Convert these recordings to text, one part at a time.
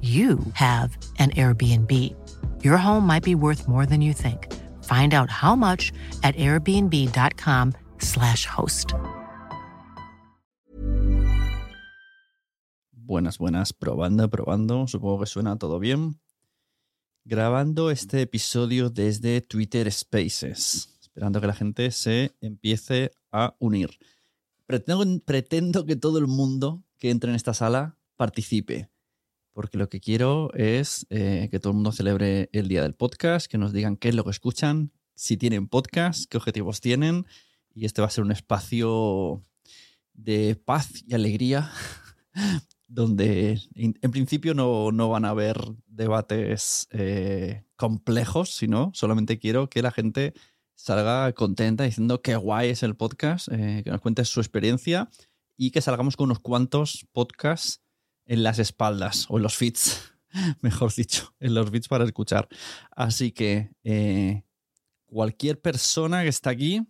you have an Airbnb. Your home might be worth more than you think. Find out how much at airbnb.com/slash host. Buenas, buenas, probando, probando. Supongo que suena todo bien. Grabando este episodio desde Twitter Spaces, esperando que la gente se empiece a unir. Pretendo, pretendo que todo el mundo que entre en esta sala participe porque lo que quiero es eh, que todo el mundo celebre el día del podcast, que nos digan qué es lo que escuchan, si tienen podcast, qué objetivos tienen, y este va a ser un espacio de paz y alegría, donde en, principio no, van a haber debates eh, complejos, sino solamente quiero que la gente salga contenta diciendo qué guay es el podcast, eh, que nos cuente su experiencia y que salgamos con unos cuantos podcasts en las espaldas o en los feeds, mejor dicho, en los feeds para escuchar. Así que eh, cualquier persona que está aquí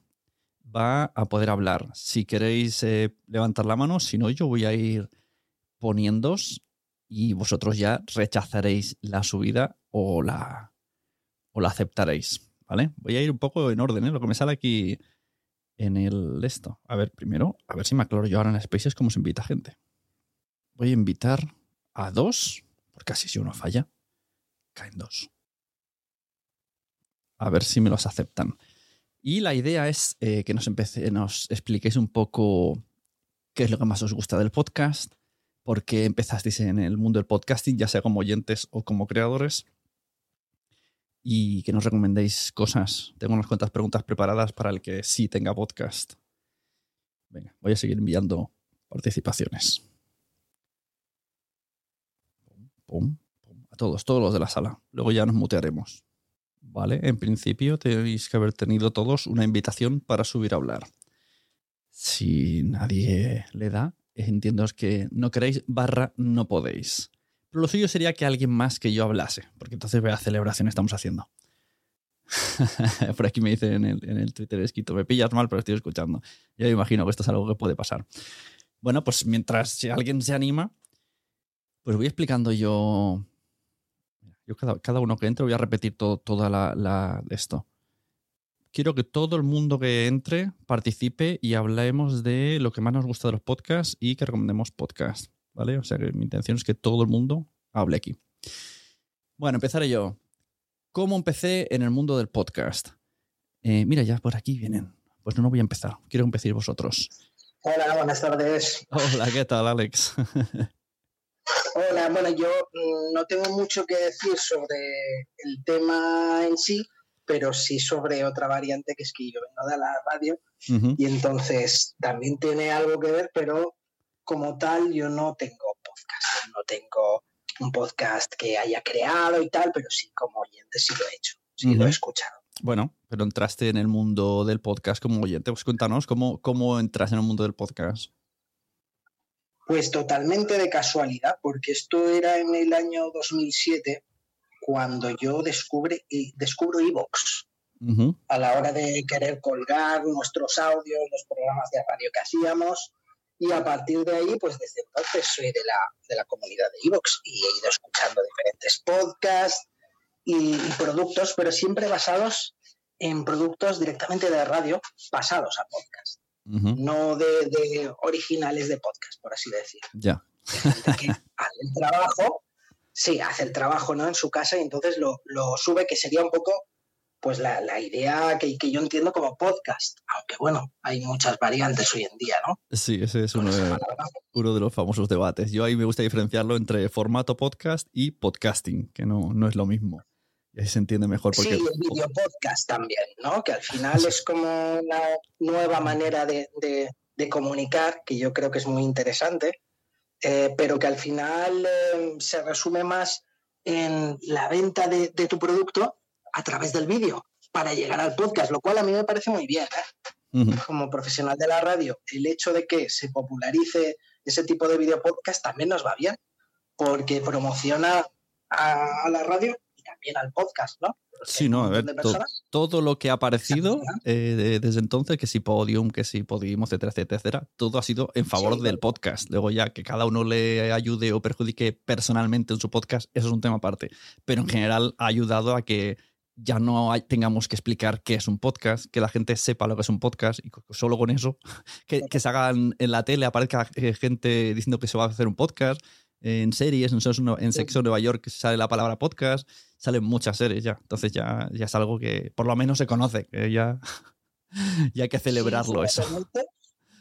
va a poder hablar. Si queréis eh, levantar la mano, si no, yo voy a ir poniéndos y vosotros ya rechazaréis la subida o la, o la aceptaréis. ¿Vale? Voy a ir un poco en orden, ¿eh? lo que me sale aquí en el esto. A ver, primero, a ver si me aclaro yo ahora en Spaces cómo se invita gente. Voy a invitar a dos, porque así si uno falla, caen dos. A ver si me los aceptan. Y la idea es eh, que nos, nos expliquéis un poco qué es lo que más os gusta del podcast, por qué empezasteis en el mundo del podcasting, ya sea como oyentes o como creadores, y que nos recomendéis cosas. Tengo unas cuantas preguntas preparadas para el que sí tenga podcast. Venga, voy a seguir enviando participaciones. A todos, todos los de la sala. Luego ya nos mutearemos. ¿Vale? En principio tenéis que haber tenido todos una invitación para subir a hablar. Si nadie le da, entiendo que no queréis barra no podéis. Pero lo suyo sería que alguien más que yo hablase, porque entonces vea celebración estamos haciendo. Por aquí me dicen en el, en el Twitter escrito, me pillas mal, pero estoy escuchando. Yo me imagino que esto es algo que puede pasar. Bueno, pues mientras alguien se anima, pues voy explicando yo. Yo cada, uno que entre voy a repetir todo, toda la, la, esto. Quiero que todo el mundo que entre participe y hablemos de lo que más nos gusta de los podcasts y que recomendemos podcasts. ¿Vale? O sea que mi intención es que todo el mundo hable aquí. Bueno, empezaré yo. ¿Cómo empecé en el mundo del podcast? Eh, mira, ya por aquí vienen. Pues no, no voy a empezar. Quiero empezar vosotros. Hola, buenas tardes. Hola, ¿qué tal, Alex? Hola, bueno, yo mm, no tengo mucho que decir sobre el tema en sí, pero sí sobre otra variante que es que yo vengo de la radio y entonces también tiene algo que ver, pero como tal yo no tengo podcast, no tengo un podcast que haya creado y tal, pero sí como oyente sí lo he hecho, sí lo he escuchado. Bueno, pero entraste en el mundo del podcast como oyente. Pues cuéntanos, ¿cómo, cómo entras en el mundo del podcast? Pues totalmente de casualidad, porque esto era en el año 2007 cuando yo descubre, descubro Evox. A la hora de querer colgar nuestros audios, los programas de radio que hacíamos. Y a partir de ahí, pues desde entonces soy de la, de la comunidad de Evox y he ido escuchando diferentes podcasts y, y productos, pero siempre basados en productos directamente de radio pasados a podcast, No de, de originales de podcast, por así decir. Ya. Que hace el trabajo, sí, hace el trabajo ¿no? en su casa y entonces lo, lo sube, que sería un poco pues la, la idea que, que yo entiendo como podcast, aunque bueno, hay muchas variantes hoy en día, ¿no? Sí, ese es uno de, uno de los famosos debates. Yo ahí me gusta diferenciarlo entre formato podcast y podcasting, que no, no es lo mismo. Y ahí se entiende mejor Sí, porque... y el video podcast también, ¿no? Que al final es como una nueva manera de, de- de comunicar, que yo creo que es muy interesante, eh, pero que al final eh, se resume más en la venta de, de tu producto a través del vídeo para llegar al podcast, lo cual a mí me parece muy bien, ¿eh? Como profesional de la radio, el hecho de que se popularice ese tipo de video podcast también nos va bien, porque promociona a, a la radio también al podcast, ¿no? Porque Sí, un no, a ver, personas- todo lo que ha aparecido eh, de- desde entonces, que si Podium, que si Podium, etcétera, etcétera, etcétera, todo ha sido en favor Sí, del podcast. Luego ya que cada uno le ayude o perjudique personalmente en su podcast, eso es un tema aparte. Pero en general ha ayudado a que ya no hay- tengamos que explicar qué es un podcast, que la gente sepa lo que es un podcast y solo con eso, que, que se hagan en la tele, aparezca eh, gente diciendo que se va a hacer un podcast, en series, en Sexo, en Sexo Nueva York sale la palabra podcast, salen muchas series ya. Entonces ya, ya es algo que por lo menos se conoce, que ya, ya hay que celebrarlo Sí, eso.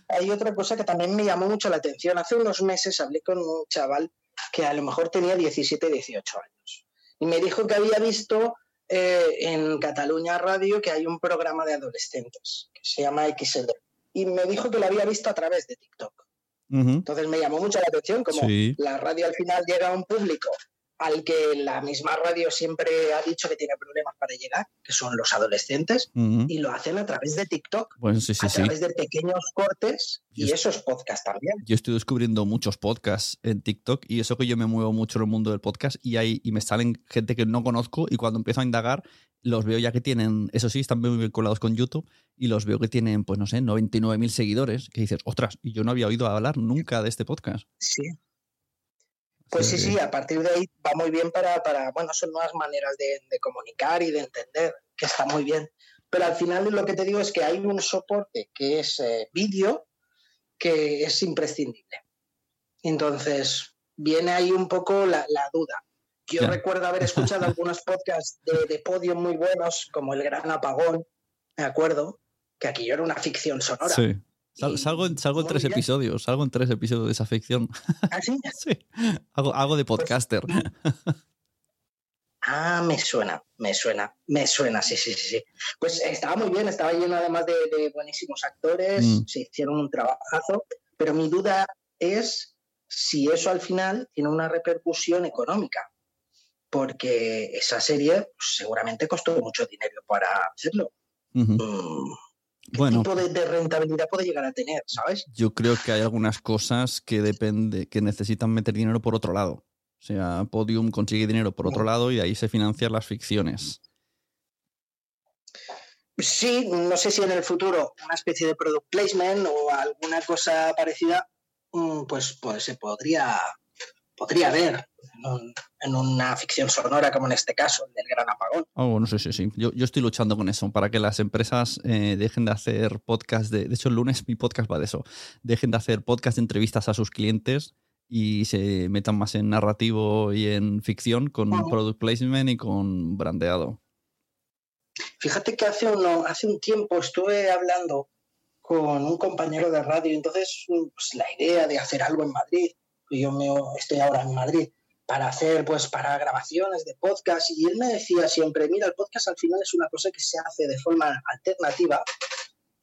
Hay otra cosa que también me llamó mucho la atención. Hace unos meses hablé con un chaval que a lo mejor tenía 17, 18 años y me dijo que había visto eh, en Cataluña Radio que hay un programa de adolescentes que se llama XL y me dijo que lo había visto a través de TikTok. Ujú. Entonces me llamó mucho la atención como Sí. la radio al final llega a un público al que la misma radio siempre ha dicho que tiene problemas para llegar, que son los adolescentes, y lo hacen a través de TikTok, Pues sí, sí, a sí. través de pequeños cortes, Y y es- eso es podcast también. Yo estoy descubriendo muchos podcasts en TikTok y eso que yo me muevo mucho en el mundo del podcast y, hay, y me salen gente que no conozco y cuando empiezo a indagar los veo ya que tienen, eso sí, están muy vinculados con YouTube y los veo que tienen, pues no sé, 99.000 seguidores, que dices, ostras, y yo no había oído hablar nunca de este podcast. Sí. Pues sí, Sí. sí, a partir de ahí va muy bien para, para bueno, son nuevas maneras de, de comunicar y de entender, que está muy bien. Pero al final lo que te digo es que hay un soporte que es eh, vídeo que es imprescindible. Entonces, viene ahí un poco la, la duda. Yo recuerdo haber escuchado algunos podcasts de, de podio muy buenos, como El Gran Apagón, me acuerdo, que aquello era una ficción sonora. Sí. Sal- salgo en, salgo en tres episodios, salgo en tres episodios de esa ficción. ¿Ah, sí? sí. Hago, hago de podcaster. Ah, me suena, me suena, me suena, sí, sí, sí. sí. Pues estaba muy bien, estaba lleno además de, de buenísimos actores, Mm. se hicieron un trabajazo, pero mi duda es si eso al final tiene una repercusión económica, porque esa serie pues, seguramente costó mucho dinero para hacerlo. Mm, ¿Qué Bueno, tipo de, de rentabilidad puede llegar a tener, sabes? yo creo que hay algunas cosas que depende, que necesitan meter dinero por otro lado. O sea, Podium consigue dinero por otro lado y ahí se financian las ficciones. Sí, no sé si en el futuro una especie de product placement o alguna cosa parecida, mm, pues, pues se podría, podría ver en, un- en una ficción sonora como en este caso, el del Gran Apagón. Oh, no sé, sí, sí. Yo, yo estoy luchando con eso, para que las empresas eh, dejen de hacer podcast de... De hecho, el lunes mi podcast va de eso. Dejen de hacer podcast de entrevistas a sus clientes y se metan más en narrativo y en ficción con product placement y con brandeado. Fíjate que hace, uno, hace un tiempo estuve hablando con un compañero de radio, entonces pues, la idea de hacer algo en Madrid, yo me, estoy ahora en Madrid, para hacer, pues, para grabaciones de podcast, y él me decía siempre, mira, el podcast al final es una cosa que se hace de forma alternativa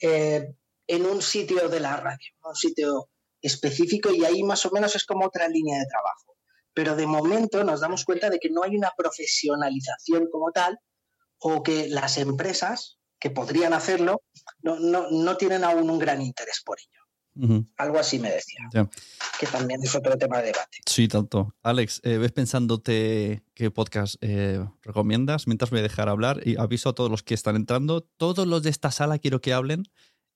eh, en un sitio de la radio, un sitio específico y ahí más o menos es como otra línea de trabajo. Pero de momento nos damos cuenta de que no hay una profesionalización como tal o que las empresas que podrían hacerlo no, no, tienen aún un gran interés por ello. Algo así me decía. Que también es otro tema de debate. Sí, tanto. Alex, eh, ¿ves pensándote qué podcast eh, recomiendas? Mientras voy a dejar hablar y aviso a todos los que están entrando. Todos los de esta sala quiero que hablen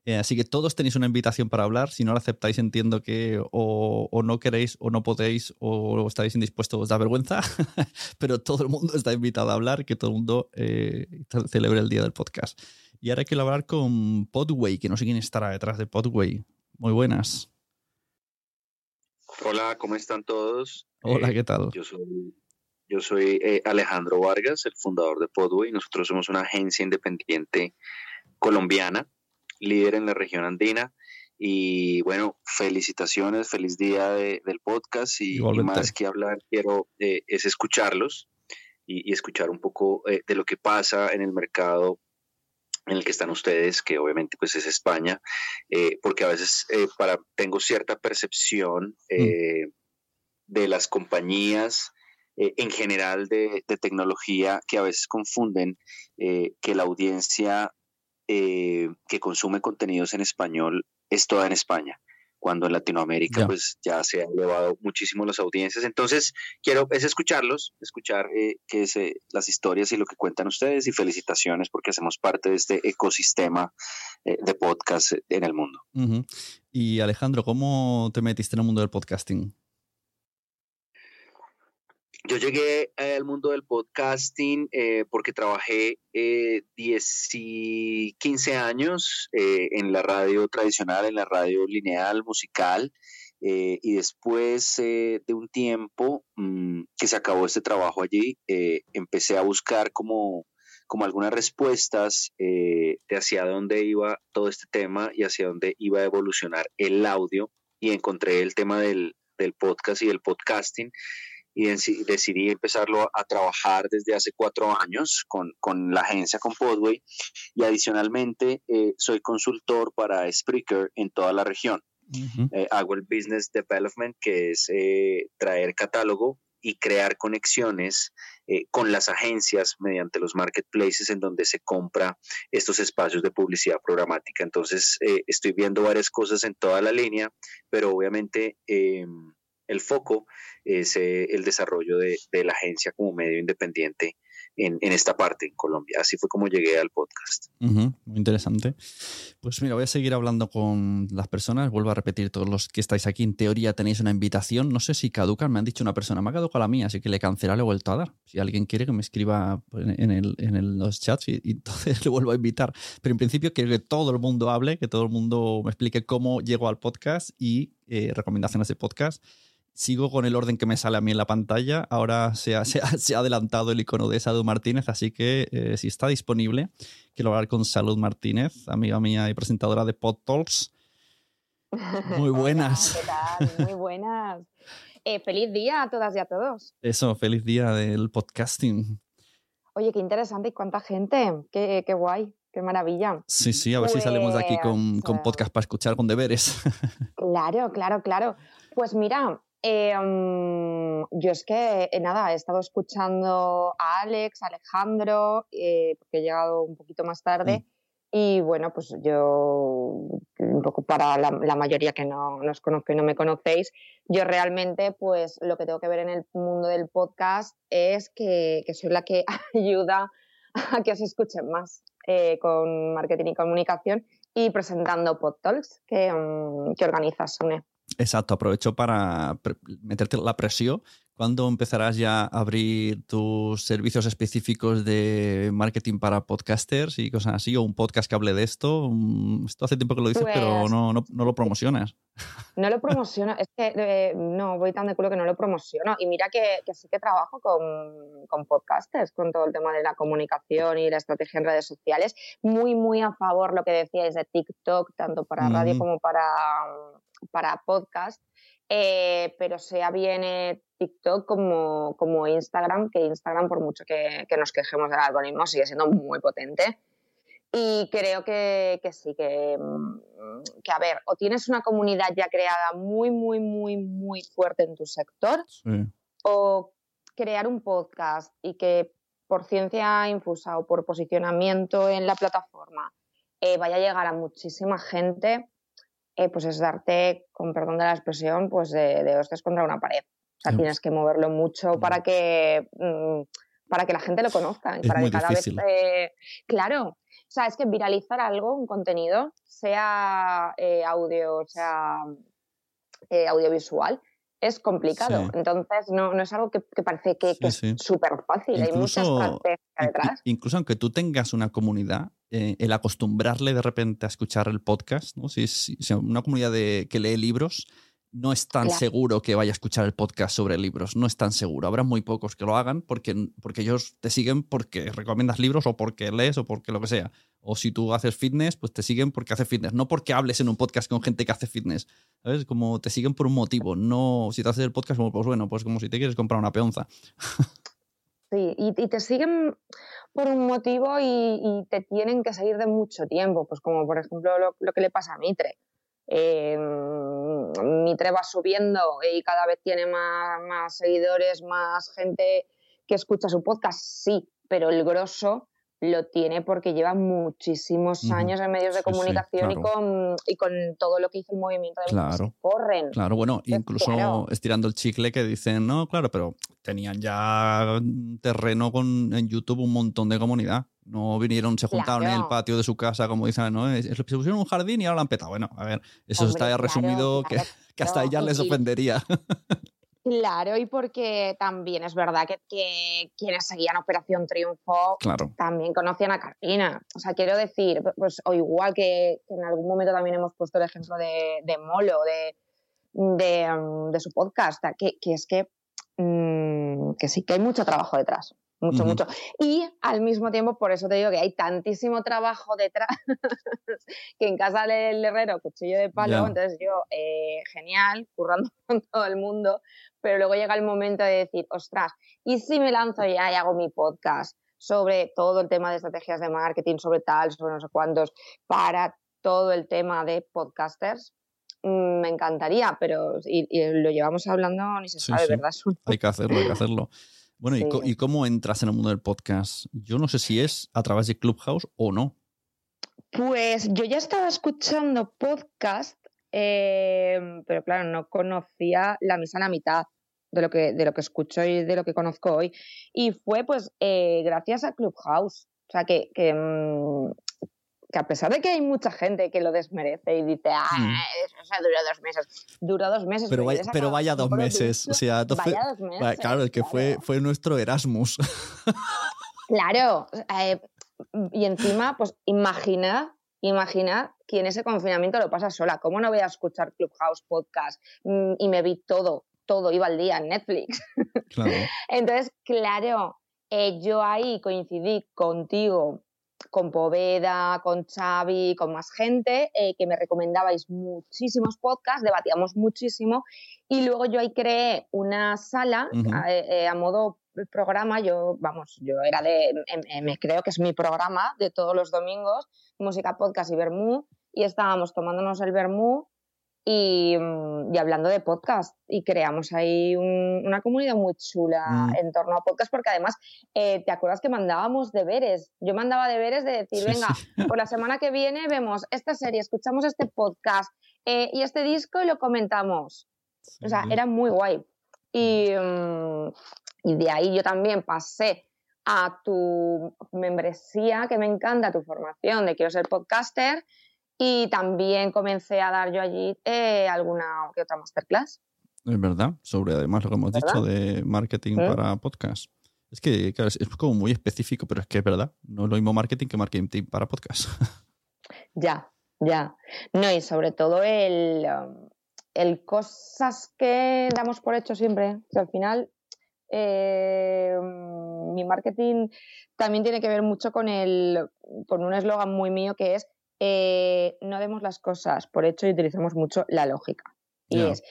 eh, así que todos tenéis una invitación para hablar. Si no la aceptáis, entiendo que o, no queréis, o no podéis, o estáis indispuestos, os da vergüenza. Pero todo el mundo está invitado a hablar, que todo el mundo eh, celebre el día del podcast. Y ahora quiero hablar con Podway, que no sé quién estará detrás de Podway. Muy buenas. Hola, ¿cómo están todos? Hola, eh, ¿qué tal? Yo soy, yo soy Alejandro Vargas, el fundador de Podway. Nosotros somos una agencia independiente colombiana líder en la región andina. Y bueno, felicitaciones, feliz día del podcast y, más que hablar quiero eh, es escucharlos y, escuchar un poco eh, de lo que pasa en el mercado en el que están ustedes, que obviamente pues es España, eh, porque a veces para, tengo cierta percepción mm. de las compañías en general de, de, tecnología que a veces confunden que la audiencia eh, que consume contenidos en español es toda en España, cuando en Latinoamérica pues ya se han elevado muchísimo las audiencias. Entonces, quiero es escucharlos, escuchar eh, que las historias y lo que cuentan ustedes y felicitaciones porque hacemos parte de este ecosistema eh, de podcast en el mundo. Y Alejandro, ¿cómo te metiste en el mundo del podcasting? Yo llegué al mundo del podcasting eh, porque trabajé eh, 10 y 15 años eh, en la radio tradicional, en la radio lineal, musical, eh, y después de un tiempo mm, que se acabó este trabajo allí, empecé a buscar como, como algunas respuestas de hacia dónde iba todo este tema y hacia dónde iba a evolucionar el audio, y encontré el tema del, del podcast y del podcasting y decidí empezarlo a trabajar desde hace cuatro años con, con la agencia, con Podway, y adicionalmente eh, soy consultor para Spreaker en toda la región. Eh, hago el Business Development, que es eh, traer catálogo y crear conexiones con las agencias mediante los marketplaces en donde se compra estos espacios de publicidad programática. Entonces, estoy viendo varias cosas en toda la línea, pero obviamente em, el foco es eh, el desarrollo de, la agencia como medio independiente en, esta parte, en Colombia. Así fue como llegué al podcast. muy interesante. Pues mira, voy a seguir hablando con las personas. Vuelvo a repetir, todos los que estáis aquí, en teoría tenéis una invitación. No sé si caducan, me han dicho una persona, me ha caducado la mía, así que le cancelé, le he vuelto a dar. Si alguien quiere que me escriba en, los chats y, entonces le vuelvo a invitar. Pero en principio quiero que todo el mundo hable, que todo el mundo me explique cómo llego al podcast y eh, recomendaciones de podcast sigo con el orden que me sale a mí en la pantalla. Ahora se ha, se ha, adelantado el icono de Salud Martínez, así que eh, si está disponible, quiero hablar con Salud Martínez, amiga mía y presentadora de Pod Talks. Muy buenas. ¿Qué tal? Muy buenas. Eh, feliz día a todas y a todos. Eso, feliz día del podcasting. Oye, qué interesante y cuánta gente. Qué, qué guay. Qué maravilla. Sí, sí, a ver si salimos de aquí con, con, pues podcast para escuchar con deberes. Claro, claro, claro. Pues mira, eh, mm, yo es que, eh, nada, he estado escuchando a Alex, a Alejandro, eh, porque he llegado un poquito más tarde. Mm. Y bueno, pues yo, un poco para la, mayoría que no nos conozco y no me conocéis, yo realmente, pues lo que tengo que ver en el mundo del podcast es que, soy la que ayuda a que os escuchen más con marketing y comunicación y presentando PodTalks que, mm, que organiza Sune. Exacto, aprovecho para meterte la presión ¿Cuándo empezarás ya a abrir tus servicios específicos de marketing para podcasters y cosas así? ¿O un podcast que hable de esto? Mm, esto hace tiempo que lo dices, pero pues no, no, lo promocionas. No lo promociono, es que eh, no, voy tan de culo que no lo promociono. Y mira que, sí que trabajo con, con, podcasters, con todo el tema de la comunicación y la estrategia en redes sociales. Muy, muy a favor lo que decíais de TikTok, tanto para radio como para, para podcast. Eh, pero sea bien TikTok como, como, Instagram, que Instagram, por mucho que, nos quejemos del algoritmo, sigue siendo muy potente. Y creo que, que sí, que, mm, que, a ver, o tienes una comunidad ya creada muy, muy, muy, muy fuerte en tu sector, o crear un podcast y que por ciencia infusa o por posicionamiento en la plataforma eh, vaya a llegar a muchísima gente, eh, pues es darte, con perdón de la expresión, pues de, de hostias contra una pared. O sea, tienes que moverlo mucho para que, mm, para que la gente lo conozca. Y para que cada vez. claro. O sea, es que viralizar algo, un contenido, sea eh, audio, sea eh, audiovisual, es complicado. Entonces, no, no, es algo que, parece que, es súper fácil. Hay muchas partes detrás. Incluso aunque tú tengas una comunidad, eh, el acostumbrarle de repente a escuchar el podcast, ¿no? Si, si, una comunidad de, que lee libros, no es tan seguro que vaya a escuchar el podcast sobre libros, no es tan seguro. Habrá muy pocos que lo hagan porque, porque ellos te siguen porque recomiendas libros o porque lees o porque lo que sea. O si tú haces fitness, pues te siguen porque haces fitness, no porque hables en un podcast con gente que hace fitness. ¿Sabes? Como te siguen por un motivo, no si te haces el podcast, pues bueno, pues como si te quieres comprar una peonza. Sí, y, te siguen por un motivo y, te tienen que seguir de mucho tiempo, pues como por ejemplo lo, que le pasa a Mitre. Eh, Mitre va subiendo y cada vez tiene más, más, seguidores, más gente que escucha su podcast, sí, pero el grosso lo tiene porque lleva muchísimos años en medios de comunicación y, con, y con todo lo que hizo el movimiento de claro, corren. Claro, bueno, incluso estirando el chicle que dicen, no, claro, pero tenían ya terreno con, en YouTube un montón de comunidad. No vinieron, se juntaron en el patio de su casa, como dicen, ¿no? Se pusieron un jardín y ahora lo han petado. Bueno, a ver, eso está ya resumido que, que, hasta ella les ofendería. Claro, y porque también es verdad que, quienes seguían Operación Triunfo también conocían a Carolina. O sea, quiero decir, pues, o igual que, en algún momento también hemos puesto el ejemplo de, Molo, de, mm, de, su podcast, que, es que, mm, que sí que hay mucho trabajo detrás mucho, mucho. Y al mismo tiempo, por eso te digo que hay tantísimo trabajo detrás que en casa del herrero, cuchillo de palo, entonces yo, eh, genial, currando con todo el mundo, pero luego llega el momento de decir, ostras, ¿y si me lanzo ya y hago mi podcast sobre todo el tema de estrategias de marketing, sobre tal, sobre no sé cuántos, para todo el tema de podcasters? Mm, me encantaría, pero y, lo llevamos hablando, ni se sabe, ¿verdad? Hay que hacerlo, hay que hacerlo. Bueno, ¿y, cómo entras en el mundo del podcast? Yo no sé si es a través de Clubhouse o no. Pues yo ya estaba escuchando podcast, em, pero claro, no conocía la misa a la mitad de lo que de lo que escucho y de lo que conozco hoy. Y fue pues eh, gracias a Clubhouse. O sea, que, que, mm, que a pesar de que hay mucha gente que lo desmerece y dice, ah, mm. eso, duró dos meses, duró dos meses. Pero, vaya, pero vaya dos meses, o sea, vaya dos meses, claro, el que Fue, fue nuestro Erasmus. claro, eh, y encima, pues imagina, imagina quién ese confinamiento lo pasa sola, ¿cómo no voy a escuchar Clubhouse podcast mm, y me vi todo, todo, iba al día en Netflix? Claro. Entonces, claro, eh, yo ahí coincidí contigo con Poveda, con Xavi, con más gente, eh, que me recomendabais muchísimos podcasts, debatíamos muchísimo y luego yo ahí creé una sala eh, eh, a, modo programa, yo, vamos, yo era de, me creo que es mi programa de todos los domingos, música, podcast y vermú, y estábamos tomándonos el vermú Mm, y, hablando de podcast. Y creamos ahí una comunidad muy chula mm. en torno a podcast, porque además, eh, ¿te acuerdas que mandábamos deberes? Yo mandaba deberes de decir, venga, por la semana que viene vemos esta serie, escuchamos este podcast eh, y este disco y lo comentamos. O sea, era muy guay. Y, mm, y de ahí yo también pasé a tu membresía, que me encanta, tu formación de quiero ser podcaster Y también comencé a dar yo allí eh, alguna que otra masterclass. Es verdad, sobre además lo que hemos dicho de marketing ¿Mm? para podcast. Es que, claro, es, como muy específico, pero es que es verdad. No es lo mismo marketing que marketing para podcast. Ya, ya. No, y sobre todo el, um, el cosas que damos por hecho siempre. que al final, eh, mi marketing también tiene que ver mucho con, el, con un eslogan muy mío que es eh, no demos las cosas por hecho y utilizamos mucho la lógica. Y es,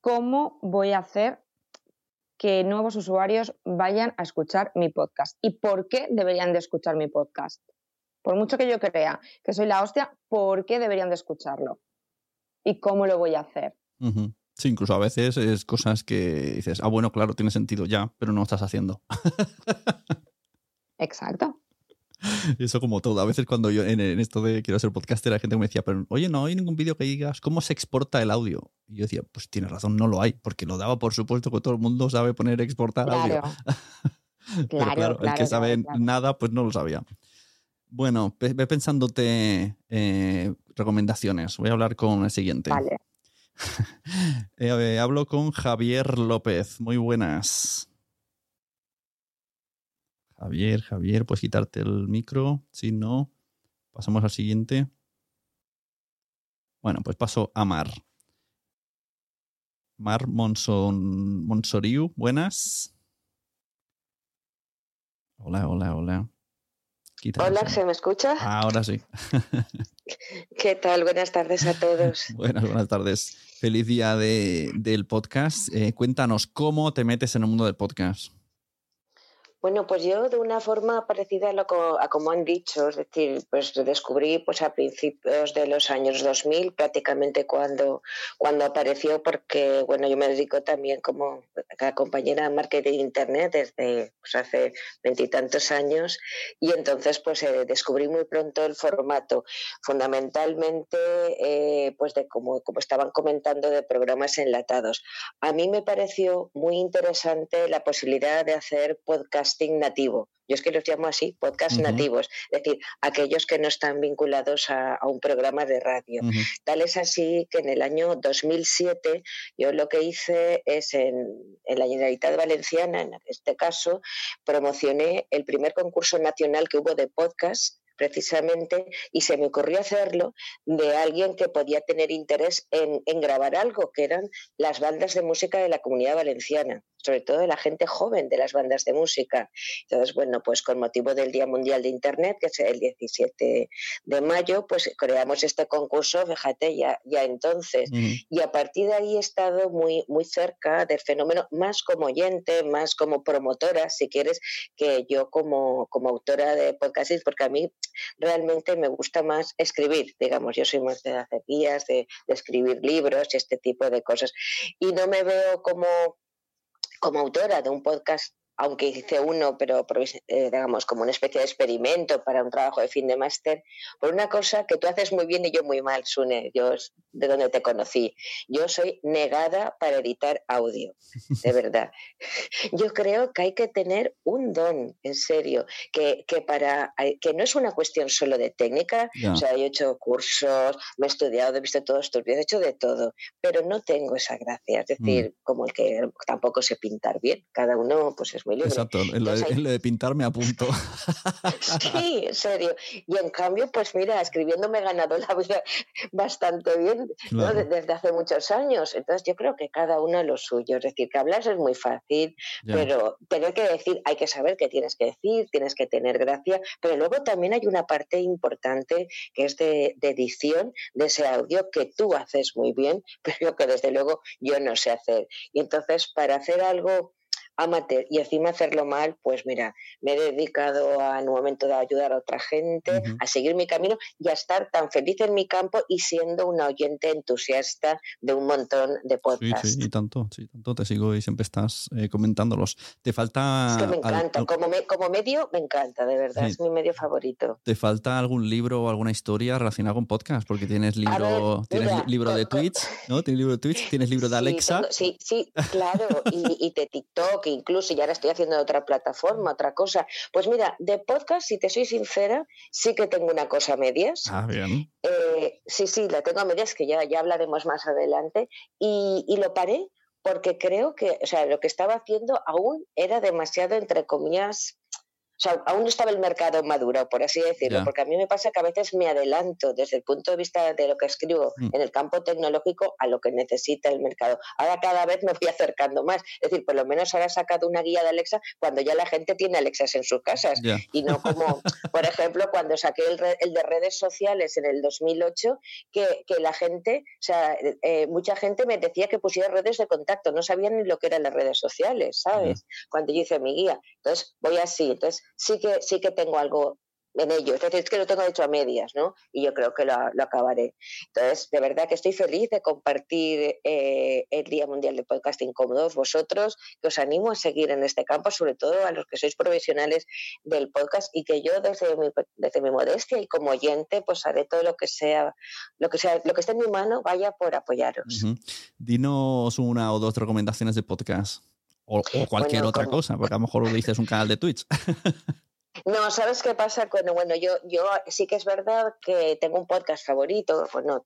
¿cómo voy a hacer que nuevos usuarios vayan a escuchar mi podcast? ¿Y por qué deberían de escuchar mi podcast? Por mucho que yo crea que soy la hostia, ¿por qué deberían de escucharlo? ¿Y cómo lo voy a hacer? Sí, incluso a veces es cosas que dices, ah, bueno, claro, tiene sentido ya, pero no lo estás haciendo. Exacto. Eso como todo. A veces cuando yo en, en esto de quiero ser podcaster, la gente me decía, pero oye, no hay ningún vídeo que digas cómo se exporta el audio. Y yo decía, pues tienes razón, no lo hay, porque lo daba por supuesto que todo el mundo sabe poner exportar audio. Claro. Pero Claro, claro, el que sabe claro, nada, pues no lo sabía. Bueno, ve pensándote eh, recomendaciones. Voy a hablar con el siguiente. Vale. Eh, hablo con Javier López. Muy buenas. Javier, Javier, puedes quitarte el micro. Si no, pasamos al siguiente. Bueno, pues paso a Mar. Mar Monson, Monsoriu, buenas. Hola, hola, hola. Quita Hola. ¿se me escucha? Ahora sí. ¿Qué tal? Buenas tardes a todos. Buenas, buenas tardes. Feliz día de- del podcast. Eh, cuéntanos cómo te metes en el mundo del podcast. Bueno, pues yo de una forma parecida a, lo co- a como han dicho, es decir, pues descubrí pues a principios de los años 2000, prácticamente cuando, cuando apareció, porque bueno, yo me dedico también como a compañera de marketing de internet desde pues, hace veintitantos años y entonces pues eh, descubrí muy pronto el formato, fundamentalmente eh, pues de como, como estaban comentando de programas enlatados. A mí me pareció muy interesante la posibilidad de hacer podcasting nativo. Yo es que los llamo así, podcast nativos, es decir, aquellos que no están vinculados a, a un programa de radio. Tal es así que en el año 2007 yo lo que hice es en, en la Generalitat Valenciana, en este caso, promocioné el primer concurso nacional que hubo de podcast precisamente y se me ocurrió hacerlo de alguien que podía tener interés en, en grabar algo, que eran las bandas de música de la comunidad valenciana, sobre todo de la gente joven de las bandas de música. Entonces, bueno, pues con motivo del Día Mundial de Internet, que es el 17 de mayo, pues creamos este concurso, fíjate, ya, ya entonces. Y a partir de ahí he estado muy, muy cerca del fenómeno, más como oyente, más como promotora, si quieres, que yo como, como autora de podcasting, porque a mí realmente me gusta más escribir, digamos, yo soy más de hacer guías, de, de escribir libros y este tipo de cosas. Y no me veo como, como autora de un podcast aunque hice uno, pero eh, digamos como una especie de experimento para un trabajo de fin de máster, por una cosa que tú haces muy bien y yo muy mal, Sune, yo de donde te conocí. Yo soy negada para editar audio, de verdad. Yo creo que hay que tener un don, en serio, que, que para que no es una cuestión solo de técnica, Ya. o sea, yo he hecho cursos, me he estudiado, he visto todos tus vídeos, he hecho de todo, pero no tengo esa gracia, es decir, como el que tampoco sé pintar bien, cada uno pues es muy libre. Exacto, en lo, de, en lo de pintar me apunto. Sí, en serio. Y en cambio, pues mira, escribiendo me he ganado la vida bastante bien ¿no? Claro. Desde hace muchos años. Entonces yo creo que cada uno lo suyo. Es decir, que hablar es muy fácil, Ya. pero tener que decir, hay que saber qué tienes que decir, tienes que tener gracia, pero luego también hay una parte importante que es de, de edición de ese audio que tú haces muy bien, pero que desde luego yo no sé hacer. Y entonces para hacer algo amateur y encima hacerlo mal, pues mira, me he dedicado a, en un momento de ayudar a otra gente, a seguir mi camino y a estar tan feliz en mi campo y siendo una oyente entusiasta de un montón de Sí, podcasts. sí, y tanto, sí, tanto te sigo y siempre estás eh, comentándolos. Te falta. Es que me encanta, al- como, me- como medio me encanta, de verdad, Sí. es mi medio favorito. ¿Te falta algún libro o alguna historia relacionada con podcast? Porque tienes libro, ver, tienes mira, libro de con- con- Twitch, ¿no? Tienes libro de Twitch, tienes libro de Sí, Alexa. tengo- sí, sí, claro, y, y de TikTok blog incluso, y ahora estoy haciendo otra plataforma, otra cosa. Pues mira, de podcast, si te soy sincera, sí que tengo una cosa a medias. Ah, bien. Eh, sí, sí, la tengo a medias, que ya, ya hablaremos más adelante. Y, y lo paré porque creo que, o sea, lo que estaba haciendo aún era demasiado, entre comillas, o sea, aún no estaba el mercado maduro, por así decirlo, porque a mí me pasa que a veces me adelanto desde el punto de vista de lo que escribo mm. en el campo tecnológico a lo que necesita el mercado. Ahora cada vez me voy acercando más. Es decir, por lo menos ahora he sacado una guía de Alexa cuando ya la gente tiene Alexas en sus casas. Y no como, por ejemplo, cuando saqué el, de redes sociales en el 2008, que, que la gente, o sea, eh, mucha gente me decía que pusiera redes de contacto, no sabían ni lo que eran las redes sociales, ¿sabes? Cuando yo hice mi guía. Entonces, voy así. Entonces, sí que, sí que tengo algo en ello. Es decir, es que lo tengo hecho a medias, ¿no? Y yo creo que lo, acabaré. Entonces, de verdad que estoy feliz de compartir eh, el Día Mundial de Podcasting con vosotros, que os animo a seguir en este campo, sobre todo a los que sois profesionales del podcast y que yo desde mi, desde mi modestia y como oyente, pues haré todo lo que sea, lo que sea, lo que esté en mi mano, vaya por apoyaros. Dinos una o dos recomendaciones de podcast. O, cualquier otra cosa, porque a lo mejor lo dices un canal de Twitch. No, ¿sabes qué pasa? Bueno, bueno, yo, yo sí que es verdad que tengo un podcast favorito. Bueno,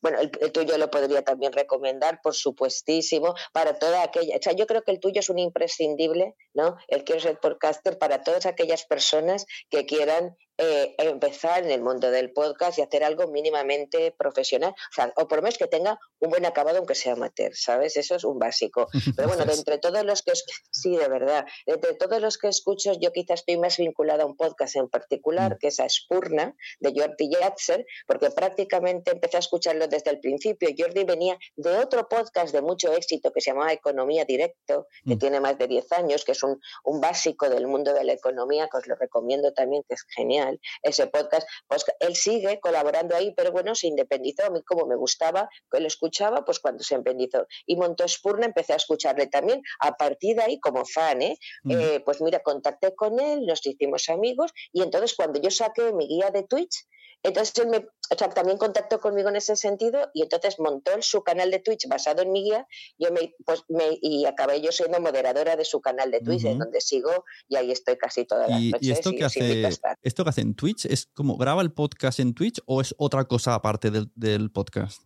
bueno el, tuyo lo podría también recomendar, por supuestísimo, para toda aquella. O sea, yo creo que el tuyo es un imprescindible, ¿no? El Quiero ser podcaster para todas aquellas personas que quieran eh, empezar en el mundo del podcast y hacer algo mínimamente profesional, o, sea, o por lo menos que tenga un buen acabado aunque sea amateur, ¿sabes? Eso es un básico. Pero bueno, de entre todos los que, sí, de verdad, de entre todos los que escucho, yo quizás estoy más vinculada a un podcast en particular, mm. que es a Spurna, de Jordi Yatzer, porque prácticamente empecé a escucharlo desde el principio. Jordi venía de otro podcast de mucho éxito que se llamaba Economía Directo, que mm. tiene más de 10 años, que es un, un básico del mundo de la economía, que os lo recomiendo también, que es genial ese podcast, pues él sigue colaborando ahí, pero bueno, se independizó, a mí como me gustaba, que lo escuchaba, pues cuando se independizó. Y montó Spurna, empecé a escucharle también, a partir de ahí como fan, ¿eh? eh pues mira, contacté con él, nos hicimos amigos, y entonces cuando yo saqué mi guía de Twitch, entonces él me, también contactó conmigo en ese sentido y entonces montó su canal de Twitch basado en mi guía yo me, pues me, y acabé yo siendo moderadora de su canal de Twitch, en donde sigo y ahí estoy casi todas las noches. ¿Y esto que, hace, esto que hace en Twitch es como graba el podcast en Twitch o es otra cosa aparte del, del podcast?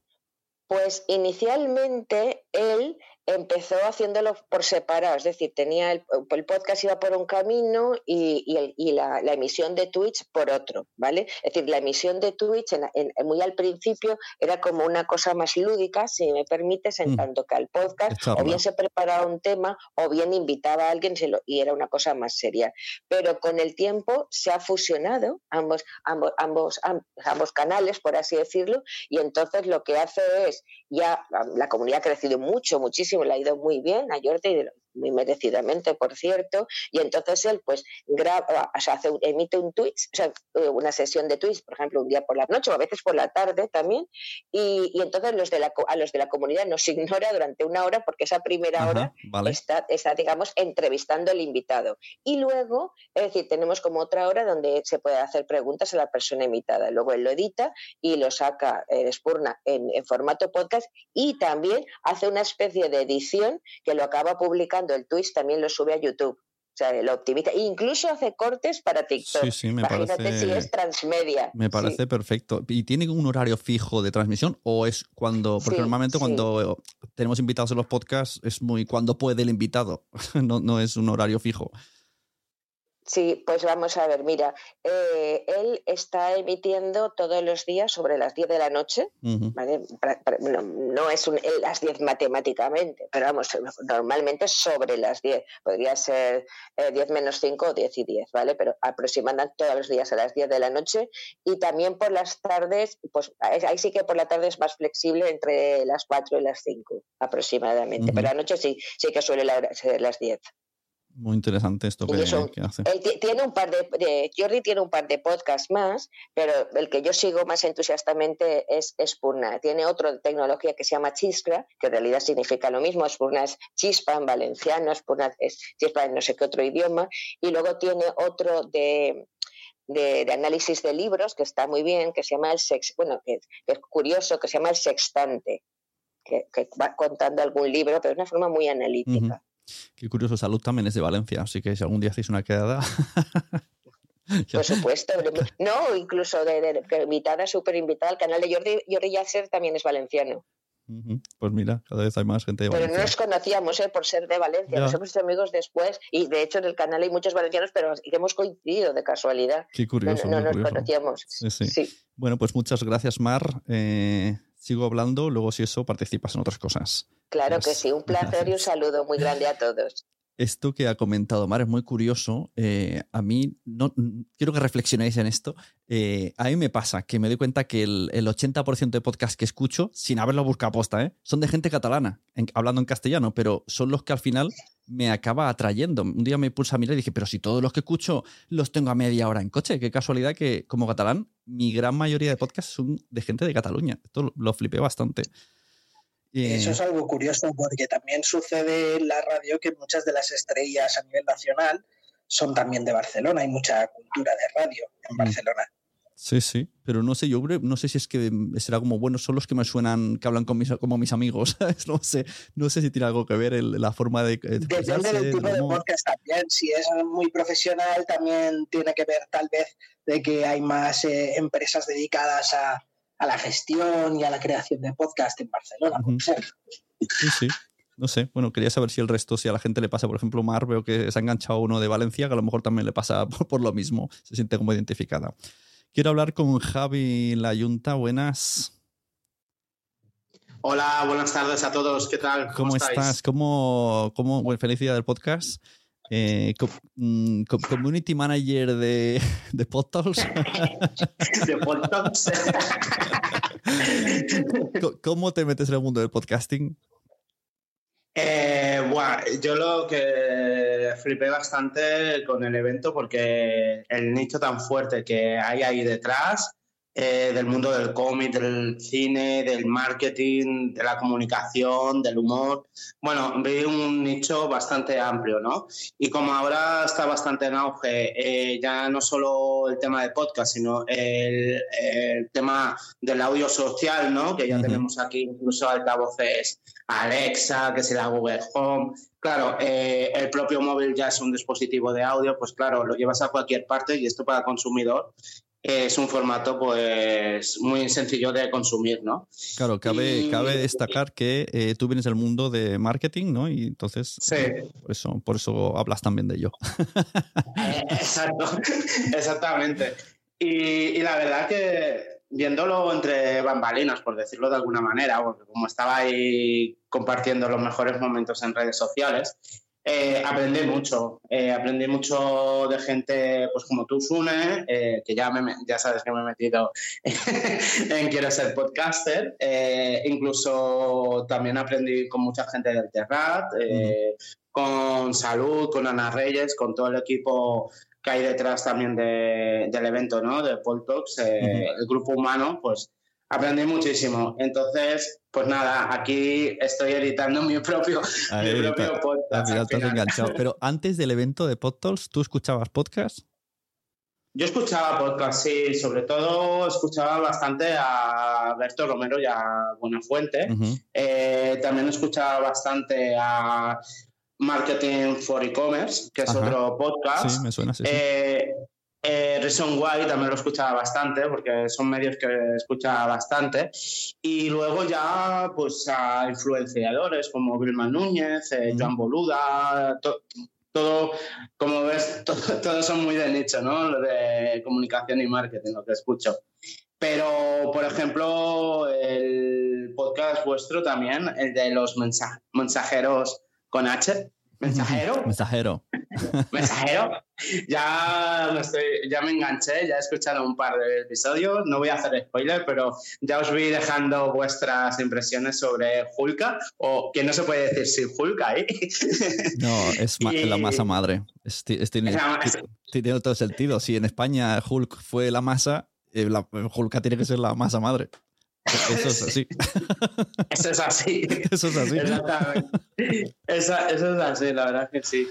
Pues inicialmente él empezó haciéndolo por separado, es decir, tenía el, podcast iba por un camino y, y, la, emisión de Twitch por otro, ¿vale? Es decir, la emisión de Twitch en, muy al principio era como una cosa más lúdica, si me permites, en mm. tanto que al podcast o bien se preparaba un tema o bien invitaba a alguien y era una cosa más seria. Pero con el tiempo se ha fusionado ambos, ambos, ambos, ambos canales, por así decirlo, y entonces lo que hace es, ya la comunidad ha crecido mucho, muchísimo, le ha ido muy bien a Jordi, muy merecidamente, por cierto, y entonces él pues graba, o sea, hace, emite un tweet, o sea, eh, una sesión de tweets, por ejemplo, un día por la noche o a veces por la tarde también, y, y entonces los de la, a los de la comunidad nos ignora durante una hora porque esa primera hora está, está, digamos, entrevistando al invitado. Y luego, es decir, tenemos como otra hora donde se puede hacer preguntas a la persona invitada. Luego él lo edita y lo saca, eh, Spurna, en, en formato podcast y también hace una especie de edición que lo acaba publicando el Twitch, también lo sube a YouTube. O sea, lo optimiza. E incluso hace cortes para TikTok. Sí, sí, me Imagínate parece, si es transmedia. Me parece perfecto. ¿Y tiene un horario fijo de transmisión o es cuando.? Porque normalmente cuando tenemos invitados en los podcasts es muy cuando puede el invitado. no, no es un horario fijo. Sí, pues vamos a ver, mira, eh, él está emitiendo todos los días sobre las 10 de la noche, ¿vale? no, es un, las 10 matemáticamente, pero vamos, normalmente sobre las 10, podría ser 10 eh, menos 5 o 10 y 10, ¿vale? Pero aproximadamente todos los días a las 10 de la noche y también por las tardes, pues ahí sí que por la tarde es más flexible entre las 4 y las 5 aproximadamente, pero la noche sí, sí que suele ser las 10. Muy interesante esto que, hace. tiene un par de, Jordi tiene un par de podcasts más, pero el que yo sigo más entusiastamente es Spurna. Tiene otro de tecnología que se llama Chiskra, que en realidad significa lo mismo. Spurna es chispa en valenciano, Spurna es chispa en no sé qué otro idioma. Y luego tiene otro de, de, análisis de libros que está muy bien, que se llama el sex, bueno, que, es curioso, que se llama el sextante, que, va contando algún libro, pero de una forma muy analítica. Qué curioso, Salud también es de Valencia, así que si algún día hacéis una quedada. Por supuesto. No, incluso de, de, invitada, súper invitada al canal de Jordi. Jordi Yasser también es valenciano. Pues mira, cada vez hay más gente de Valencia. Pero no nos conocíamos ¿eh? por ser de Valencia, nos hemos hecho amigos después y de hecho en el canal hay muchos valencianos, pero hemos coincidido de casualidad. Qué curioso. No, no nos conocíamos. Sí, sí. sí, Bueno, pues muchas gracias, Mar. Eh, sigo hablando, luego si eso participas en otras cosas. Claro que sí, un placer gracias. y un saludo muy grande a todos esto que ha comentado Mar es muy curioso. Eh, a mí, no, quiero que reflexionéis en esto. Eh, a mí me pasa que me doy cuenta que el, el 80% de podcasts que escucho, sin haberlo buscado posta, ¿eh? son de gente catalana, hablando en castellano, pero son los que al final me acaba atrayendo. Un día me puse a mirar y dije, pero si todos los que escucho los tengo a media hora en coche, qué casualidad que como catalán, mi gran mayoría de podcasts son de gente de Cataluña. Esto lo flipé bastante. Eso es algo curioso porque también sucede en la radio que muchas de las estrellas a nivel nacional son también de Barcelona. Hay mucha cultura de radio en Barcelona. Sí, sí, pero no sé, yo no sé si es que será como, bueno, son los que me suenan, que hablan con mis, como mis amigos, no sé, no sé si tiene algo que ver el, la forma de... Depende del tipo de podcast también, si es muy profesional también tiene que ver tal vez de que hay más eh, empresas dedicadas a, a la gestión y a la creación de podcast en Barcelona, uh -huh. Sí, sí. No sé, bueno, quería saber si el resto, si a la gente le pasa, por ejemplo, Mar, veo que se ha enganchado uno de Valencia, que a lo mejor también le pasa por, por lo mismo, se siente como identificada. Quiero hablar con Javi La Yunta, buenas. Hola, buenas tardes a todos, ¿qué tal? ¿Cómo, ¿Cómo estás? ¿Cómo, cómo, bueno, feliz día del podcast? Eh, com, community manager de, de PodTalks. de PodTalks. ¿Cómo te metes en el mundo del podcasting? Eh, bueno, yo lo que flipé bastante con el evento porque el nicho tan fuerte que hay ahí detrás eh, del mundo del cómic, del cine, del marketing, de la comunicación, del humor. Bueno, vi un nicho bastante amplio, ¿no? Y como ahora está bastante en auge, eh, ya no solo el tema de podcast, sino el, el, tema del audio social, ¿no? Que ya uh -huh. tenemos aquí incluso altavoces Alexa, que la Google Home. Claro, eh, el propio móvil ya es un dispositivo de audio, pues claro, lo llevas a cualquier parte y esto para el consumidor es un formato pues muy sencillo de consumir, ¿no? Claro, cabe, y... cabe destacar que eh, tú vienes del mundo de marketing, ¿no? Y entonces sí. por, eso, por eso hablas también de ello. Eh, exacto, exactamente. Y, y, la verdad que viéndolo entre bambalinas, por decirlo de alguna manera, porque como estaba ahí compartiendo los mejores momentos en redes sociales, eh, aprendí mucho, eh, aprendí mucho de gente pues como tú, Sune, eh, que ya, me, ya sabes que me he metido en Quiero ser podcaster, incluso también aprendí con mucha gente del Terrat, mm. con Salud, con Ana Reyes, con todo el equipo que hay detrás también de, del evento, ¿no? De Paul Talks, mm. el grupo humano, pues aprendí muchísimo. Entonces, pues nada, aquí estoy editando mi propio, Ahí, mi propio podcast. Al final enganchado. Pero antes del evento de PodTalks, ¿tú escuchabas podcast? Yo escuchaba podcast, sí, sobre todo escuchaba bastante a Berto Romero y a Buenafuente. Uh -huh. eh, también escuchaba bastante a Marketing for E-Commerce, que es Ajá. otro podcast. Sí, me suena, sí. Sí. Eh, Reason Why también lo escuchaba bastante, porque son medios que escuchaba bastante. Y luego ya, pues, a influenciadores como Vilma Núñez, eh, mm. Joan Boluda, to, todo, como ves, todos todo son muy de nicho, ¿no? Lo de comunicación y marketing, lo que escucho. Pero, por ejemplo, el podcast vuestro también, el de los mensaj mensajeros con H, mensajero. Mensajero. Mensajero. Ya me, estoy, ya me enganché, ya he escuchado un par de episodios. No voy a hacer spoiler, pero ya os voy dejando vuestras impresiones sobre Hulka, o que no se puede decir sin Hulka ahí. No, es y... la masa madre. Es, es, tiene, tiene todo sentido. Si en España Hulk fue la masa, eh, la, Hulka tiene que ser la masa madre. Eso es así. Eso es así. Eso es así. Exactamente. Esa, eso es así, la verdad que sí.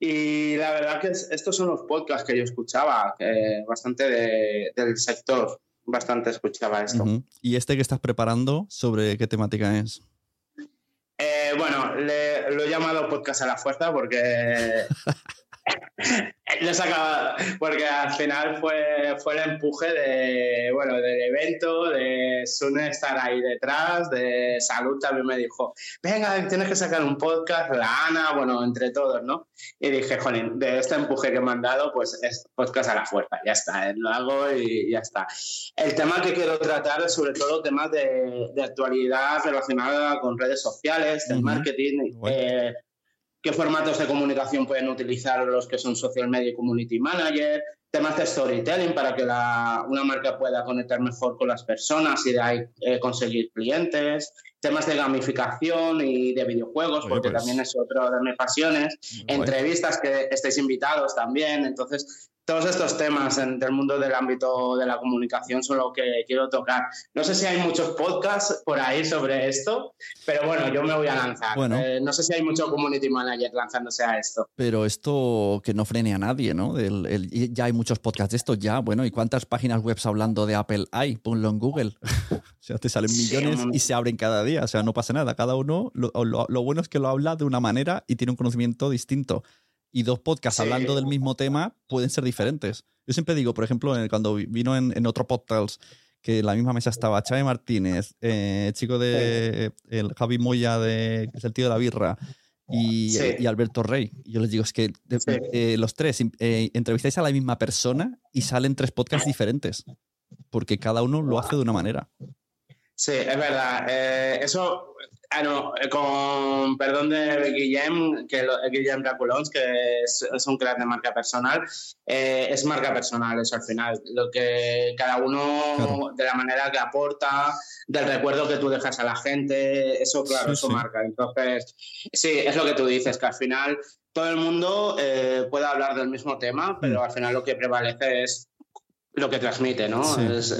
Y la verdad que estos son los podcasts que yo escuchaba, bastante de, del sector, bastante escuchaba esto. Uh -huh. ¿Y este que estás preparando, sobre qué temática es? Eh, bueno, le, lo he llamado podcast a la fuerza porque Lo sacaba porque al final fue, fue el empuje de, bueno, del evento, de Sune estar ahí detrás, de Salud también me dijo, venga, tienes que sacar un podcast, la Ana, bueno, entre todos, ¿no? Y dije, jolín, de este empuje que me han dado, pues es podcast a la fuerza, ya está, eh, lo hago y ya está. El tema que quiero tratar es sobre todo temas de, de actualidad relacionada con redes sociales, del marketing, eh, qué formatos de comunicación pueden utilizar los que son social media y community manager, temas de storytelling para que una marca pueda conectar mejor con las personas y de ahí eh, conseguir clientes, temas de gamificación y de videojuegos, porque pues también es otra de mis pasiones, entrevistas que estéis invitados también, entonces todos estos temas en el mundo del ámbito de la comunicación son lo que quiero tocar. No sé si hay muchos podcasts por ahí sobre esto, pero bueno, yo me voy a lanzar. Eh, no sé si hay mucho community manager lanzándose a esto. Pero esto que no frene a nadie, ¿no? ya hay muchos podcasts de esto, ya. Bueno, ¿y cuántas páginas web hablando de Apple hay? Ponlo en Google. o sea, te salen millones y se abren cada día. O sea, no pasa nada. Cada uno, lo bueno es que lo habla de una manera y tiene un conocimiento distinto y dos podcasts hablando del mismo tema pueden ser diferentes. Yo siempre digo, por ejemplo, cuando vino en, otro podcast que en la misma mesa estaba Chávez Martínez, eh, chico de el Javi Moya, de, que es el tío de la birra, y, Alberto Rey. yo les digo, es que eh, los tres eh, entrevistáis a la misma persona y salen tres podcasts diferentes, porque cada uno lo hace de una manera. Sí, es verdad. eso Ah, no, eh, con perdón de Guillem, que lo, Guillem Caculons, que es, un crack de marca personal, eh, es marca personal eso al final. Lo que cada uno, de la manera que aporta, del recuerdo que tú dejas a la gente, eso, claro, eso marca. Entonces, sí, es lo que tú dices, que al final todo el mundo eh, puede hablar del mismo tema, pero mm. al final lo que prevalece es lo que transmite, ¿no?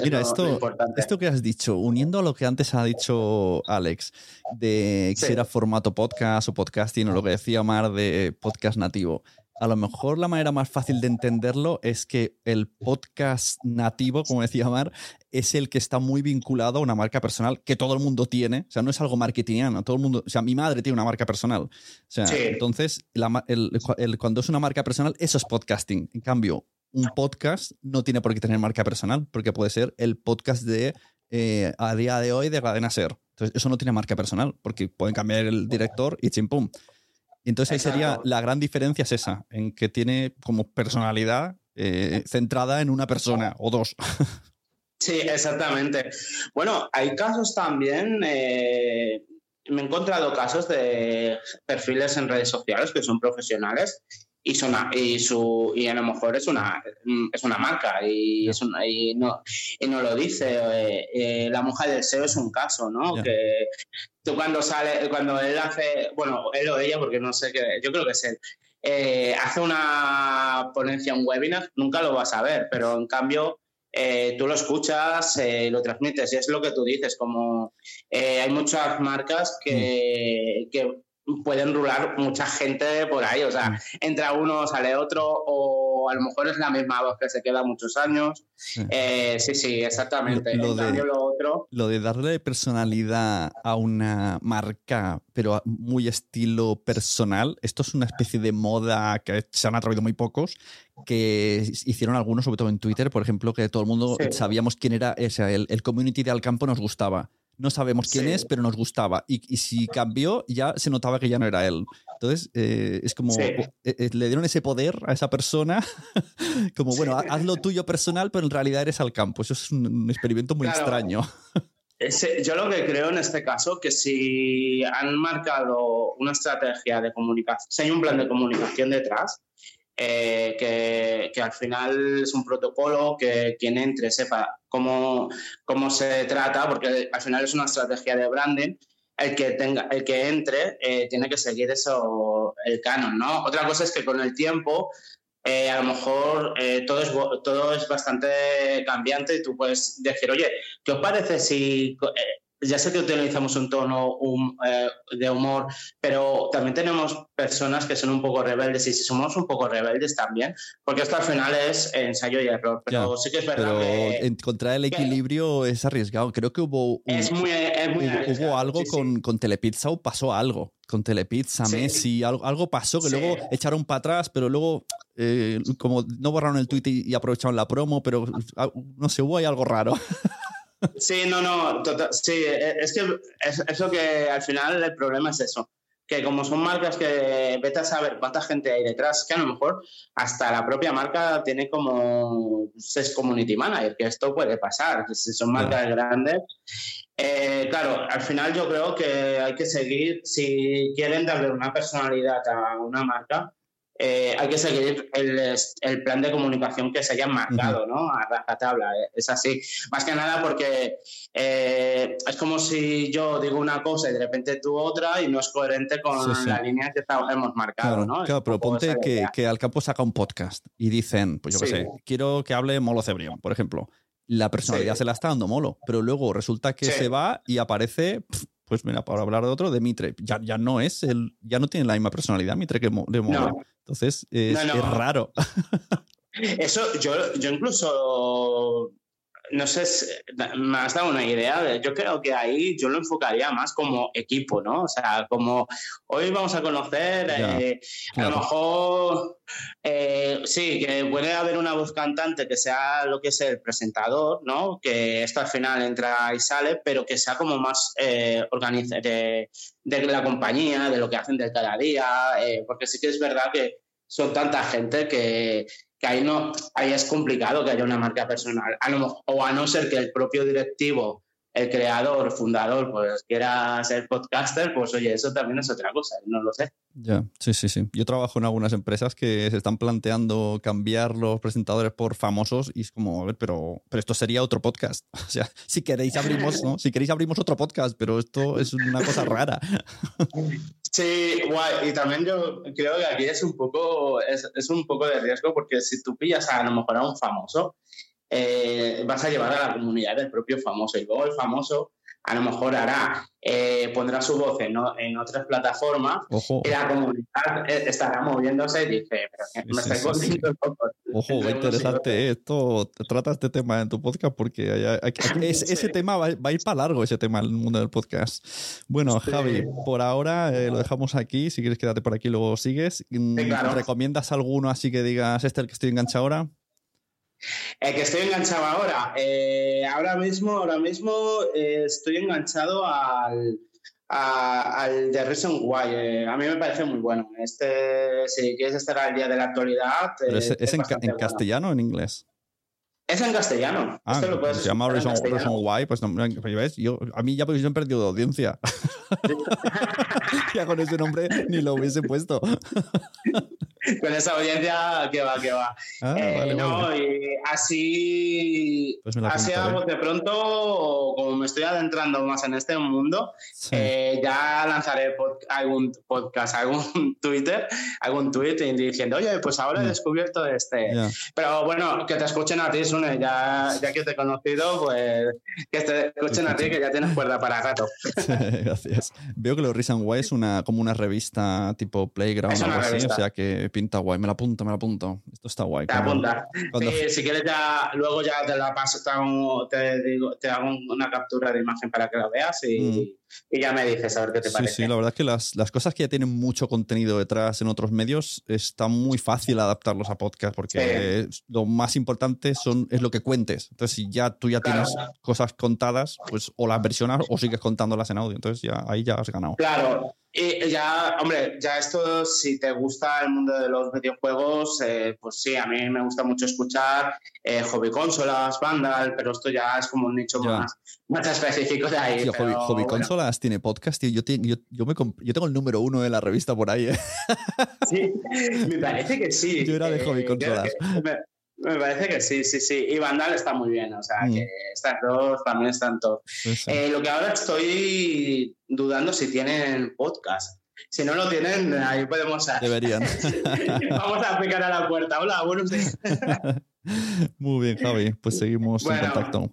Mira, esto, esto que has dicho, uniendo a lo que antes ha dicho Alex, de si era formato podcast o podcasting o lo que decía Omar de podcast nativo. A lo mejor la manera más fácil de entenderlo es que el podcast nativo, como decía Omar, es el que está muy vinculado a una marca personal que todo el mundo tiene. O sea, no es algo marketingiano. Todo el mundo, o sea, mi madre tiene una marca personal. O sea, entonces, cuando es una marca personal, eso es podcasting. En cambio, un podcast no tiene por qué tener marca personal, porque puede ser el podcast de eh, a día de hoy de Cadena Ser. Entonces, eso no tiene marca personal, porque pueden cambiar el director y chimpum. Entonces ahí sería la gran diferencia es esa, en que tiene como personalidad eh, centrada en una persona o dos. Sí, exactamente. Bueno, hay casos también, eh, me he encontrado casos de perfiles en redes sociales que son profesionales y, y, su, y a lo mejor es una, es una marca y, es y, no, y no lo dice. Eh, eh, la monja del SEO es un caso, ¿no? Que tú cuando sale, cuando él hace, bueno, él o ella, porque no sé qué, yo creo que es él, eh, hace una ponencia, un webinar, nunca lo vas a ver, pero en cambio... tú lo escuchas, lo transmites y es lo que tú dices, como hay muchas marcas que, mm. que pueden rular mucha gente por ahí, o sea, mm. entra uno, sale otro, o a lo mejor es la misma voz que se queda muchos años. Sí, eh, sí, exactamente. Lo, de, lo, otro... lo de darle personalidad a una marca, pero muy estilo personal, esto es una especie de moda que se han atrevido muy pocos, que hicieron algunos, sobre todo en Twitter, por ejemplo, que todo el mundo sabíamos quién era, ese, el, el community de Alcampo nos gustaba no sabemos quién es, pero nos gustaba. Y, si cambió, ya se notaba que ya no era él. Entonces, eh, es como, eh, eh, le dieron ese poder a esa persona, como, bueno, haz lo tuyo personal, pero en realidad eres al campo. Eso es un, experimento muy extraño. yo lo que creo en este caso, que si han marcado una estrategia de comunicación, si hay un plan de comunicación detrás, eh, que, al final es un protocolo que quien entre sepa cómo, cómo se trata, porque al final es una estrategia de branding. El que, tenga, el que entre eh, tiene que seguir eso, el canon, ¿no? Otra cosa es que con el tiempo eh, a lo mejor todo, es, todo es bastante cambiante y tú puedes decir, oye, ¿qué os parece si ya sé que utilizamos un tono eh, de humor, pero también tenemos personas que son un poco rebeldes y si somos un poco rebeldes también, porque esto al final es ensayo y error, pero sí que es verdad que, encontrar el equilibrio es arriesgado. Creo que hubo, es muy, hubo, algo con, con Telepizza o pasó algo con Telepizza, Messi, algo, algo pasó que luego echaron para atrás, pero luego eh, como no borraron el tweet y, aprovecharon la promo, pero ah, no sé, hubo ahí algo raro. Sí, no, no, sí, e, es que es, eso que al final el problema es eso, que como son marcas que vete a saber cuánta gente hay detrás, que a lo mejor hasta la propia marca tiene como es community manager, que esto puede pasar, si son marcas grandes. Eh, claro, al final yo creo que hay que seguir, si quieren darle una personalidad a una marca, eh, hay que seguir el, plan de comunicación que se haya marcado, ¿no? A rajatabla, eh, es así. Más que nada porque eh, es como si yo digo una cosa y de repente tú otra y no es coherente con la línea que hemos marcado, ¿no? Claro, pero ponte que, que, al campo saca un podcast y dicen, pues yo qué sé, quiero que hable Molo Cebrión, por ejemplo. La personalidad se la está dando Molo, pero luego resulta que se va y aparece pues mira, para hablar de otro, de Mitre. Ya, ya no es el, ya no tiene la misma personalidad Mitre que de Molo. Entonces es, es raro. Eso, yo, yo incluso no sé, me has dado una idea. Yo creo que ahí yo lo enfocaría más como equipo, ¿no? O sea, como hoy vamos a conocer, eh, a lo mejor, eh, sí, que puede haber una voz cantante que sea lo que es el presentador, ¿no? Que esto al final entra y sale, pero que sea como más eh, de, de, la compañía, de lo que hacen del cada día, eh, porque sí que es verdad que son tanta gente que, que ahí, no, ahí es complicado que haya una marca personal. o a no ser que el propio directivo, el creador, fundador, pues quiera ser podcaster, pues oye, eso también es otra cosa, no lo sé. Ya, sí, sí, sí. Yo trabajo en algunas empresas que se están planteando cambiar los presentadores por famosos y es como, a ver, pero, pero esto sería otro podcast. O sea, si queréis abrimos, ¿no? Si queréis abrimos otro podcast, pero esto es una cosa rara. Sí, guay. Y también yo creo que aquí es un poco, es, es un poco de riesgo porque si tú pillas a, a lo mejor a un famoso, eh, vas a llevar a la comunidad del propio famoso. Y luego el famoso a lo mejor hará, eh, pondrá su voz en, en otras plataformas y la comunidad eh, estará moviéndose y dice, pero me estáis volviendo Ojo, interesante esto, trata este tema en tu podcast porque ese tema va, a ir para largo, ese tema en el mundo del podcast. Bueno, Javi, por ahora lo dejamos aquí, si quieres quédate por aquí luego sigues. Mm, ¿Recomiendas alguno así que digas, este es el que estoy enganchado ahora? El que estoy enganchado ahora. Eh, ahora mismo, ahora mismo eh, estoy enganchado al, al de Reason Why. Eh, a mí me parece muy bueno. Este, si quieres estar al día de la actualidad. ¿Es, en, castellano o en inglés? Es en castellano. Ah, se llama Reason, Why. Pues no, ¿ves? Yo, a mí ya porque yo he perdido de audiencia. ya con ese nombre ni lo hubiese puesto. con esa audiencia que va, que va. Ah, eh, no, y así, pues así de pronto, como me estoy adentrando más en este mundo, eh, ya lanzaré algún podcast, algún Twitter, algún tweet diciendo, oye, pues ahora he descubierto este. Pero bueno, que te escuchen a ti, Sune, ya, ya que te he conocido, pues que te escuchen a ti, que ya tienes cuerda para rato. Gracias. Veo que lo Reason Why es una, como una revista tipo Playground o algo así, o sea que pinta guay. Me la apunto, me la apunto. Esto está guay. Te apunta. si quieres ya, luego ya te la paso, te hago, te, digo, te hago una captura de imagen para que la veas y, mm. y ya me dices a ver qué te parece. Sí, la verdad es que las, las, cosas que ya tienen mucho contenido detrás en otros medios está muy fácil adaptarlos a podcast porque lo más importante son, es lo que cuentes. Entonces, si ya tú ya tienes cosas contadas, pues o las versionas o sigues contándolas en audio. Entonces, ya ahí ya has ganado. Claro, y ya, hombre, ya esto, si te gusta el mundo de los videojuegos, eh, pues sí, a mí me gusta mucho escuchar eh, hobby consolas, Vandal, pero esto ya es como un nicho más, más específico de ahí. hobby, consolas tiene podcast, tío. Yo, yo, yo, me yo, tengo el número uno de la revista por ahí. ¿eh? Sí, me parece que sí. Yo era de hobby consolas. Me parece que sí, sí, sí. Y Vandal está muy bien, o sea, mm. que estas dos también están todos. Eh, lo que ahora estoy dudando si tienen podcast. Si no lo tienen, ahí podemos. Deberían. Vamos a picar a la puerta. Hola, buenos días. muy bien, Javi. Pues seguimos en contacto.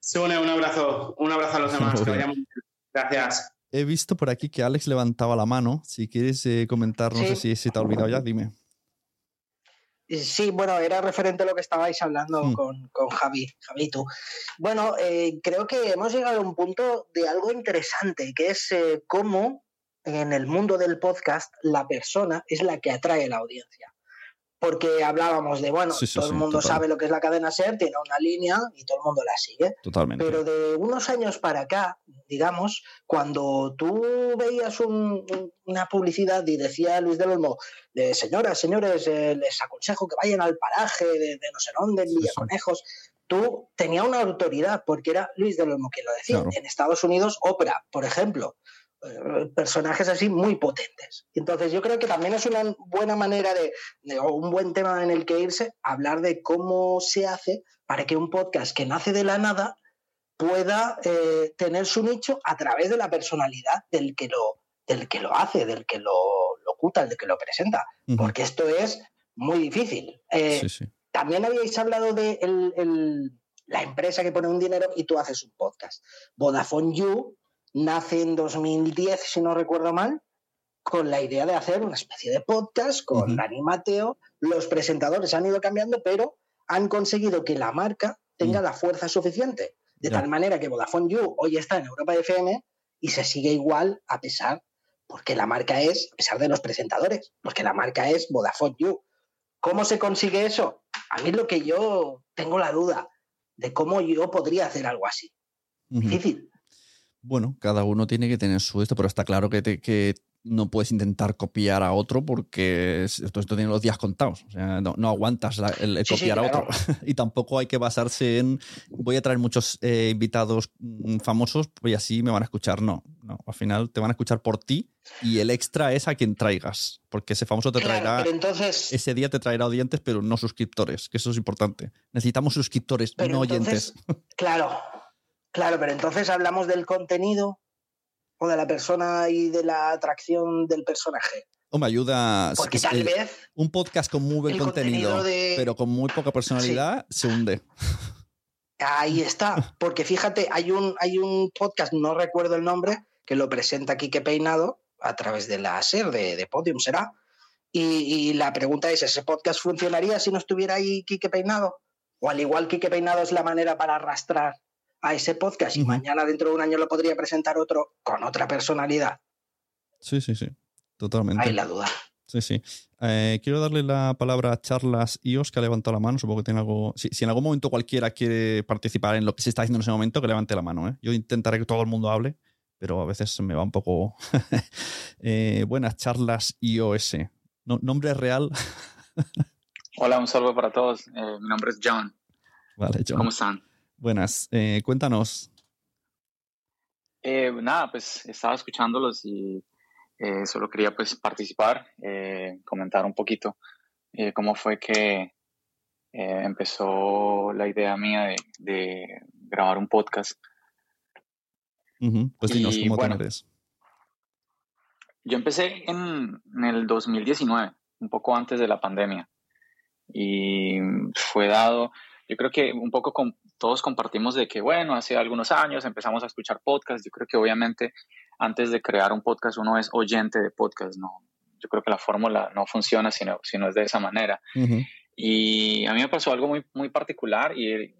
Sune, un abrazo, un abrazo a los demás. Gracias. He visto por aquí que Alex levantaba la mano. Si quieres eh, comentar, no sé si se te ha olvidado ya, dime. Sí, bueno, era referente a lo que estabais hablando hmm. con, con, Javi, Javi, tú. Bueno, eh, creo que hemos llegado a un punto de algo interesante, que es eh, cómo en el mundo del podcast la persona es la que atrae la audiencia porque hablábamos de, bueno, todo el mundo sabe lo que es la cadena SER, tiene una línea y todo el mundo la sigue. Totalmente. Pero de unos años para acá, digamos, cuando tú veías una publicidad y decía Luis del Olmo, de señoras, señores, eh, les aconsejo que vayan al paraje de, no sé dónde, en Villaconejos, tú tenías una autoridad porque era Luis del Olmo quien lo decía. En Estados Unidos, Oprah, por ejemplo personajes así muy potentes. Entonces yo creo que también es una buena manera de, o un buen tema en el que irse, hablar de cómo se hace para que un podcast que nace de la nada pueda eh, tener su nicho a través de la personalidad del que lo, del que lo hace, del que lo locuta, del que lo presenta. Porque esto es muy difícil. Eh, también habíais hablado de la empresa que pone un dinero y tú haces un podcast. Vodafone You nace en 2010, si no recuerdo mal, con la idea de hacer una especie de podcast con Dani Mateo. Los presentadores han ido cambiando, pero han conseguido que la marca tenga mm. la fuerza suficiente. De tal manera que Vodafone You hoy está en Europa FM y se sigue igual a pesar, porque la marca es, a pesar de los presentadores, porque la marca es Vodafone You. ¿Cómo se consigue eso? A mí es lo que yo tengo la duda de cómo yo podría hacer algo así. Difícil. Bueno, cada uno tiene que tener su esto, pero está claro que, que no puedes intentar copiar a otro porque esto, esto tiene los días contados. O sea, no, aguantas el, copiar a otro. y tampoco hay que basarse en voy a traer muchos eh, invitados mm, famosos y así me van a escuchar. No, no. Al final te van a escuchar por ti y el extra es a quien traigas. Porque ese famoso te traerá. entonces, ese día te traerá oyentes, pero no suscriptores, que eso es importante. Necesitamos suscriptores, no oyentes. Claro, Claro, pero entonces hablamos del contenido o de la persona y de la atracción del personaje. O me ayuda. Porque tal vez. Un podcast con muy buen contenido, pero con muy poca personalidad, se hunde. Ahí está. Porque fíjate, hay un, hay un podcast, no recuerdo el nombre, que lo presenta Quique Peinado a través de la SER de, de Podium, será. Y, y, la pregunta es: ¿ese podcast funcionaría si no estuviera ahí Quique Peinado? O al igual Quique Peinado es la manera para arrastrar a ese podcast y mañana dentro de un año lo podría presentar otro con otra personalidad. Sí, sí, sí, totalmente. Hay la duda. Sí, sí. Eh, quiero darle la palabra a Charlas Ios, que ha levantado la mano. Supongo que tiene algo. Si, en algún momento cualquiera quiere participar en lo que se está haciendo en ese momento, que levante la mano. ¿eh? Yo intentaré que todo el mundo hable, pero a veces me va un poco. eh, buenas, Charlas IOS. ¿Nombre real? Hola, un saludo para todos. Eh, mi nombre es John. Vale, John. ¿Cómo están? Buenas, eh, cuéntanos. Eh, nada, pues estaba escuchándolos y eh, solo quería pues participar, comentar un poquito cómo fue que empezó la idea mía de, grabar un podcast. Pues dinos, ¿cómo bueno, Yo empecé en, en el 2019, un poco antes de la pandemia, y fue dado, yo creo que un poco con, todos compartimos de que, bueno, hace algunos años empezamos a escuchar podcasts. Yo creo que obviamente antes de crear un podcast uno es oyente de podcast, ¿no? Yo creo que la fórmula no funciona si no, si no es de esa manera. Y a mí me pasó algo muy, muy particular y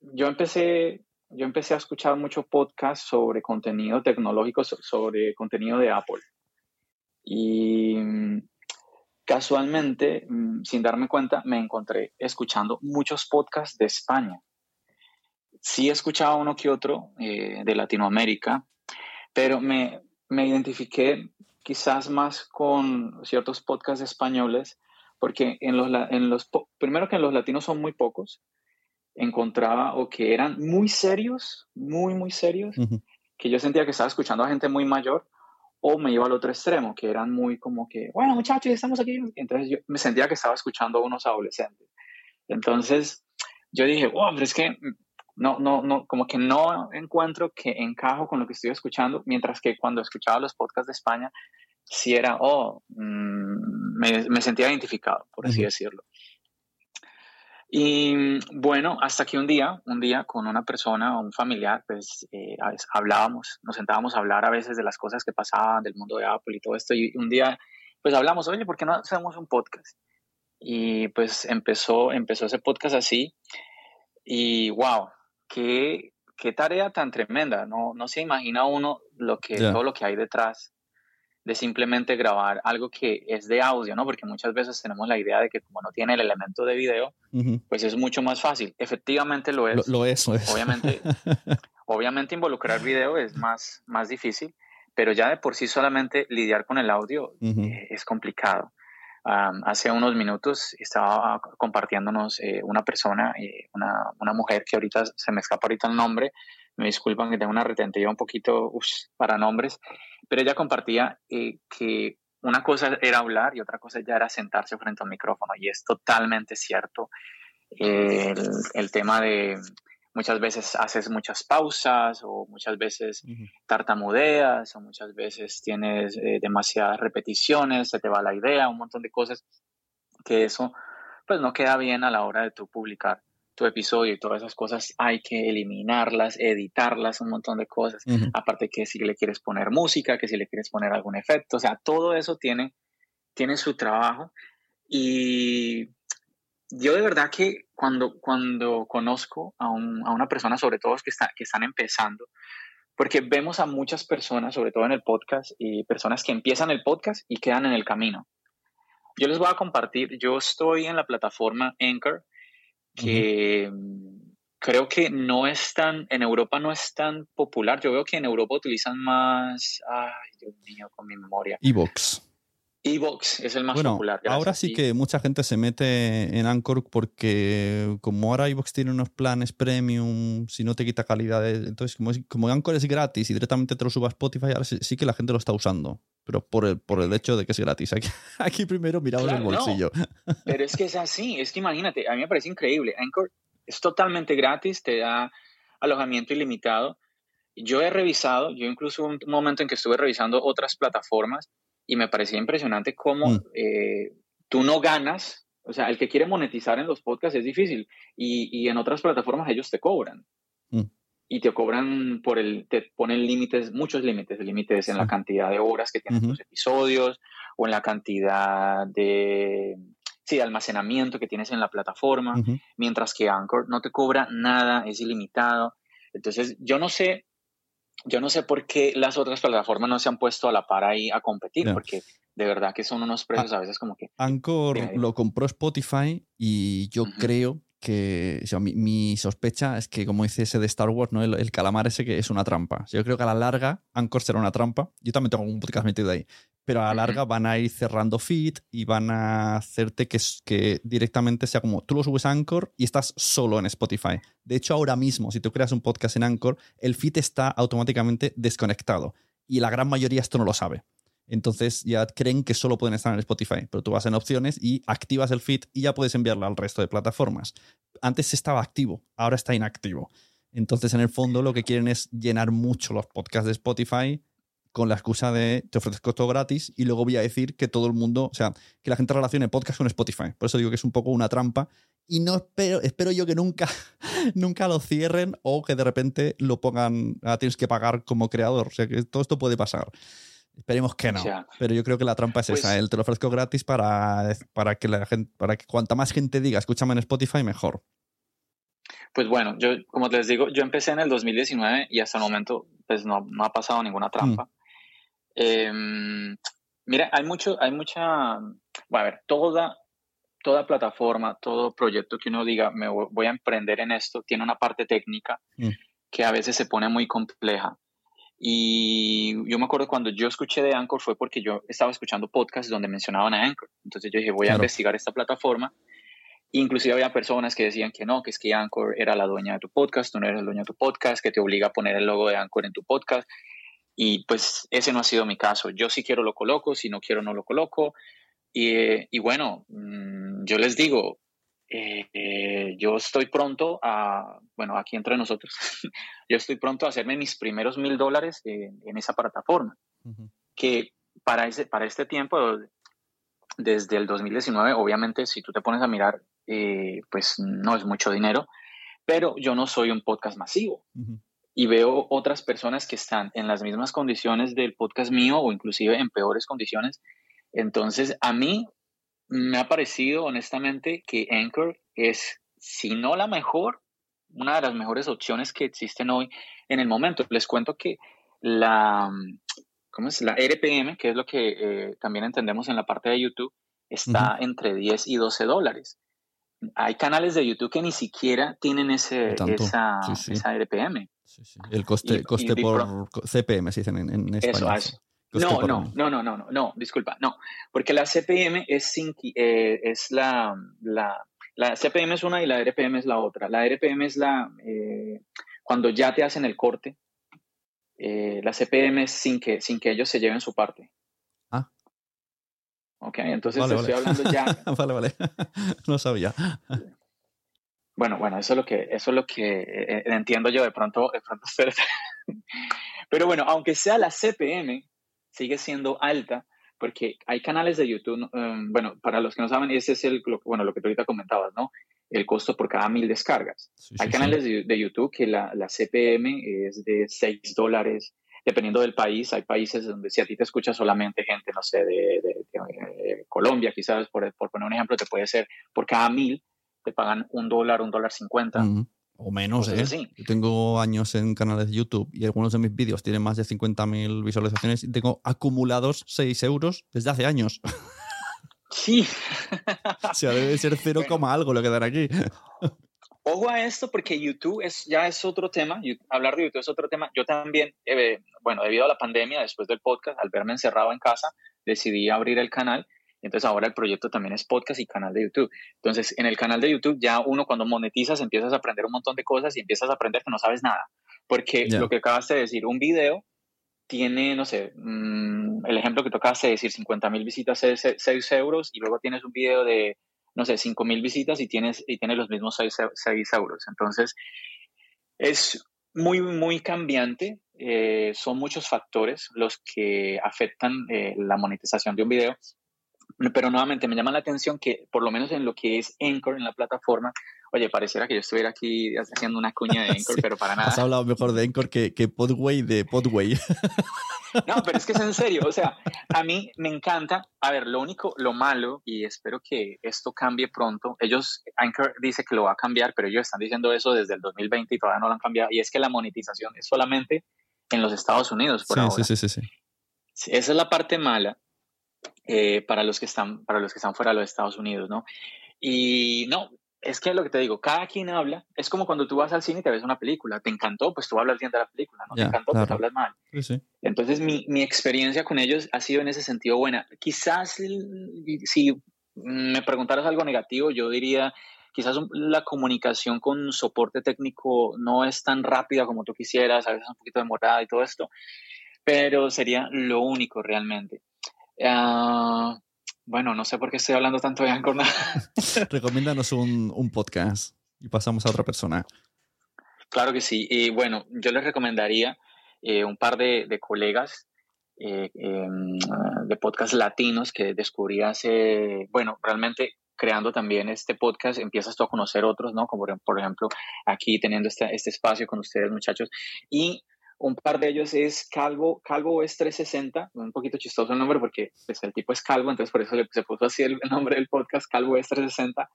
yo empecé, yo empecé a escuchar mucho podcast sobre contenido tecnológico, sobre contenido de Apple. Y casualmente, mm, sin darme cuenta, me encontré escuchando muchos podcasts de España. Sí he escuchado uno que otro eh, de Latinoamérica, pero me, me identifiqué quizás más con ciertos podcasts españoles, porque en los, en los, primero que en los latinos son muy pocos, encontraba o que eran muy serios, muy, muy serios, que yo sentía que estaba escuchando a gente muy mayor, o me iba al otro extremo, que eran muy como que, bueno, muchachos, estamos aquí. Entonces yo me sentía que estaba escuchando a unos adolescentes. Entonces yo dije, wow, pero es que no, no, no, como que no encuentro que encajo con lo que estoy escuchando, mientras que cuando escuchaba los podcasts de España, sí era, oh, mm, me, me, sentía identificado, por así decirlo. Y bueno, hasta que un día, un día con una persona o un familiar, pues eh, hablábamos, nos sentábamos a hablar a veces de las cosas que pasaban, del mundo de Apple y todo esto. Y un día, pues hablamos, oye, ¿por qué no hacemos un podcast? Y pues empezó, empezó ese podcast así. Y wow, qué, qué tarea tan tremenda. No, no se imagina uno lo que, todo lo que hay detrás de simplemente grabar algo que es de audio, ¿no? Porque muchas veces tenemos la idea de que como no tiene el elemento de video, pues es mucho más fácil. Efectivamente lo es. Lo, es, lo es. Obviamente, obviamente involucrar video es más, más difícil, pero ya de por sí solamente lidiar con el audio eh, es complicado. Hace unos minutos estaba compartiéndonos eh, una persona, eh, una, mujer que ahorita se me escapa ahorita el nombre, me disculpan que tengo una retentiva un poquito para nombres, pero ella compartía eh, que una cosa era hablar y otra cosa ya era sentarse frente al micrófono y es totalmente cierto. el, tema de muchas veces haces muchas pausas o muchas veces tartamudeas o muchas veces tienes eh, demasiadas repeticiones, se te va la idea, un montón de cosas que eso pues no queda bien a la hora de tú publicar tu episodio y todas esas cosas hay que eliminarlas, editarlas, un montón de cosas. Aparte que si le quieres poner música, que si le quieres poner algún efecto, o sea, todo eso tiene, tiene su trabajo. Y yo de verdad que cuando, cuando conozco a, una persona, sobre todo que, está, que están empezando, porque vemos a muchas personas, sobre todo en el podcast, y personas que empiezan el podcast y quedan en el camino. Yo les voy a compartir, yo estoy en la plataforma Anchor, que creo que no es tan, en Europa no es tan popular. Yo veo que en Europa utilizan más, ay Dios mío, con mi memoria. Evox. Evox es el más popular. ahora sí que mucha gente se mete en Anchor porque como ahora Evox tiene unos planes premium, si no te quita calidad, entonces como, como Anchor es gratis y directamente te lo suba a Spotify, ahora sí, que la gente lo está usando pero por el, por el hecho de que es gratis. Aquí, aquí primero miramos el bolsillo. pero es que es así, es que imagínate, a mí me parece increíble. Anchor es totalmente gratis, te da alojamiento ilimitado. Yo he revisado, yo incluso un momento en que estuve revisando otras plataformas y me parecía impresionante cómo mm. eh, tú no ganas, o sea, el que quiere monetizar en los podcasts es difícil y, y en otras plataformas ellos te cobran. Mm y te cobran por el, te ponen límites, muchos límites, límites en la cantidad de horas que tienen los episodios o en la cantidad de, sí, almacenamiento que tienes en la plataforma, mientras que Anchor no te cobra nada, es ilimitado. Entonces, yo no sé, yo no sé por qué las otras plataformas no se han puesto a la par ahí a competir, porque de verdad que son unos precios a veces como que... Anchor lo compró Spotify y yo creo que mi, sospecha es que, como dice ese de Star Wars, ¿no? el, calamar ese que es una trampa. yo creo que a la larga Anchor será una trampa. Yo también tengo un podcast metido ahí. Pero a la larga van a ir cerrando feed y van a hacerte que, que directamente sea como tú lo subes a Anchor y estás solo en Spotify. De hecho, ahora mismo, si tú creas un podcast en Anchor, el feed está automáticamente desconectado. Y la gran mayoría esto no lo sabe. Entonces ya creen que solo pueden estar en Spotify, pero tú vas en opciones y activas el feed y ya puedes enviarlo al resto de plataformas. Antes estaba activo, ahora está inactivo. Entonces en el fondo lo que quieren es llenar mucho los podcasts de Spotify con la excusa de te ofrezco todo gratis y luego voy a decir que todo el mundo, o sea, que la gente relacione podcast con Spotify. Por eso digo que es un poco una trampa y no espero, espero yo que nunca, nunca lo cierren o que de repente lo pongan, ah, tienes que pagar como creador. O sea, que todo esto puede pasar. Esperemos que no. pero yo creo que la trampa es esa. Él pues te lo ofrezco gratis para, para que la gente, para que cuanta más gente diga, escúchame en Spotify, mejor. Pues bueno, yo, como les digo, yo empecé en el 2019 y hasta el momento, pues no, no ha pasado ninguna trampa. Mm. Em, mira, hay mucho, hay mucha, bueno, a ver, toda, toda plataforma, todo proyecto que uno diga, me voy a emprender en esto, tiene una parte técnica mm. que a veces se pone muy compleja. Y yo me acuerdo cuando yo escuché de Anchor fue porque yo estaba escuchando podcasts donde mencionaban a Anchor. Entonces yo dije, voy a investigar esta plataforma. Inclusive había personas que decían que no, que es que Anchor era la dueña de tu podcast, tú no eres el dueño de tu podcast, que te obliga a poner el logo de Anchor en tu podcast. Y pues ese no ha sido mi caso. Yo si quiero lo coloco, si no quiero no lo coloco. Y, y bueno, mm, yo les digo, eh, yo estoy pronto a, bueno, aquí entre nosotros, yo estoy pronto a hacerme mis primeros mil dólares en, esa plataforma, que para, ese, para este tiempo, desde el 2019, obviamente, si tú te pones a mirar, eh, pues no es mucho dinero, pero yo no soy un podcast masivo. Y veo otras personas que están en las mismas condiciones del podcast mío o inclusive en peores condiciones. Entonces, a mí me ha parecido honestamente que Anchor es, si no la mejor, una de las mejores opciones que existen hoy en el momento. Les cuento que la, ¿cómo es? La RPM, que es lo que eh, también entendemos en la parte de YouTube, está entre 10 y 12 dólares. Hay canales de YouTube que ni siquiera tienen ese, esa, esa, RPM. El coste, coste por CPM, se dicen en, español. No, no, no, no, no, no, disculpa, no, porque la CPM es, sin, eh, es la, la, la, CPM es una y la RPM es la otra. La RPM es la, eh, cuando ya te hacen el corte, eh, la CPM es sin que, sin que ellos se lleven su parte. Ah. Ok, entonces estoy hablando ya. vale, vale. no sabía. Bueno, bueno, eso es lo que, eso es lo que eh, entiendo yo de pronto, de pronto Pero bueno, aunque sea la CPM, sigue siendo alta porque hay canales de YouTube, um, bueno, para los que no saben, ese es el, lo, bueno, lo que tú ahorita comentabas, ¿no? El costo por cada mil descargas. hay canales de, YouTube que la, la, CPM es de 6 dólares, dependiendo del país. Hay países donde si a ti te escucha solamente gente, no sé, de, de Colombia, quizás, por, por, poner un ejemplo, te puede ser por cada mil, te pagan un dólar, un dólar cincuenta. O menos, ¿eh? Yo tengo años en canales de YouTube y algunos de mis vídeos tienen más de 50.000 visualizaciones y tengo acumulados 6 euros desde hace años. Sí. o sea, debe ser 0, algo lo que dan aquí. Ojo a esto porque YouTube es, ya es otro tema, hablar de YouTube es otro tema. Yo también, eh, bueno, debido a la pandemia, después del podcast, al verme encerrado en casa, decidí abrir el canal entonces ahora el proyecto también es podcast y canal de YouTube. Entonces en el canal de YouTube ya uno cuando monetizas empiezas a aprender un montón de cosas y empiezas a aprender que no sabes nada. Porque lo que acabas de decir, un video tiene, no sé, mm, el ejemplo que acabas de decir, 50 mil visitas es 6 euros y luego tienes un video de, no sé, 5 mil visitas y tienes, y tienes los mismos 6, euros. Entonces es muy, muy cambiante. Eh, son muchos factores los que afectan eh, la monetización de un video pero nuevamente me llama la atención que por lo menos en lo que es Anchor en la plataforma, oye, pareciera que yo estuviera aquí haciendo una cuña de Anchor, pero para nada. Has hablado mejor de Anchor que, que Podway de Podway. No, pero es que es en serio, o sea, a mí me encanta, a ver, lo único, lo malo, y espero que esto cambie pronto, ellos, Anchor dice que lo va a cambiar, pero ellos están diciendo eso desde el 2020 y todavía no lo han cambiado, y es que la monetización es solamente en los Estados Unidos por ahora. Sí, sí, sí, sí. Esa es la parte mala, eh, para, los que están, para los que están fuera de los Estados Unidos, ¿no? Y no, es que lo que te digo, cada quien habla, es como cuando tú vas al cine y te ves una película, te encantó, pues tú hablas bien de la película, ¿no? te encantó, pues hablas mal. Sí, sí. Entonces mi, mi, experiencia con ellos ha sido en ese sentido buena. Quizás si me preguntaras algo negativo, yo diría, quizás la comunicación con soporte técnico no es tan rápida como tú quisieras, a veces un poquito demorada y todo esto, pero sería lo único realmente. Ah, bueno, no sé por qué estoy hablando tanto de Anchor. Recomiéndanos un, un, podcast y pasamos a otra persona. Claro que sí. Y bueno, yo les recomendaría eh, un par de, de colegas eh, em, de podcast latinos que descubrí hace, bueno, realmente creando también este podcast, empiezas tú a conocer otros, ¿no? Como por ejemplo aquí teniendo este, este espacio con ustedes, muchachos. Y un par de ellos es Calvo, Calvo es 360, un poquito chistoso el nombre porque pues, el tipo es calvo, entonces por eso le, se puso así el, nombre del podcast, Calvo es 360.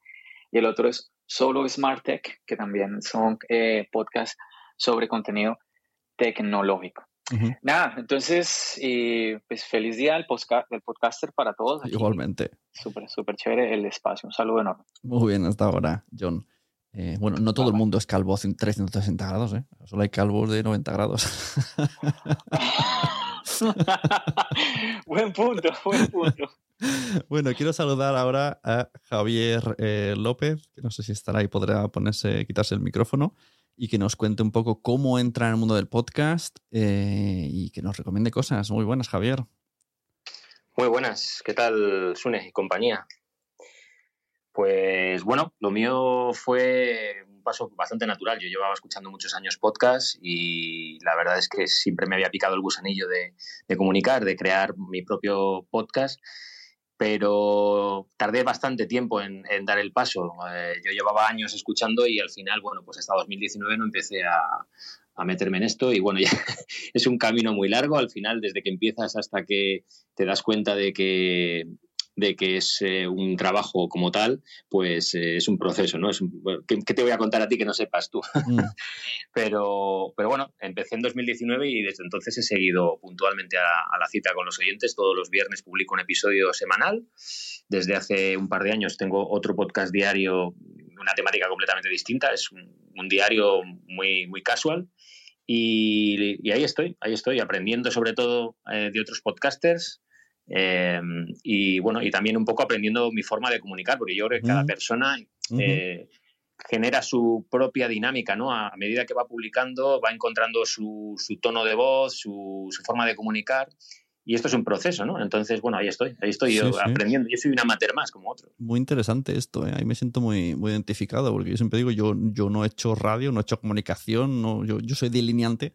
Y el otro es Solo Smart Tech, que también son eh, podcasts sobre contenido tecnológico. Nada, entonces, pues feliz día del, del podcaster para todos. Igualmente. Súper, súper chévere el espacio. Un saludo enorme. Muy bien, hasta ahora, John. Eh, bueno, no todo el mundo es calvo en 360 grados, ¿eh? Solo hay calvos de 90 grados. buen punto, buen punto. Bueno, quiero saludar ahora a Javier eh, López, que no sé si estará ahí, podrá ponerse, quitarse el micrófono y que nos cuente un poco cómo entra en el mundo del podcast y que nos recomiende cosas. Muy buenas, Javier. Muy buenas, ¿qué tal, Sune y compañía? Pues bueno, lo mío fue un paso bastante natural. Yo llevaba escuchando muchos años podcast y la verdad es que siempre me había picado el gusanillo de, comunicar, de crear mi propio podcast. pero tardé bastante tiempo en, dar el paso. Eh, yo llevaba años escuchando y al final, bueno, pues hasta 2019 no empecé a, meterme en esto y bueno, es un camino muy largo al final, desde que empiezas hasta que te das cuenta de que de que es eh, un trabajo como tal, pues eh, es un proceso, ¿no? Es ¿qué, te voy a contar a ti que no sepas tú? Mm. pero, pero bueno, empecé en 2019 y desde entonces he seguido puntualmente a, la cita con los oyentes. Todos los viernes publico un episodio semanal. Desde hace un par de años tengo otro podcast diario una temática completamente distinta. Es un, diario muy, muy casual. Y, ahí estoy, ahí estoy aprendiendo sobre todo eh, de otros podcasters, eh, y bueno, y también un poco aprendiendo mi forma de comunicar, porque yo creo que cada persona eh, genera su propia dinámica, ¿no? A, medida que va publicando, va encontrando su, tono de voz, su, forma de comunicar. Y esto es un proceso, ¿no? Entonces, bueno, ahí estoy, ahí estoy yo aprendiendo. Yo soy un amateur más como otro. Muy interesante esto, ¿eh? ahí me siento muy, muy identificado, porque yo siempre digo, yo, yo no he hecho radio, no he hecho comunicación, no, yo, yo soy delineante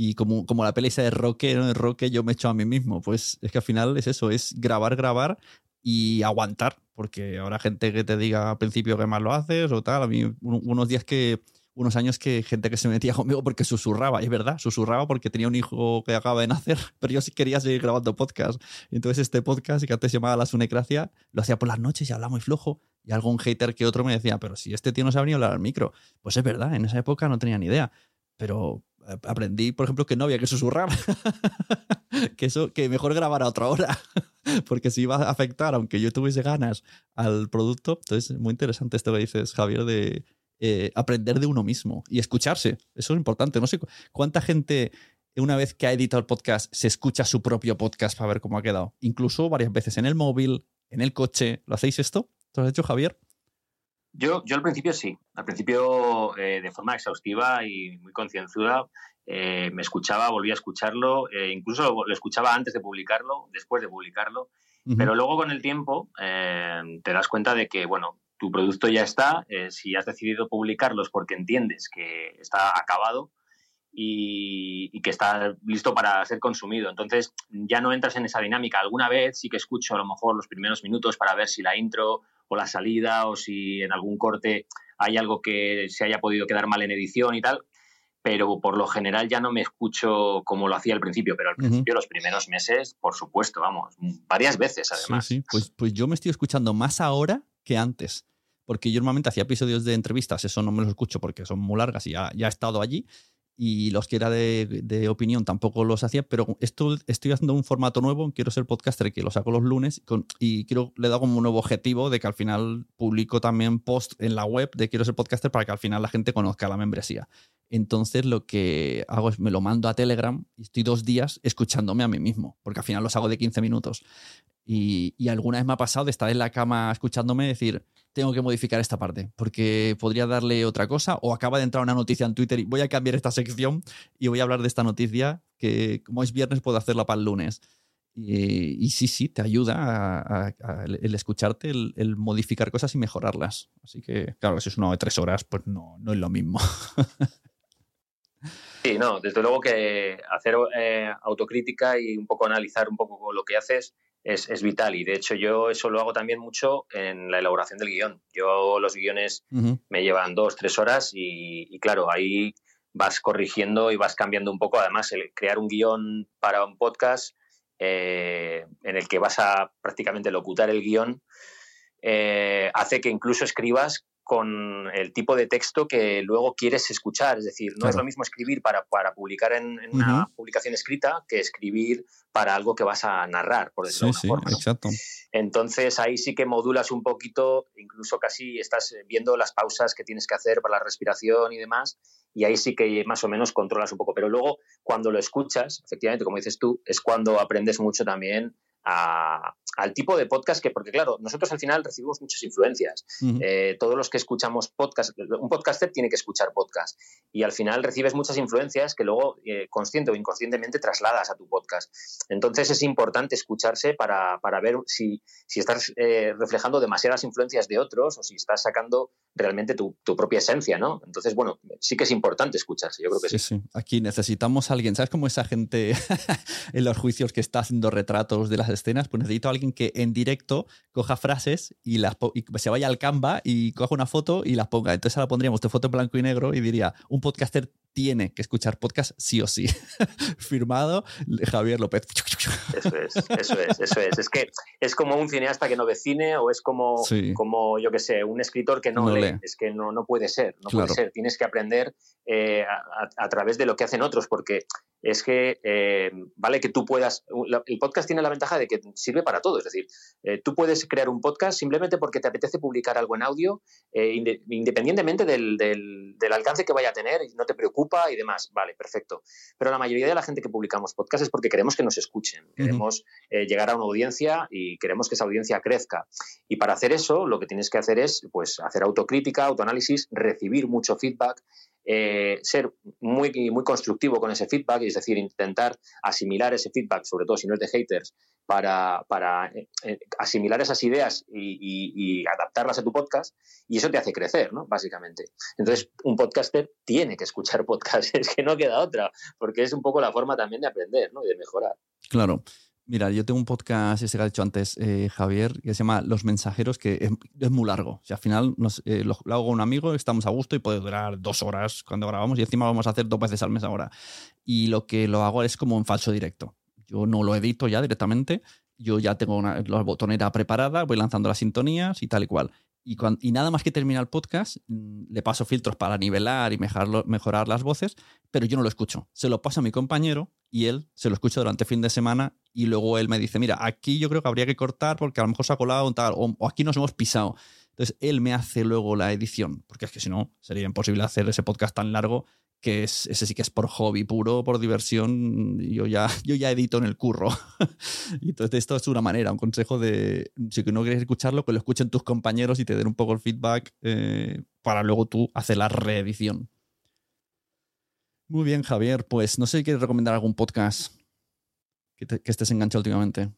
y como, como la peli esa de Roque, ¿no? De Roque yo me echo a mí mismo. Pues es que al final es eso, es grabar, grabar y aguantar. Porque habrá gente que te diga al principio que más lo haces o tal. A mí unos días que, unos años que gente que se metía conmigo porque susurraba, es verdad, susurraba porque tenía un hijo que acaba de nacer, pero yo sí quería seguir grabando podcast. Entonces este podcast, que antes se llamaba La Sunecracia, lo hacía por las noches y hablaba muy flojo. Y algún hater que otro me decía, pero si este tío no sabe ni hablar al micro. Pues es verdad, en esa época no tenía ni idea. Pero aprendí, por ejemplo, que no había que susurrar. que eso, que mejor grabar a otra hora. porque si iba a afectar, aunque yo tuviese ganas al producto. Entonces, muy interesante esto que dices, Javier, de eh, aprender de uno mismo y escucharse. Eso es importante. No sé cuánta gente, una vez que ha editado el podcast, se escucha su propio podcast para ver cómo ha quedado. Incluso varias veces en el móvil, en el coche. ¿Lo hacéis esto? ¿Lo has hecho, Javier? Yo, yo al principio sí, al principio eh, de forma exhaustiva y muy concienzuda eh, me escuchaba, volvía a escucharlo, eh, incluso lo, escuchaba antes de publicarlo, después de publicarlo, pero luego con el tiempo te das cuenta de que, bueno, tu producto ya está, si has decidido publicarlo es porque entiendes que está acabado y, y, que está listo para ser consumido. Entonces ya no entras en esa dinámica. Alguna vez sí que escucho a lo mejor los primeros minutos para ver si la intro o la salida o si en algún corte hay algo que se haya podido quedar mal en edición y tal, pero por lo general ya no me escucho como lo hacía al principio, pero al principio, los primeros meses, por supuesto, vamos, varias veces además. Sí, sí. Pues, pues yo me estoy escuchando más ahora que antes, porque yo normalmente hacía episodios de entrevistas, eso no me los escucho porque son muy largas y ya, ya he estado allí, y los que era de, opinión tampoco los hacía, pero esto estoy haciendo un formato nuevo, quiero ser podcaster que lo saco los lunes y quiero le he dado como un nuevo objetivo de que al final publico también post en la web de quiero ser podcaster para que al final la gente conozca la membresía. Entonces lo que hago es me lo mando a Telegram y estoy dos días escuchándome a mí mismo, porque al final los hago de 15 minutos. Y, y alguna vez me ha pasado de estar en la cama escuchándome decir, tengo que modificar esta parte, porque podría darle otra cosa, o acaba de entrar una noticia en Twitter y voy a cambiar esta sección y voy a hablar de esta noticia, que como es viernes puedo hacerla para el lunes. Y, sí, sí, te ayuda el, escucharte, el, modificar cosas y mejorarlas. Así que, claro, si es uno de tres horas, pues no, no es lo mismo. Sí, no, desde luego que hacer eh, autocrítica y un poco analizar un poco lo que haces es, vital y de hecho yo eso lo hago también mucho en la elaboración del guion. Yo los guiones me llevan dos, tres horas y, claro, ahí vas corrigiendo y vas cambiando un poco. Además, el crear un guion para un podcast eh, en el que vas a prácticamente locutar el guion eh, hace que incluso escribas con el tipo de texto que luego quieres escuchar. Es decir, no es lo mismo escribir para, para publicar en, una publicación escrita que escribir para algo que vas a narrar, por decirlo de alguna forma. Exacto. Entonces ahí sí que modulas un poquito, incluso casi estás viendo las pausas que tienes que hacer para la respiración y demás, y ahí sí que más o menos controlas un poco. Pero luego, cuando lo escuchas, efectivamente, como dices tú, es cuando aprendes mucho también al tipo de podcast que, porque claro, nosotros al final recibimos muchas influencias. Eh, todos los que escuchamos podcast, un podcaster tiene que escuchar podcast y al final recibes muchas influencias que luego, eh, consciente o inconscientemente, trasladas a tu podcast. Entonces es importante escucharse para, ver si, si estás eh, reflejando demasiadas influencias de otros o si estás sacando realmente tu, propia esencia, ¿no? Entonces, bueno, sí que es importante escucharse, yo creo que sí. Sí, Aquí necesitamos a alguien, ¿sabes cómo esa gente en los juicios que está haciendo retratos de las escenas, pues necesito a alguien que en directo coja frases y, las se vaya al Canva y coja una foto y las ponga. Entonces ahora pondríamos tu foto en blanco y negro y diría, un podcaster tiene que escuchar podcast sí o sí. Firmado Javier López. Eso es, eso es, eso es. Es que es como un cineasta que no ve cine o es como, como yo qué sé, un escritor que no, lee. Es que no, no puede ser, no puede ser. Tienes que aprender eh, a, través de lo que hacen otros, porque es que eh, vale que tú puedas. El podcast tiene la ventaja de que sirve para todo. Es decir, eh, tú puedes crear un podcast simplemente porque te apetece publicar algo en audio, independientemente del, del, del alcance que vaya a tener, y no te preocupes y demás. Vale, perfecto. Pero la mayoría de la gente que publicamos podcast es porque queremos que nos escuchen, queremos eh, llegar a una audiencia y queremos que esa audiencia crezca. Y para hacer eso, lo que tienes que hacer es pues, hacer autocrítica, autoanálisis, recibir mucho feedback, eh, ser muy, muy constructivo con ese feedback, es decir, intentar asimilar ese feedback, sobre todo si no es de haters, para, para eh, eh, asimilar esas ideas y, adaptarlas a tu podcast y eso te hace crecer, ¿no? Básicamente. Entonces, un podcaster tiene que escuchar podcasts, es que no queda otra, porque es un poco la forma también de aprender, ¿no? Y de mejorar. Claro. Mira, yo tengo un podcast, ese que ha dicho antes eh, Javier, que se llama Los Mensajeros, que es, muy largo. O sea, al final lo, hago con un amigo, estamos a gusto y puede durar dos horas cuando grabamos y encima vamos a hacer dos veces al mes ahora. Y lo que lo hago es como en falso directo. Yo no lo edito ya directamente, yo ya tengo una, la botonera preparada, voy lanzando las sintonías y tal y cual. Y, nada más que termina el podcast, mm, le paso filtros para nivelar y mejorar, mejorar las voces, pero yo no lo escucho. Se lo paso a mi compañero y él se lo escucha durante el fin de semana y luego él me dice, mira, aquí yo creo que habría que cortar porque a lo mejor se ha colado un tal, o, o aquí nos hemos pisado. Entonces él me hace luego la edición, porque es que si no, sería imposible hacer ese podcast tan largo que es, ese sí que es por hobby puro, por diversión, yo ya, yo ya edito en el curro. y entonces esto es una manera, un consejo de, si no quieres escucharlo, que lo escuchen tus compañeros y te den un poco el feedback eh, para luego tú hacer la reedición. Muy bien, Javier, pues no sé si quieres recomendar algún podcast que, que estés enganchado últimamente.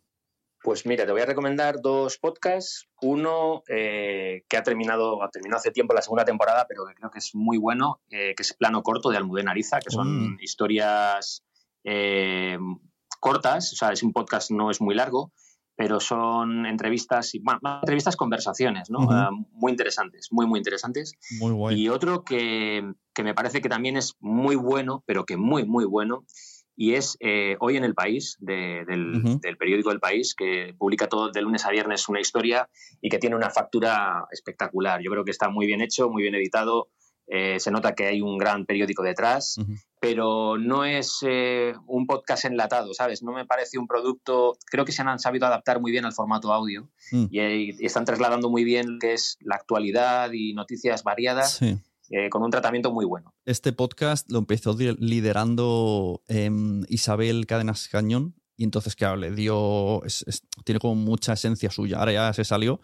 Pues mira, te voy a recomendar dos podcasts. Uno eh, que ha terminado, ha terminado hace tiempo la segunda temporada, pero que creo que es muy bueno, eh, que es Plano Corto de Almudena Ariza, que son mm. historias eh, cortas, o sea, es un podcast, no es muy largo, pero son entrevistas, entrevistas, conversaciones, ¿no? Ah, muy interesantes, muy, muy interesantes. Muy Y otro que, que me parece que también es muy bueno, pero que muy, muy bueno, y es eh, hoy en el país, del, periódico El País, que publica todo de lunes a viernes una historia y que tiene una factura espectacular. Yo creo que está muy bien hecho, muy bien editado. Eh, se nota que hay un gran periódico detrás, pero no es eh, un podcast enlatado, ¿sabes? No me parece un producto. Creo que se han sabido adaptar muy bien al formato audio mm. y, están trasladando muy bien lo que es la actualidad y noticias variadas. Sí eh, con un tratamiento muy bueno. Este podcast lo empezó liderando em, Isabel Cadenas Cañón y entonces, claro, le dio, tiene como mucha esencia suya. Ahora ya se salió,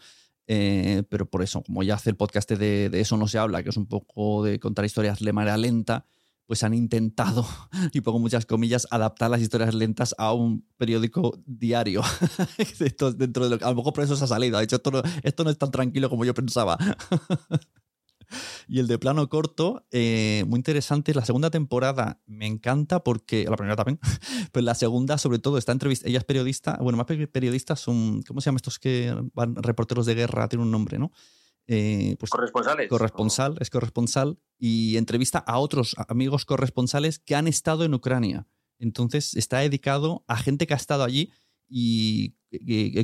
eh, pero por eso, como ya hace el podcast de, Eso no se habla, que es un poco de contar historias de manera lenta, pues han intentado, y pongo muchas comillas, adaptar las historias lentas a un periódico diario. dentro de a lo mejor por eso se ha salido. Ha dicho, esto esto no es tan tranquilo como yo pensaba. y el de plano corto, eh, muy interesante. La segunda temporada me encanta porque, la primera también, pero la segunda sobre todo está entrevista, ella es periodista, bueno, más periodistas son, ¿cómo se llaman estos que van reporteros de guerra? Tiene un nombre, ¿no? Eh, pues, corresponsales. Corresponsal, es corresponsal y entrevista a otros amigos corresponsales que han estado en Ucrania. Entonces está dedicado a gente que ha estado allí y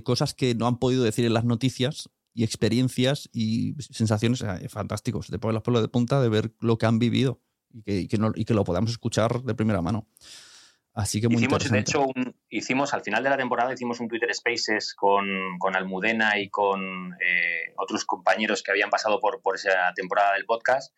cosas que no han podido decir en las noticias y experiencias y sensaciones fantásticos. Te pones los pelos de punta de ver lo que han vivido y que, y que, lo podamos escuchar de primera mano. Así que muy hicimos, De hecho, hicimos al final de la temporada hicimos un Twitter Spaces con, con Almudena y con eh, otros compañeros que habían pasado por, por esa temporada del podcast.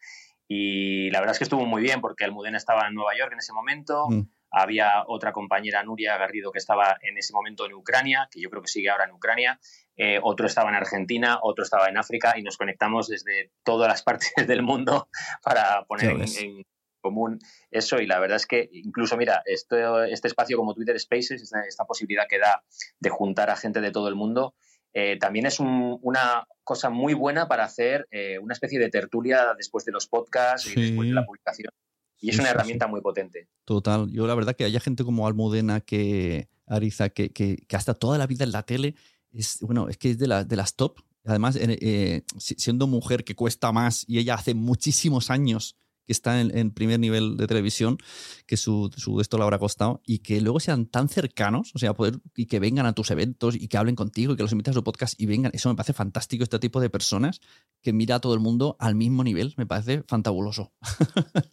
Y la verdad es que estuvo muy bien porque Almudena estaba en Nueva York en ese momento. Mm. Había otra compañera, Nuria Garrido, que estaba en ese momento en Ucrania, que yo creo que sigue ahora en Ucrania. Eh, otro estaba en Argentina, otro estaba en África y nos conectamos desde todas las partes del mundo para poner en, común eso. Y la verdad es que incluso, mira, esto, este espacio como Twitter Spaces, esta, posibilidad que da de juntar a gente de todo el mundo, eh, también es una cosa muy buena para hacer eh, una especie de tertulia después de los podcasts y después de la publicación Y es una herramienta muy potente. Total. Yo la verdad que haya gente como Almudena que, Ariza, que, que, hasta toda la vida en la tele, es, bueno, es que es de, de las top. Además, eh, siendo mujer que cuesta más y ella hace muchísimos años que está en, primer nivel de televisión, que su, su, esto le habrá costado, y que luego sean tan cercanos, o sea, poder, y que vengan a tus eventos y que hablen contigo y que los invites a su podcast y vengan. Eso me parece fantástico, este tipo de personas que mira a todo el mundo al mismo nivel, me parece fantabuloso.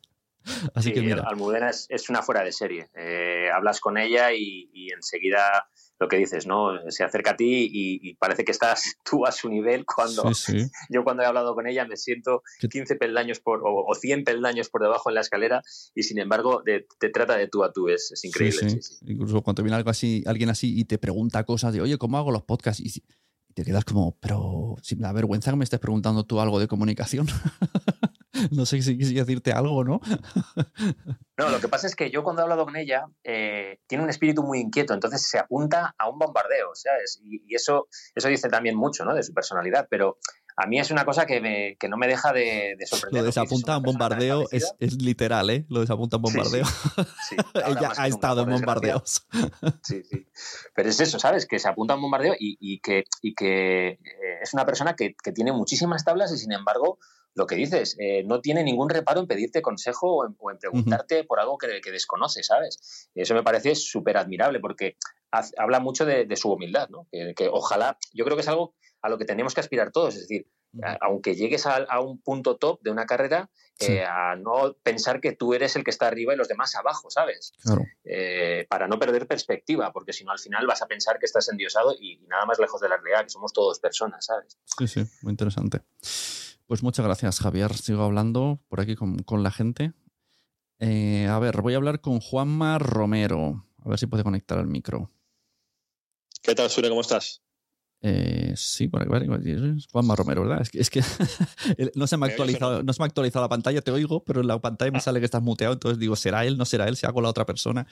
Así que mira. Almudena es, una fuera de serie. Eh, hablas con ella y, y enseguida lo que dices, ¿no? Se acerca a ti y, parece que estás tú a su nivel cuando yo cuando he hablado con ella me siento 15 peldaños por, o, 100 peldaños por debajo en la escalera y sin embargo te trata de tú a tú, es, increíble. Incluso cuando viene algo así, alguien así y te pregunta cosas de, oye, ¿cómo hago los podcasts? Y te quedas como, pero si me da vergüenza que me estés preguntando tú algo de comunicación. no sé si quisiera decirte algo, ¿no? no, lo que pasa es que yo cuando he hablado con ella, eh, tiene un espíritu muy inquieto, entonces se apunta a un bombardeo, ¿sabes? Y, y, eso, eso dice también mucho, ¿no? De su personalidad, pero a mí es una cosa que, me, que no me deja de, de sorprender. Lo desapunta un bombardeo es, es, literal, ¿eh? Lo desapunta a un bombardeo. Sí, Ella ha estado en bombardeos. Sí, sí. Pero es eso, ¿sabes? Que se apunta a un bombardeo y, y que, y que eh, es una persona que, que tiene muchísimas tablas y sin embargo lo que dices, eh, no tiene ningún reparo en pedirte consejo o en, preguntarte por algo que, que desconoce, ¿sabes? Eso me parece súper admirable porque habla mucho de, su humildad, ¿no? Que, ojalá, yo creo que es algo a lo que tenemos que aspirar todos, es decir, aunque llegues a, un punto top de una carrera, eh, a no pensar que tú eres el que está arriba y los demás abajo, ¿sabes? Eh, para no perder perspectiva, porque si no al final vas a pensar que estás endiosado y, y nada más lejos de la realidad, que somos todos personas, ¿sabes? Sí, sí, muy interesante. Pues muchas gracias, Javier. Sigo hablando por aquí con, la gente. Eh, a ver, voy a hablar con Juanma Romero. A ver si puede conectar al micro. ¿Qué tal, Sune? ¿Cómo estás? Eh, sí, bueno, Juanma Romero, ¿verdad? Es que, no, se me ha actualizado, no se me ha actualizado la pantalla, te oigo, pero en la pantalla me ah. sale que estás muteado, entonces digo, ¿será él? ¿No será él? ¿Se ha la otra persona?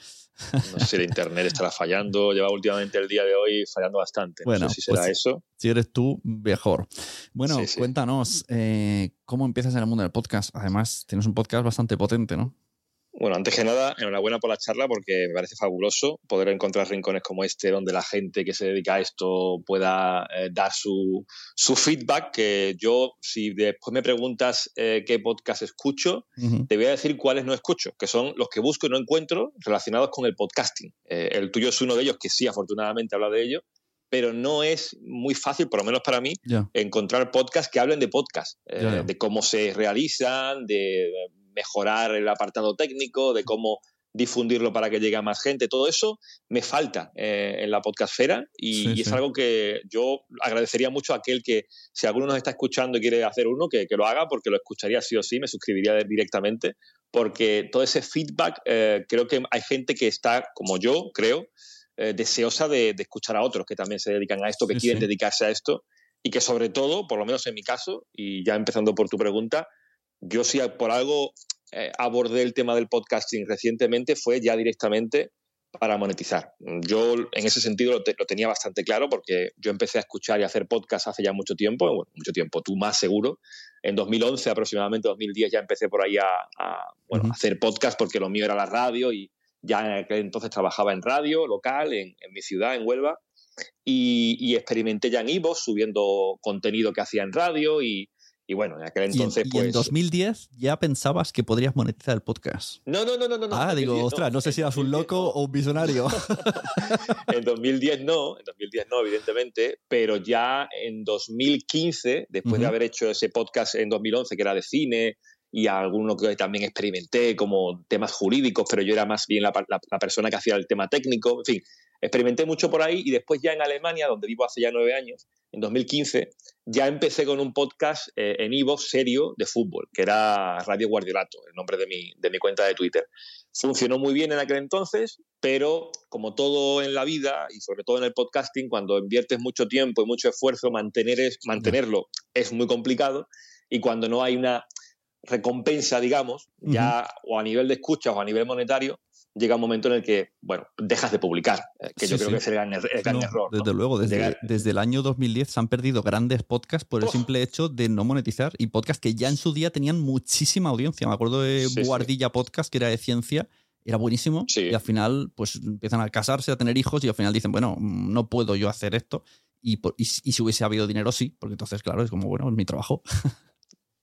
No sé si el internet estará fallando, lleva últimamente el día de hoy fallando bastante. Bueno, no sé si será pues, eso. Si eres tú, mejor. Bueno, cuéntanos, eh, ¿cómo empiezas en el mundo del podcast? Además, tienes un podcast bastante potente, ¿no? Bueno, antes que nada, enhorabuena por la charla porque me parece fabuloso poder encontrar rincones como este donde la gente que se dedica a esto pueda eh, dar su, su, feedback. Que yo, si después me preguntas eh, qué podcast escucho, te voy a decir cuáles no escucho, que son los que busco y no encuentro relacionados con el podcasting. Eh, el tuyo es uno de ellos que sí, afortunadamente habla de ello, pero no es muy fácil, por lo menos para mí, encontrar podcasts que hablen de podcast, de cómo se realizan, de mejorar el apartado técnico, de cómo difundirlo para que llegue a más gente, todo eso me falta eh, en la podcastfera y, y es algo que yo agradecería mucho a aquel que, si alguno nos está escuchando y quiere hacer uno, que, que lo haga porque lo escucharía sí o sí, me suscribiría directamente, porque todo ese feedback, eh, creo que hay gente que está, como yo, creo, eh, deseosa de, de, escuchar a otros que también se dedican a esto, que quieren dedicarse a esto y que sobre todo, por lo menos en mi caso, y ya empezando por tu pregunta, yo si por algo eh, abordé el tema del podcasting recientemente fue ya directamente para monetizar. Yo en ese sentido lo, tenía bastante claro porque yo empecé a escuchar y a hacer podcast hace ya mucho tiempo, bueno, mucho tiempo, tú más seguro. En 2011 aproximadamente, 2010 ya empecé por ahí a, hacer podcast porque lo mío era la radio y ya entonces trabajaba en radio local en, mi ciudad, en Huelva. Y, experimenté ya en Ivo subiendo contenido que hacía en radio y, y bueno, en aquel entonces, pues. ¿Y en 2010 ya pensabas que podrías monetizar el podcast? No, no, no, no. no ah, digo, ostras, no, sé si eras un loco o un visionario. en 2010 no, en 2010 no, evidentemente, pero ya en 2015, después de haber hecho ese podcast en 2011 que era de cine y alguno que también experimenté como temas jurídicos, pero yo era más bien la, la persona que hacía el tema técnico, en fin, experimenté mucho por ahí y después ya en Alemania, donde vivo hace ya nueve años, en 2015, ya empecé con un podcast eh, en Ivo serio de fútbol, que era Radio Guardiolato, el nombre de mi, de mi cuenta de Twitter. Funcionó muy bien en aquel entonces, pero como todo en la vida y sobre todo en el podcasting, cuando inviertes mucho tiempo y mucho esfuerzo, mantener es, mantenerlo es muy complicado y cuando no hay una recompensa, digamos, ya o a nivel de escuchas o a nivel monetario, llega un momento en el que, bueno, dejas de publicar, eh, que yo creo que es el gran, er-, error. Desde luego, desde, desde, el año 2010 se han perdido grandes podcasts por el simple hecho de no monetizar y podcasts que ya en su día tenían muchísima audiencia. Me acuerdo de Guardilla Podcast, que era de ciencia, era buenísimo y al final pues empiezan a casarse, a tener hijos y al final dicen, bueno, no puedo yo hacer esto y, y, y si hubiese habido dinero sí, porque entonces, claro, es como, bueno, es mi trabajo.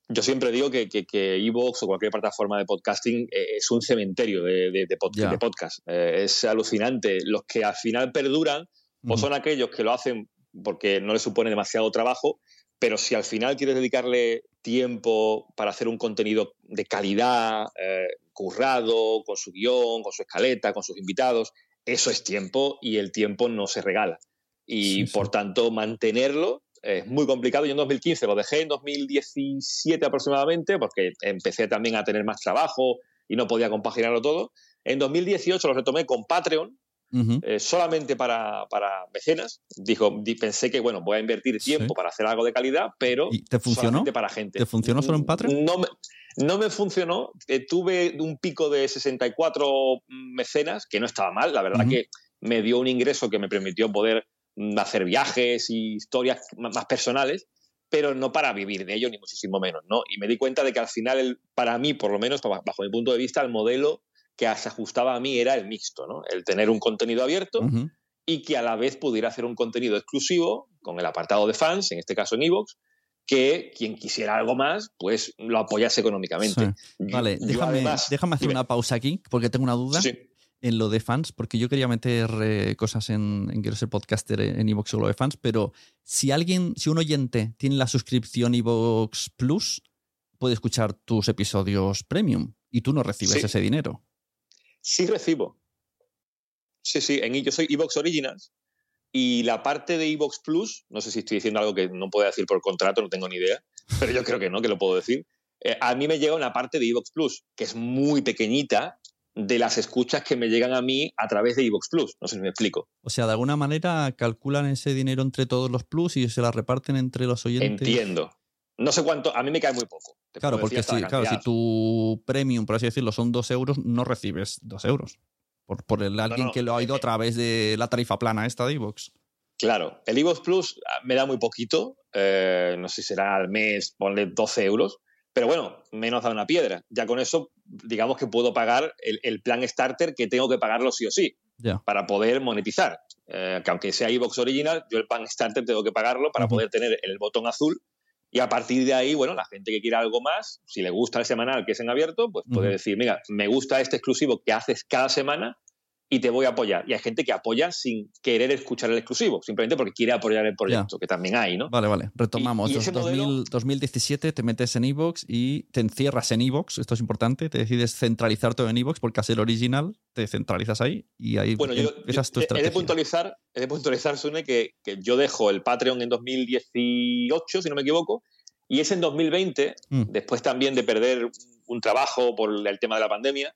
Yo siempre digo que, que, que Evox o cualquier plataforma de podcasting eh, es un cementerio de, de, de, podcast. Eh, es alucinante. Los que al final perduran o son aquellos que lo hacen porque no les supone demasiado trabajo, pero si al final quieres dedicarle tiempo para hacer un contenido de calidad, eh, currado, con su guion, con su escaleta, con sus invitados, eso es tiempo y el tiempo no se regala. Y por tanto, mantenerlo es muy complicado. Yo en 2015 lo dejé, en 2017 aproximadamente, porque empecé también a tener más trabajo y no podía compaginarlo todo. En 2018 lo retomé con Patreon, eh, solamente para, para, mecenas. Dijo, pensé que, bueno, voy a invertir tiempo para hacer algo de calidad, pero ¿Y te funcionó? para gente. ¿Te funcionó solo en Patreon? No me, no me funcionó. Eh, tuve un pico de 64 mecenas, que no estaba mal. La verdad que me dio un ingreso que me permitió poder hacer viajes y historias más personales, pero no para vivir de ello, ni muchísimo menos, ¿no? Y me di cuenta de que al final, para mí, por lo menos, bajo mi punto de vista, el modelo que se ajustaba a mí era el mixto, ¿no? El tener un contenido abierto y que a la vez pudiera hacer un contenido exclusivo con el apartado de fans, en este caso en Evox, que quien quisiera algo más, pues lo apoyase económicamente. Vale, déjame, déjame, hacer una pausa aquí, porque tengo una duda. Sí en lo de fans, porque yo quería meter eh, cosas en, Quiero ser podcaster en Evox o lo de fans, pero si alguien, si un oyente tiene la suscripción Evox Plus, puede escuchar tus episodios premium y tú no recibes ese dinero. Sí recibo. Sí, sí, en, yo soy Evox Originals y la parte de Evox Plus, no sé si estoy diciendo algo que no puedo decir por contrato, no tengo ni idea, pero yo creo que no, que lo puedo decir. Eh, a mí me llega una parte de Evox Plus, que es muy pequeñita de las escuchas que me llegan a mí a través de Evox Plus. No sé si me explico. O sea, de alguna manera calculan ese dinero entre todos los plus y se la reparten entre los oyentes. Entiendo. No sé cuánto, a mí me cae muy poco. Claro, porque si, claro, si tu premium, por así decirlo, son dos euros, no recibes dos euros. Por, por el, alguien que lo ha ido a través de la tarifa plana esta de Evox. Claro, el Evox Plus ah, me da muy poquito, eh, no sé si será al mes, ponle 12 euros, pero bueno, menos da una piedra. Ya con eso, digamos que puedo pagar el, plan starter que tengo que pagarlo sí o sí para poder monetizar. Eh, que aunque sea iBox original, yo el plan starter tengo que pagarlo para poder tener el botón azul y a partir de ahí, bueno, la gente que quiera algo más, si le gusta el semanal que es en abierto, pues puede decir, mira, me gusta este exclusivo que haces cada semana, y te voy a apoyar. Y hay gente que apoya sin querer escuchar el exclusivo, simplemente porque quiere apoyar el proyecto, que también hay, ¿no? Vale, vale. Retomamos. 2017 te metes en Evox y te encierras en Evox, esto es importante, te decides centralizar todo en Evox porque hacer original te centralizas ahí y ahí bueno, yo, tu he, de puntualizar, he de puntualizar, Sune, que, que, yo dejo el Patreon en 2018, si no me equivoco, y es en 2020, mm. después también de perder un trabajo por el tema de la pandemia,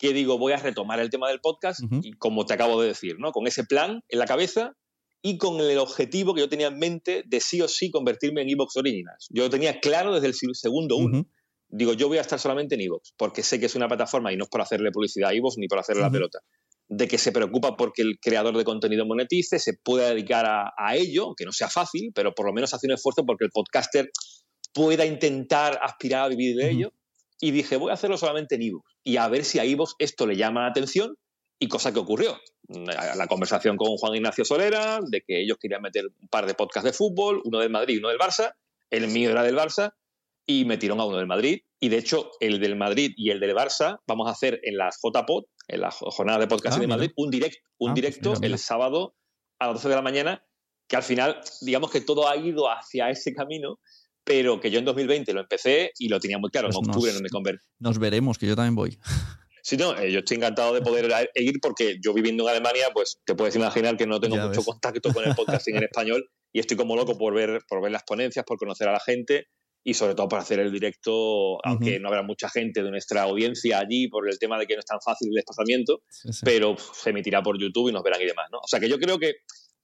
que digo, voy a retomar el tema del podcast y como te acabo de decir, ¿no? Con ese plan en la cabeza y con el objetivo que yo tenía en mente de sí o sí convertirme en Evox Originals. Yo lo tenía claro desde el segundo uno. Digo, yo voy a estar solamente en Evox, porque sé que es una plataforma y no es por hacerle publicidad a Evox ni por hacerle la pelota, de que se preocupa porque el creador de contenido monetice, se pueda dedicar a, ello, que no sea fácil, pero por lo menos hace un esfuerzo porque el podcaster pueda intentar aspirar a vivir de ello y dije, voy a hacerlo solamente en iVoox y a ver si a iVoox esto le llama la atención y cosa que ocurrió. La conversación con Juan Ignacio Solera, de que ellos querían meter un par de podcasts de fútbol, uno del Madrid y uno del Barça, el mío era del Barça, y metieron a uno del Madrid. Y de hecho, el del Madrid y el del Barça vamos a hacer en las JPod, en la jornada de podcast ah, de Madrid, un, direct, un ah, pues directo el sábado a las 12 de la mañana, que al final, digamos que todo ha ido hacia ese camino pero que yo en 2020 lo empecé y lo tenía muy claro, en pues octubre no me convertí. Nos veremos, que yo también voy. Sí, no, eh, yo estoy encantado de poder ir porque yo viviendo en Alemania, pues te puedes imaginar que no tengo mucho contacto con el podcasting en español y estoy como loco por ver, por ver las ponencias, por conocer a la gente y sobre todo por hacer el directo, aunque no habrá mucha gente de nuestra audiencia allí por el tema de que no es tan fácil el desplazamiento, pero se emitirá por YouTube y nos verán y demás, ¿no? O sea que yo creo que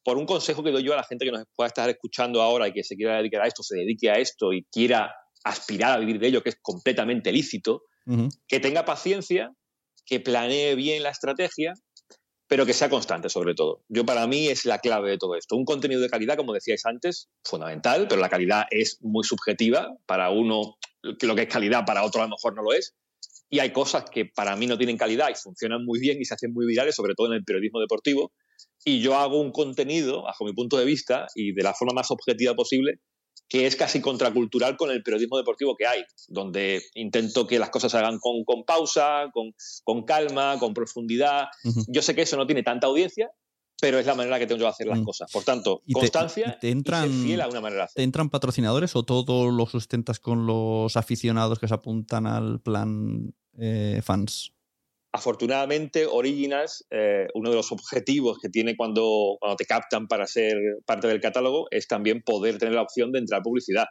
por un consejo que doy yo a la gente que nos pueda estar escuchando ahora y que se quiera dedicar a esto, se dedique a esto y quiera aspirar a vivir de ello, que es completamente lícito, que tenga paciencia, que planee bien la estrategia, pero que sea constante sobre todo. Yo para mí es la clave de todo esto. Un contenido de calidad, como decíais antes, fundamental, pero la calidad es muy subjetiva. Para uno, lo que es calidad, para otro a lo mejor no lo es. Y hay cosas que para mí no tienen calidad y funcionan muy bien y se hacen muy virales, sobre todo en el periodismo deportivo. Y yo hago un contenido, bajo mi punto de vista, y de la forma más objetiva posible, que es casi contracultural con el periodismo deportivo que hay, donde intento que las cosas se hagan con, pausa, con, calma, con profundidad. Yo sé que eso no tiene tanta audiencia, pero es la manera que tengo yo de hacer las mm. cosas. Por tanto, constancia te, entran, fiel a una manera ¿Te entran patrocinadores o todo lo sustentas con los aficionados que se apuntan al plan eh, fans? Afortunadamente, Originals, eh, uno de los objetivos que tiene cuando, te captan para ser parte del catálogo es también poder tener la opción de entrar publicidad.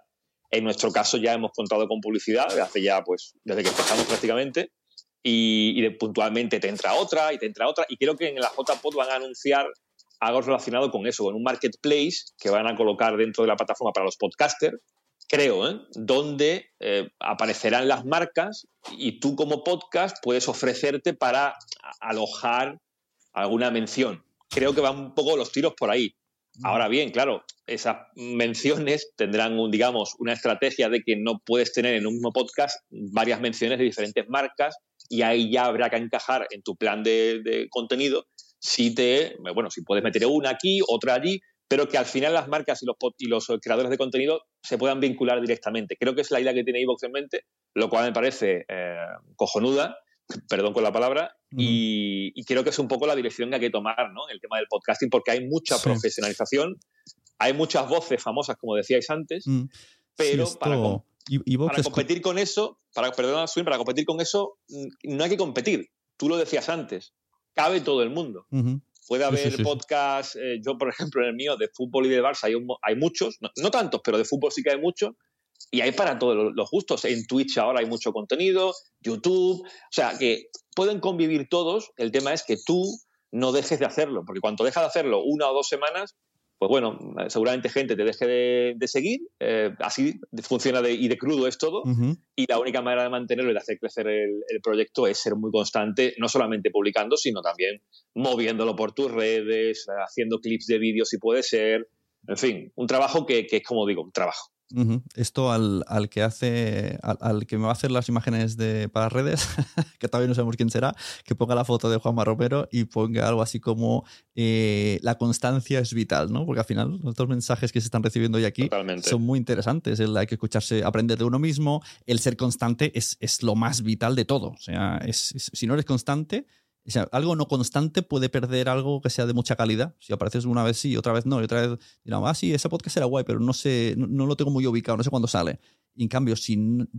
En nuestro caso ya hemos contado con publicidad, hace ya, pues, desde que empezamos prácticamente, y puntualmente te entra otra y te entra otra, y creo que en la JPod van a anunciar algo relacionado con eso, con un marketplace que van a colocar dentro de la plataforma para los podcasters, creo, ¿eh? donde eh, aparecerán las marcas y tú como podcast puedes ofrecerte para alojar alguna mención. Creo que van un poco los tiros por ahí. Ahora bien, claro, esas menciones tendrán, un, digamos, una estrategia de que no puedes tener en un mismo podcast varias menciones de diferentes marcas y ahí ya habrá que encajar en tu plan de, de contenido si te, bueno, si puedes meter una aquí, otra allí, pero que al final las marcas y los, y los creadores de contenido se puedan vincular directamente. Creo que es la idea que tiene Evox en mente, lo cual me parece eh, cojonuda, perdón con la palabra, y, creo que es un poco la dirección que hay que tomar ¿no? el tema del podcasting, porque hay mucha profesionalización, hay muchas voces famosas, como decíais antes, mm. pero para, competir con eso, para, perdón, para competir con eso, no hay que competir. Tú lo decías antes, cabe todo el mundo. Puede haber podcasts, eh, yo por ejemplo en el mío de fútbol y de Barça hay, hay muchos, no, tantos, pero de fútbol sí que hay muchos, y hay para todos los gustos. En Twitch ahora hay mucho contenido, YouTube, o sea que pueden convivir todos, el tema es que tú no dejes de hacerlo, porque cuando dejas de hacerlo una o dos semanas, pues bueno, seguramente gente te deje de, seguir, eh, así funciona de, y de crudo es todo, y la única manera de mantenerlo y de hacer crecer el, proyecto es ser muy constante, no solamente publicando, sino también moviéndolo por tus redes, haciendo clips de vídeo si puede ser, en fin, un trabajo que, que es como digo, un trabajo. Esto al, que hace, al, que me va a hacer las imágenes de, para redes, que todavía no sabemos quién será, que ponga la foto de Juanma Romero y ponga algo así como eh, la constancia es vital, ¿no? Porque al final los dos mensajes que se están recibiendo hoy aquí son muy interesantes. El hay que escucharse, aprender de uno mismo, el ser constante es, es lo más vital de todo. O sea, es, si no eres constante, o algo no constante puede perder algo que sea de mucha calidad. Si apareces una vez sí, otra vez no, y otra vez dirán, ah, sí, ese podcast era guay, pero no sé, no, lo tengo muy ubicado, no sé cuándo sale. Y en cambio, si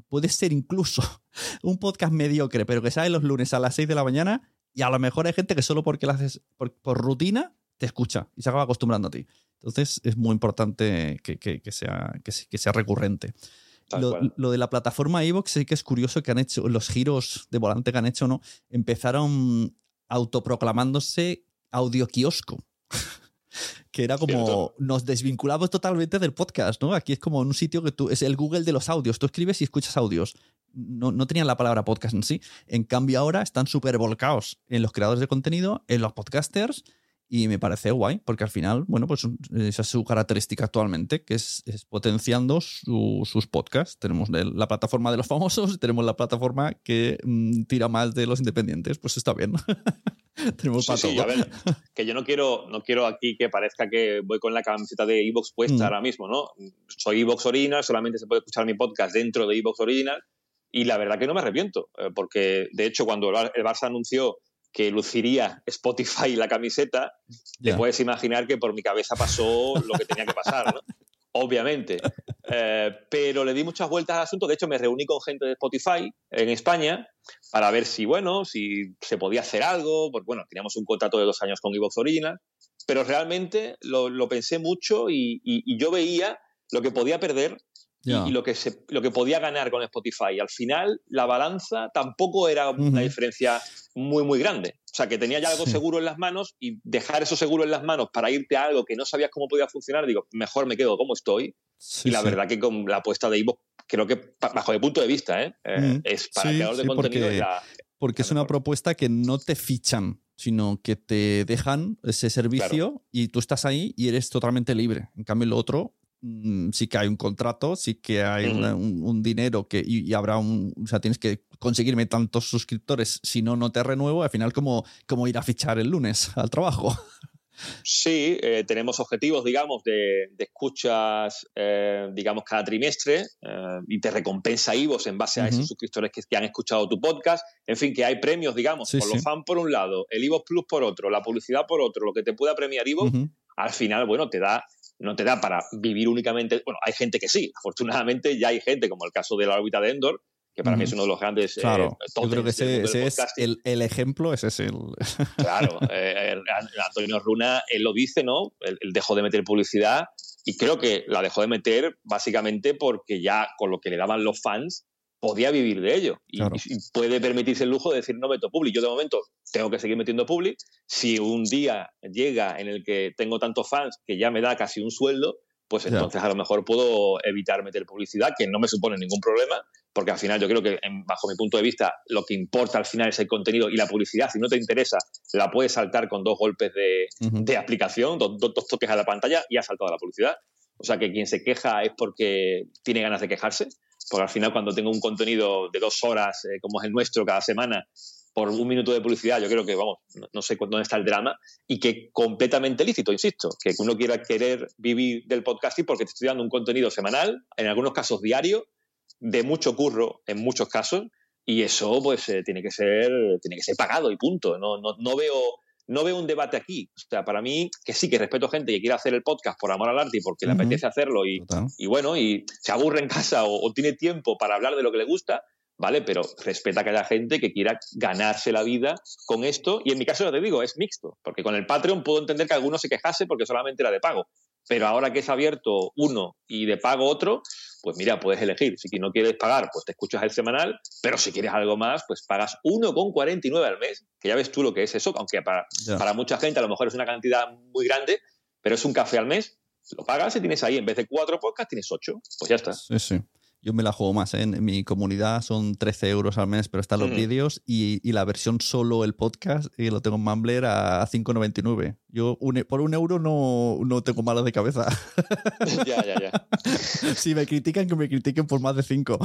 puede ser incluso un podcast mediocre, pero que sale los lunes a las 6 de la mañana, y a lo mejor hay gente que solo porque lo haces por, rutina te escucha y se acaba acostumbrando a ti. Entonces es muy importante que, que, sea, que, sea recurrente. Lo, de la plataforma Evox sí que es curioso que han hecho, los giros de volante que han hecho, ¿no? Empezaron autoproclamándose audio kiosco. que era como nos desvinculamos totalmente del podcast, ¿no? Aquí es como un sitio que tú, es el Google de los audios, tú escribes y escuchas audios. No, no tenían la palabra podcast en sí. En cambio ahora están súper volcados en los creadores de contenido, en los podcasters y me parece guay, porque al final, bueno, pues esa es su característica actualmente, que es, potenciando sus podcasts. Tenemos la plataforma de los famosos, tenemos la plataforma que mm, tira más de los independientes. Pues está bien. tenemos para todo. A ver, que yo no quiero, no quiero aquí que parezca que voy con la camiseta de Evox puesta mm. ahora mismo, ¿no? Soy Evox Original, solamente se puede escuchar mi podcast dentro de Evox Original. Y la verdad que no me arrepiento, eh, porque de hecho cuando el Barça anunció que luciría Spotify la camiseta, te puedes imaginar que por mi cabeza pasó lo que tenía que pasar, ¿no? Obviamente. Eh, pero le di muchas vueltas al asunto. De hecho, me reuní con gente de Spotify en España para ver si, bueno, si se podía hacer algo. Porque, bueno, teníamos un contrato de dos años con Evox Original. Pero realmente lo, pensé mucho y, yo veía lo que podía perder y, lo, que se, lo que podía ganar con Spotify. Al final, la balanza tampoco era una diferencia muy, muy grande. O sea, que tenía ya algo seguro en las manos y dejar eso seguro en las manos para irte a algo que no sabías cómo podía funcionar, digo, mejor me quedo como estoy. y la verdad que con la apuesta de Ivo, creo que bajo mi punto de vista, ¿eh? eh es para el creador de contenido porque es una propuesta que no te fichan, sino que te dejan ese servicio y tú estás ahí y eres totalmente libre. En cambio, lo otro mm, sí que hay un contrato, sí que hay una- un, un dinero que y, y habrá un, o sea, tienes que conseguirme tantos suscriptores, si no no te renuevo, al final como como ir a fichar el lunes al trabajo. Sí, eh, tenemos objetivos, digamos, de, de escuchas, eh, digamos, cada trimestre eh, y te recompensa IVOS en base a esos suscriptores que, que han escuchado tu podcast. En fin, que hay premios, digamos, Sí, por sí. los fans por un lado, el IVOS Plus por otro, la publicidad por otro, lo que te pueda premiar IVOS, al final, bueno, te da, no te da para vivir únicamente. Bueno, hay gente que sí, afortunadamente ya hay gente, como el caso de la órbita de Endor, que para mí es uno de los grandes. eh, Claro, yo creo que ese, ese es el, el ejemplo, ese es el... Claro, eh, eh, Antonio Runa, él lo dice, ¿no? Él, él dejó de meter publicidad y creo que la dejó de meter básicamente porque ya con lo que le daban los fans podía vivir de ello y, Claro. y puede permitirse el lujo de decir no meto publi. Yo de momento tengo que seguir metiendo publi. Si un día llega en el que tengo tantos fans que ya me da casi un sueldo, pues Ya. entonces a lo mejor puedo evitar meter publicidad, que no me supone ningún problema, porque al final yo creo que, bajo mi punto de vista, lo que importa al final es el contenido y la publicidad. Si no te interesa, la puedes saltar con dos golpes de, Ujú. de aplicación, dos, dos- dos toques a la pantalla y has saltado la publicidad. O sea que quien se queja es porque tiene ganas de quejarse, porque al final cuando tengo un contenido de dos horas, eh, como es el nuestro cada semana, por un minuto de publicidad, yo creo que, vamos, no, no sé dónde está el drama y que completamente lícito, insisto, que uno quiera querer vivir del podcasting porque te estoy dando un contenido semanal, en algunos casos diario, de mucho curro en muchos casos y eso pues eh, tiene que ser tiene que ser pagado y punto. No, no, no veo no veo un debate aquí. O sea para mí que sí que respeto gente que quiere hacer el podcast por amor al arte y porque le apetece hacerlo y bueno y se aburre en casa o, o tiene tiempo para hablar de lo que le gusta vale pero respeta que haya gente que quiera ganarse la vida con esto. Y en mi caso ya te digo es mixto porque con el Patreon puedo entender que alguno se quejase porque solamente era de pago. Pero ahora que es abierto uno y de pago otro pues mira, puedes elegir. Si no quieres pagar, pues te escuchas el semanal, pero si quieres algo más, pues pagas 1,49 al mes, que ya ves tú lo que es eso, aunque para, para mucha gente a lo mejor es una cantidad muy grande, pero es un café al mes, lo pagas y tienes ahí, en vez de cuatro podcasts, tienes ocho. Pues ya está. Sí, sí. Yo me la juego más. ¿eh? En mi comunidad son 13 euros al mes, pero están los Ujú. vídeos y, y la versión solo el podcast y lo tengo en Mumbler a 5,99. Yo un e- por un euro no, no tengo malas de cabeza. ya, ya, ya. si me critican, que me critiquen por más de 5.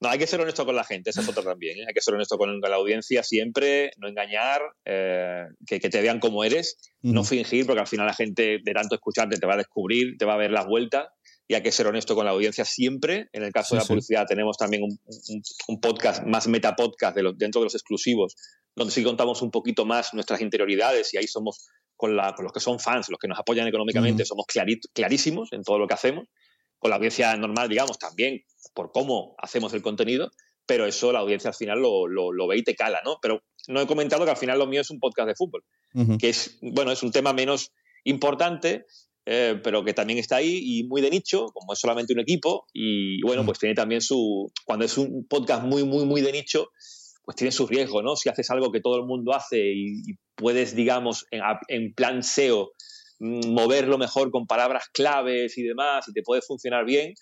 No, hay que ser honesto con la gente, esa es otra también. ¿eh? Hay que ser honesto con la audiencia siempre, no engañar, eh, que, que te vean como eres, no fingir, porque al final la gente de tanto escucharte te va a descubrir, te va a ver las vueltas y hay que ser honesto con la audiencia siempre. En el caso Sí, de la sí. publicidad tenemos también un, un- un podcast más metapodcast de los, dentro de los exclusivos, donde sí contamos un poquito más nuestras interioridades y ahí somos con, la- con los que son fans, los que nos apoyan económicamente, somos clarit- clarísimos en todo lo que hacemos. Con la audiencia normal, digamos, también por cómo hacemos el contenido, pero eso la audiencia al final lo, lo- lo ve y te cala, ¿no? Pero no he comentado que al final lo mío es un podcast de fútbol Ujú. que es, bueno, es un tema menos importante, eh, pero que también está ahí y muy de nicho, como es solamente un equipo, y bueno, pues tiene también su, cuando es un podcast muy, muy, muy de nicho, pues tiene su riesgo, ¿no? Si haces algo que todo el mundo hace y, y puedes, digamos, en, en plan SEO, mm, moverlo mejor con palabras claves y demás, y te puede funcionar bien,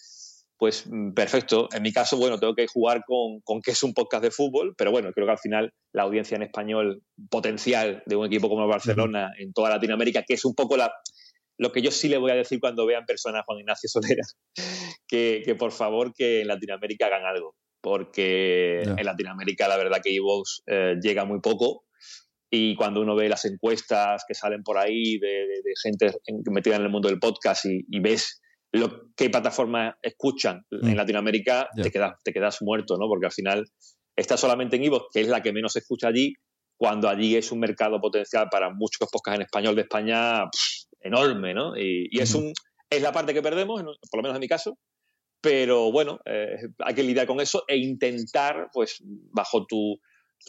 pues mm, perfecto. En mi caso, bueno, tengo que jugar con, con que es un podcast de fútbol, pero bueno, creo que al final la audiencia en español potencial de un equipo como el Barcelona en toda Latinoamérica, que es un poco la, lo que yo sí le voy a decir cuando vea en persona a Juan Ignacio Solera, que, que por favor que en Latinoamérica hagan algo, porque en Latinoamérica la verdad que Evox eh, llega muy poco y cuando uno ve las encuestas que salen por ahí de, de- de gente en- metida en el mundo del podcast y, y ves lo, qué plataformas escuchan Mm. en Latinoamérica, Ya. te, quedas, te quedas muerto, ¿no? Porque al final está solamente en Evox, que es la que menos se escucha allí, cuando allí es un mercado potencial para muchos podcasts en español de España pff, enorme, ¿no? Y, y es, un, es la parte que perdemos, por lo menos en mi caso, pero bueno, eh, hay que lidiar con eso e intentar, pues, bajo tu,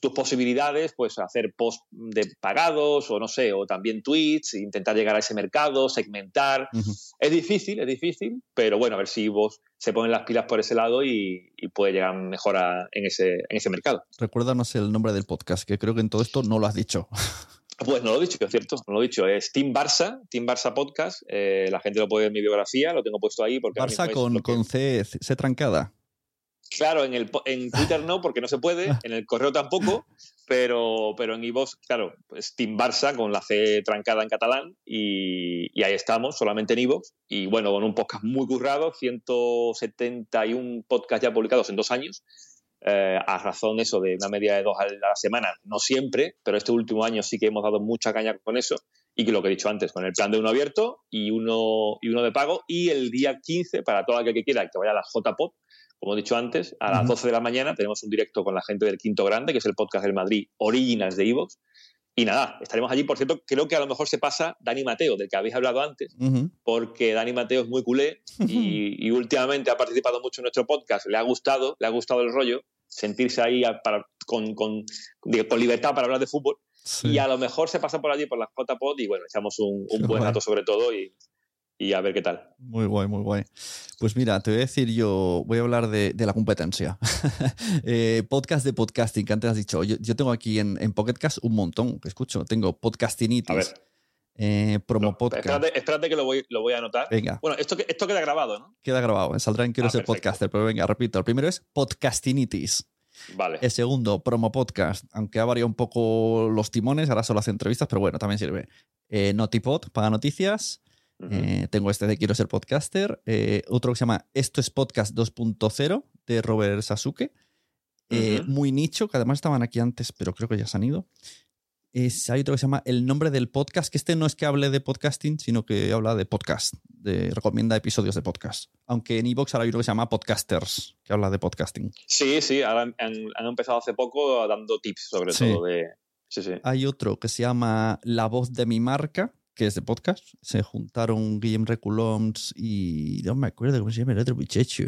tus posibilidades, pues hacer post de pagados o no sé, o también tweets, intentar llegar a ese mercado, segmentar. Es difícil, es difícil, pero bueno, a ver si vos se ponen las pilas por ese lado y, y puede llegar mejor a- en, ese, en ese mercado. Recuérdanos el nombre del podcast, que creo que en todo esto no lo has dicho. Pues no lo he dicho, es cierto, no lo he dicho. Es Team Barça, Team Barça Podcast. eh, la gente lo puede ver en mi biografía, lo tengo puesto ahí porque Barça es con, que- con C, C trancada. Claro, en, el, en Twitter no, porque no se puede, en el correo tampoco, pero, pero en iVoox, claro, pues Team Barça con la C trancada en catalán y, y ahí estamos, solamente en iVoox. Y bueno, con un podcast muy currado, 171 podcasts ya publicados en dos años, eh, a razón eso de una media de dos a la semana, no siempre, pero este último año sí que hemos dado mucha caña con eso. Y que lo que he dicho antes, con el plan de uno abierto y uno, y uno de pago. Y el día 15 para todo aquel que quiera que vaya a la JPOP, como he dicho antes, a las 12 de la mañana tenemos un directo con la gente del Quinto Grande, que es el podcast del Madrid Originals de Evox. Y nada, estaremos allí. Por cierto, creo que a lo mejor se pasa Dani Mateo, del que habéis hablado antes, porque Dani Mateo es muy culé y, y, últimamente ha participado mucho en nuestro podcast. Le ha gustado, le ha gustado el rollo, sentirse ahí para, con, con, con, libertad para hablar de fútbol. Sí. Y a lo mejor se pasa por allí por la JPod y bueno, echamos un, un buen rato sobre todo y, y a ver qué tal. Muy guay, muy guay. Pues mira, te voy a decir yo, voy a hablar de, de la competencia. eh, podcast de podcasting, que antes has dicho. Yo, yo tengo aquí en, en Pocketcast un montón que escucho. Tengo Podcastinitis. A ver. Eh, promo No, podcast. espérate, espérate que lo voy, lo voy a anotar. Venga. Bueno, esto, esto queda grabado, ¿no? Queda grabado, saldrá en Quiero Ah, ser perfecto. podcaster, pero venga, repito. El primero es Podcastinitis. Vale. El segundo, promo podcast, aunque ha variado un poco los timones, ahora solo hace entrevistas, pero bueno, también sirve. Eh, Notipod, paga noticias. Eh, tengo este de Quiero ser podcaster. Eh, otro que se llama Esto es Podcast 2.0 de Robert Sasuke. Eh. Muy nicho, que además estaban aquí antes, pero creo que ya se han ido. Es, hay otro que se llama El nombre del podcast, que este no es que hable de podcasting, sino que habla de podcast, de, recomienda episodios de podcast. Aunque en iVoox ahora hay uno que se llama Podcasters, que habla de podcasting. Sí, sí, ahora han, han empezado hace poco dando tips sobre Sí. todo de... Sí, sí. Hay otro que se llama La voz de mi marca, que es de podcast. Se juntaron Guillem Reculoms y no me acuerdo cómo se llama el otro muchacho.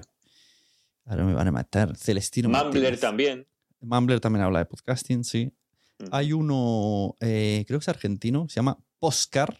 Ahora me van a matar. Celestino Martínez. también. Mumbler también habla de podcasting, sí. Mm. Hay uno, eh, creo que es argentino, se llama Poscar.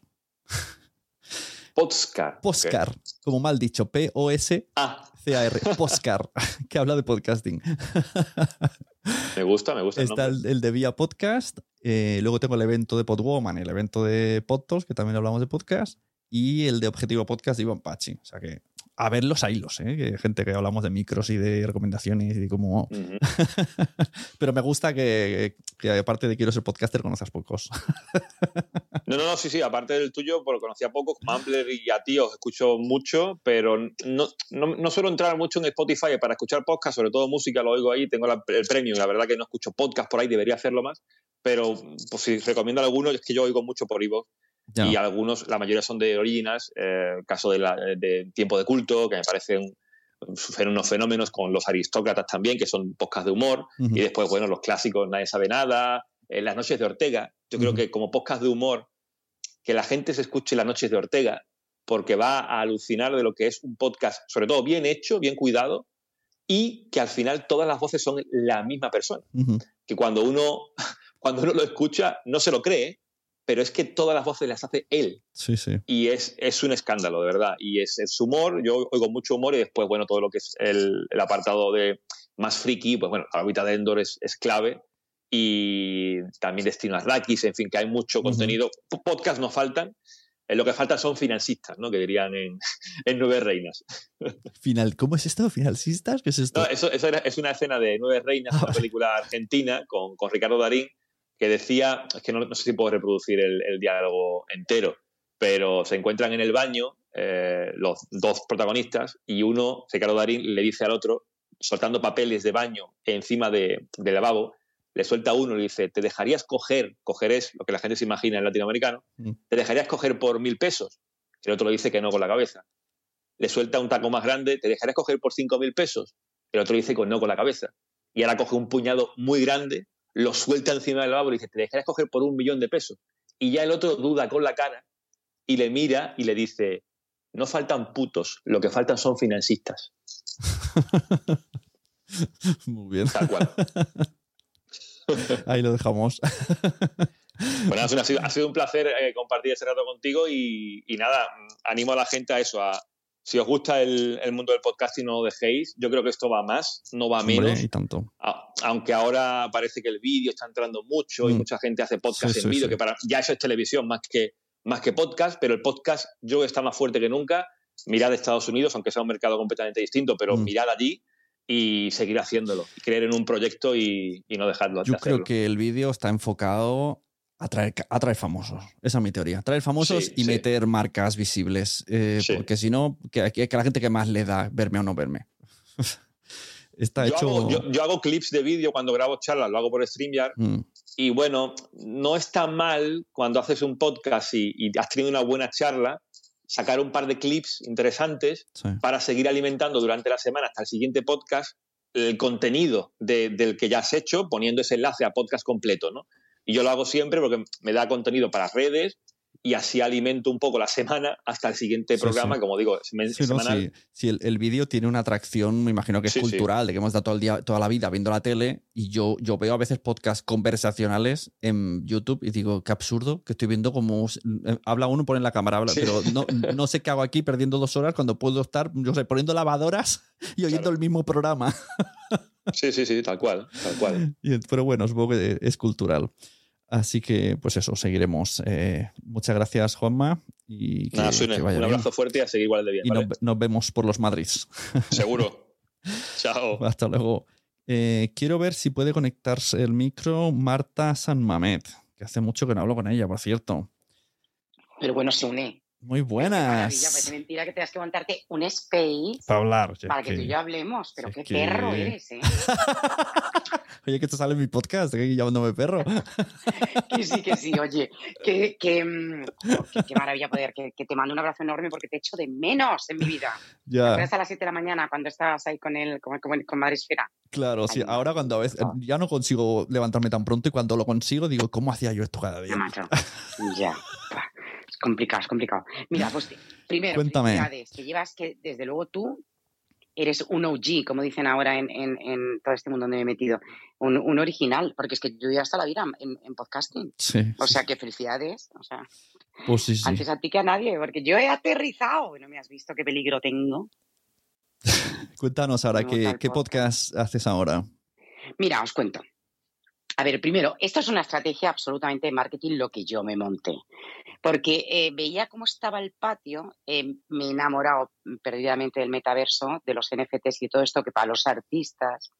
Poscar. Poscar, como mal dicho, P-O-S-C-A-R. Ah, Poscar, que habla de podcasting. me gusta, me gusta. Está el de Vía Podcast. eh, luego tengo el evento de Podwoman, el evento de Podtos, que también hablamos de podcast. Y el de Objetivo Podcast de Iván Pachi. O sea que a ver los hilos, ¿eh? que gente que hablamos de micros y de recomendaciones y de cómo. Ujú. Pero me gusta que, que aparte de quiero ser podcaster, conozcas pocos. No, no, no, sí, sí, aparte del tuyo, por lo conocía poco, Mumbler y a ti os escucho mucho, pero no, no, no suelo entrar mucho en Spotify para escuchar podcast, sobre todo música, lo oigo ahí, tengo la- el premium, la verdad que no escucho podcast por ahí, debería hacerlo más, pero pues si recomiendo algunos, es que yo oigo mucho por iVoox Y algunos, la mayoría son de Originals, eh, caso de, la- de Tiempo de Culto, que me parecen unos fenómenos con los aristócratas también, que son podcast de humor, y después, bueno, los clásicos, Nadie sabe nada, eh, Las noches de Ortega. Yo creo que como podcast de humor, que la gente se escuche Las noches de Ortega, porque va a alucinar de lo que es un podcast, sobre todo bien hecho, bien cuidado, y que al final todas las voces son la misma persona. Que cuando uno, cuando uno lo escucha, no se lo cree, pero es que todas las voces las hace él Sí, sí. y es, es un escándalo, de verdad. Y es, es humor, yo oigo mucho humor y después, bueno, todo lo que es el, el apartado de más friki, pues bueno, la de Endor es, es clave. Y también Destino Arrakis, en fin, que hay mucho Ujú. contenido. P- Podcasts no faltan, eh, lo que faltan son financistas, ¿no? Que dirían en, en Nueve Reinas. Final, ¿Cómo es esto? ¿Finalcistas? ¿Qué es esto? No, eso, eso era- es una escena de Nueve Reinas, Ah, una película argentina con, con Ricardo Darín, que decía, es que no, no sé si puedo reproducir el, el diálogo entero, pero se encuentran en el baño eh, los dos protagonistas y uno, Ricardo Darín, le dice al otro, soltando papeles de baño encima de, del lavabo, le suelta uno y le dice, ¿te dejarías coger, coger es lo que la gente se imagina en latinoamericano, Mm. ¿te dejarías coger por mil pesos? El otro le dice que no con la cabeza. Le suelta un taco más grande, ¿te dejarías coger por cinco mil pesos? El otro dice que no con la cabeza. Y ahora coge un puñado muy grande, lo suelta encima del lavabo y dice, ¿te dejarías coger por un millón de pesos? Y ya el otro duda con la cara y le mira y le dice, no faltan putos, lo que faltan son financistas. Muy bien. Tal cual. Ahí lo dejamos. Bueno, ha sido, ha sido- un placer eh, compartir ese rato contigo y, y nada, animo a la gente a eso, a si os gusta el, el mundo del podcasting no lo dejéis, yo creo que esto va más, no va Hombre, menos. y tanto. A- aunque ahora parece que el vídeo está entrando mucho y Mm. mucha gente hace podcast Sí, en sí, vídeo, sí. que para ya eso es televisión más que, más que podcast, pero el podcast yo está más fuerte que nunca. Mirad Estados Unidos, aunque sea un mercado completamente distinto, pero Mm. mirad allí y seguir haciéndolo, creer en un proyecto y, no dejarlo. Yo creo que el vídeo está enfocado a traer, a famosos. Esa es mi teoría. Traer famosos y meter marcas visibles. Eh, porque si no, que, que, la gente que más le da verme o no verme. está yo hecho. Hago, yo, hago clips de vídeo cuando grabo charlas, lo hago por StreamYard. Mm. Y bueno, no está mal cuando haces un podcast y, has tenido una buena charla, sacar un par de clips interesantes para seguir alimentando durante la semana hasta el siguiente podcast el contenido del que ya has hecho, poniendo ese enlace a podcast completo, ¿no? Y yo lo hago siempre porque me da contenido para redes y así alimento un poco la semana hasta el siguiente programa, como digo, semanal. si el, vídeo tiene una atracción, me imagino que es cultural, de que hemos dado todo el día, toda la vida viendo la tele y yo, yo veo a veces podcasts conversacionales en YouTube y digo, qué absurdo, que estoy viendo como eh, habla uno, pone en la cámara, habla, pero no, no, sé qué hago aquí perdiendo dos horas cuando puedo estar, yo sé, poniendo lavadoras y oyendo el mismo programa. Sí, sí, sí, tal cual, tal cual. pero bueno, supongo que es cultural. Así que, pues eso, seguiremos. Eh, muchas gracias, Juanma. Y Nada, un abrazo fuerte y a seguir igual de bien. Y nos, vemos por los Madrids. Seguro. Chao. Hasta luego. Eh, quiero ver si puede conectarse el micro Marta San Mamet, que hace mucho que no hablo con ella, por cierto. Pero bueno, se une. Muy buenas. Qué parece mentira que tengas que montarte un space para hablar. Para que, tú y yo hablemos, pero qué perro eres, ¿eh? oye, que esto sale en mi podcast, que llamándome perro. que sí, que sí, oye, que, que, mm, qué maravilla poder, que, te mando un abrazo enorme porque te echo de menos en mi vida. Ya. a las 7 de la mañana cuando estabas ahí con él, con, con, con Madre Esfera. Claro, sí, ahora cuando a veces ya no consigo levantarme tan pronto y cuando lo consigo digo, ¿cómo hacía yo esto cada día? ya. Es complicado, es complicado. Mira, pues primero, Cuéntame. que llevas que desde luego tú eres un OG, como dicen ahora en, todo este mundo donde me he metido, un, original, porque es que yo ya hasta la vida en, podcasting. Sí, o sea, que felicidades. O sea, pues sí, antes a ti que a nadie, porque yo he aterrizado y no me has visto qué peligro tengo. Cuéntanos ahora, ¿qué, ¿qué podcast haces ahora? Mira, os cuento. A ver, primero, esto es una estrategia absolutamente de marketing lo que yo me monté, porque eh, veía cómo estaba el patio, eh, me he enamorado perdidamente del metaverso, de los NFTs y todo esto que para los artistas,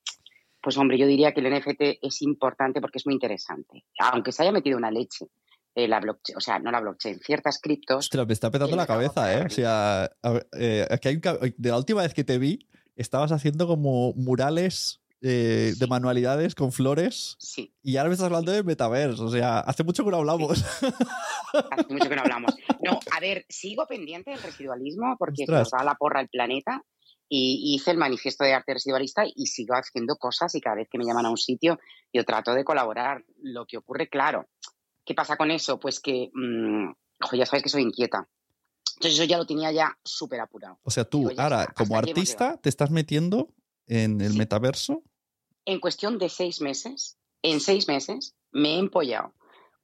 pues hombre, yo diría que el NFT es importante porque es muy interesante, aunque se haya metido una leche. Eh, la blockchain, o sea, no la blockchain, ciertas criptos. Ostras, me está petando la cabeza, ¿eh? O sea, de la última vez que te vi, estabas haciendo como murales eh, de manualidades con flores. Sí. Y ahora me estás hablando de metaverso. O sea, hace mucho que no hablamos. Hace mucho que no hablamos. No, a ver, sigo pendiente del residualismo porque nos va a la porra el planeta. Y hice el manifiesto de arte residualista y sigo haciendo cosas y cada vez que me llaman a un sitio yo trato de colaborar. Lo que ocurre, claro, ¿qué pasa con eso? Pues que, mmm, ya sabes que soy inquieta. Entonces eso ya lo tenía ya súper apurado. O sea, tú ahora como artista te estás metiendo en el metaverso? En cuestión de seis meses, en seis meses, me he empollado.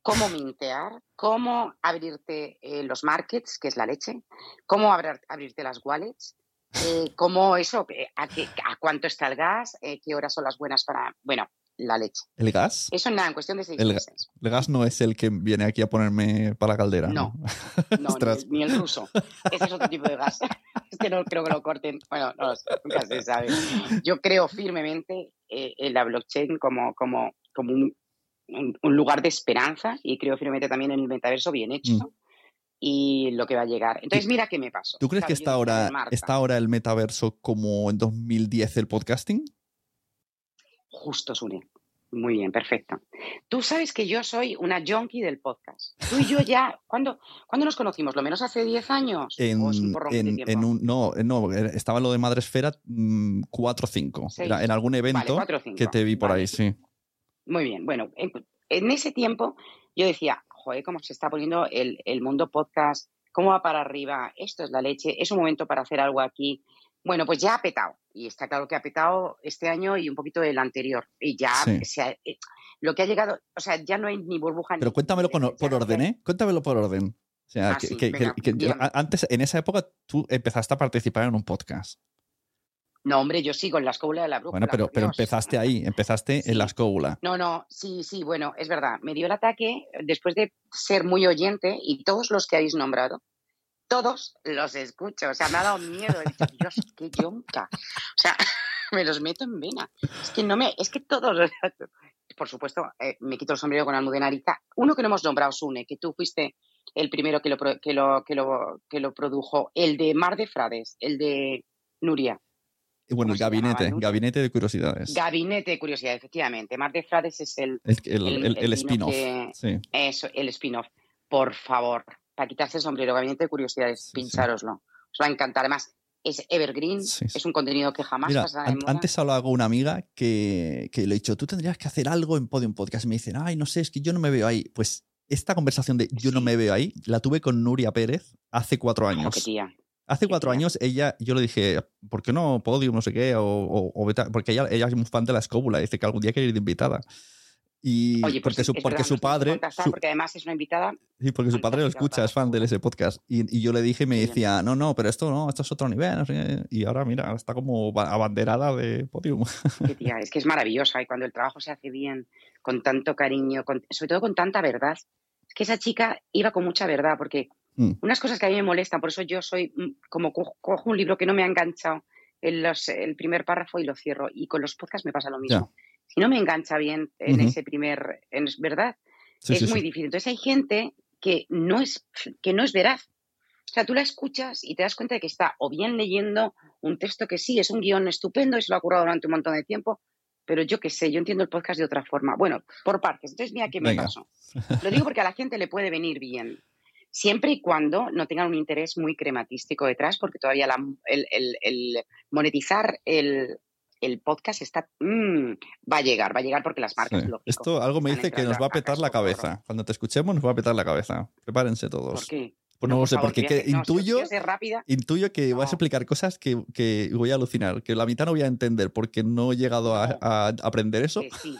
Cómo mintear, cómo abrirte eh, los markets, que es la leche, cómo abrirte las wallets, eh, cómo eso, eh, a, a, cuánto está el gas, qué horas son las buenas para... Bueno, la leche. ¿El gas? Eso nada, en cuestión de seis el, meses. El gas no es el que viene aquí a ponerme para la caldera. No, no, ni, el, ruso. Ese es otro tipo de gas. este no creo que lo corten. Bueno, no nunca se sabe. Yo creo firmemente eh, en la blockchain como, como, como un, un, lugar de esperanza y creo firmemente también en el metaverso bien hecho. Mm. Y lo que va a llegar. Entonces, mira qué me pasó. ¿Tú crees que está ahora, está ahora el metaverso como en 2010 el podcasting? Justo, Sune. Muy bien, perfecto. Tú sabes que yo soy una junkie del podcast. Tú y yo ya, ¿cuándo, nos conocimos? ¿Lo menos hace 10 años? En, un, no, no, estaba lo de Madresfera 4 o 5. en algún evento que te vi por ahí, sí. Muy bien, bueno, en, ese tiempo yo decía, joder, cómo se está poniendo el, el mundo podcast, cómo va para arriba, esto es la leche, es un momento para hacer algo aquí. Bueno, pues ya ha petado. Y está claro que ha petado este año y un poquito el anterior. Y ya eh, lo que ha llegado, o sea, ya no hay ni burbuja. Pero cuéntamelo por orden, ¿eh? Cuéntamelo por orden. O sea, ah, que, antes, en esa época, tú empezaste a participar en un podcast. No, hombre, yo sigo en la escóbula de la brújula. Bueno, pero, pero empezaste ahí, empezaste en la escóbula. No, no, sí, sí, bueno, es verdad. Me dio el ataque después de ser muy oyente y todos los que habéis nombrado, todos los escucho. O sea, me ha dado miedo. He dicho, Dios, qué yonca. O sea, me los meto en vena. Es que no me, es que todos, por supuesto, eh, me quito el sombrero con Almudenariza. Uno que no hemos nombrado, Sune, que tú fuiste el primero que lo, que lo, que lo, que lo produjo, el de Mar de Frades, el de Nuria. Bueno, el gabinete, gabinete de curiosidades. Gabinete de curiosidades, efectivamente. Mar de Frades es el, el, el, spin-off. Eso, el spin-off. Por favor, para quitarse el sombrero, gabinete de curiosidades, pinchároslo. Os va a encantar. Además, es evergreen, es un contenido que jamás pasa de moda. Antes hablaba con una amiga que, que le he dicho, tú tendrías que hacer algo en Podium Podcast. Y me dicen, ay, no sé, es que yo no me veo ahí. Pues esta conversación de yo no me veo ahí, la tuve con Nuria Pérez hace cuatro años. Hace cuatro años ella, yo le dije, ¿por qué no Podium, no sé qué? O, porque ella, ella es muy fan de la escóbula, dice que algún día quiere ir de invitada. Y Oye, pues porque, su, porque su padre. porque además es una invitada. Sí, porque su padre lo escucha, es fan de ese podcast. Y, y yo le dije, me decía, no, no, pero esto no, esto es otro nivel. Y ahora, mira, está como abanderada de podium. tía, es que es maravillosa. Y cuando el trabajo se hace bien, con tanto cariño, sobre todo con tanta verdad. Es que esa chica iba con mucha verdad, porque mm. unas cosas que a mí me molestan, por eso yo soy mm, como cojo un libro que no me ha enganchado en los, el primer párrafo y lo cierro. Y con los podcasts me pasa lo mismo si no me engancha bien en ese primer, en, ¿verdad? es muy difícil. Entonces hay gente que no es, que no es veraz. O sea, tú la escuchas y te das cuenta de que está o bien leyendo un texto que sí, es un guion estupendo y se lo ha curado durante un montón de tiempo, pero yo qué sé, yo entiendo el podcast de otra forma. Bueno, por partes. Entonces, mira qué me pasó. Lo digo porque a la gente le puede venir bien, siempre y cuando no tengan un interés muy crematístico detrás, porque todavía el, monetizar el, el podcast está mm, va a llegar, va a llegar porque las marcas Esto algo me dice que nos va a petar la cabeza. Cuando te escuchemos nos va a petar la cabeza. Prepárense todos. ¿Por qué? Pues no, lo sé, porque intuyo, intuyo que vas a explicar cosas que, voy a alucinar, que la mitad no voy a entender porque no he llegado a, aprender eso. Que sí,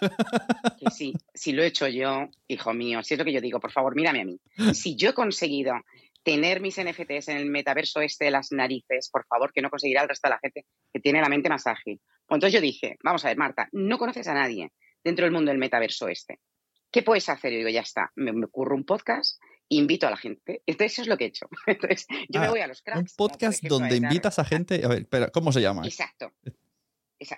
que sí, si lo he hecho yo, hijo mío, si es lo que yo digo, por favor, mírame a mí. Si yo he conseguido tener mis NFTs en el metaverso este de las narices, por favor, que no conseguirá el resto de la gente que tiene la mente más ágil. Entonces yo dije, vamos a ver, Marta, no conoces a nadie dentro del mundo del metaverso este. ¿Qué puedes hacer? Yo digo, ya está, me, ocurre un podcast, invito a la gente. Entonces eso es lo que he hecho. Entonces yo me ah, voy a los cracks. Un podcast donde invitas a gente, a ver, espera, ¿cómo se llama? Exacto.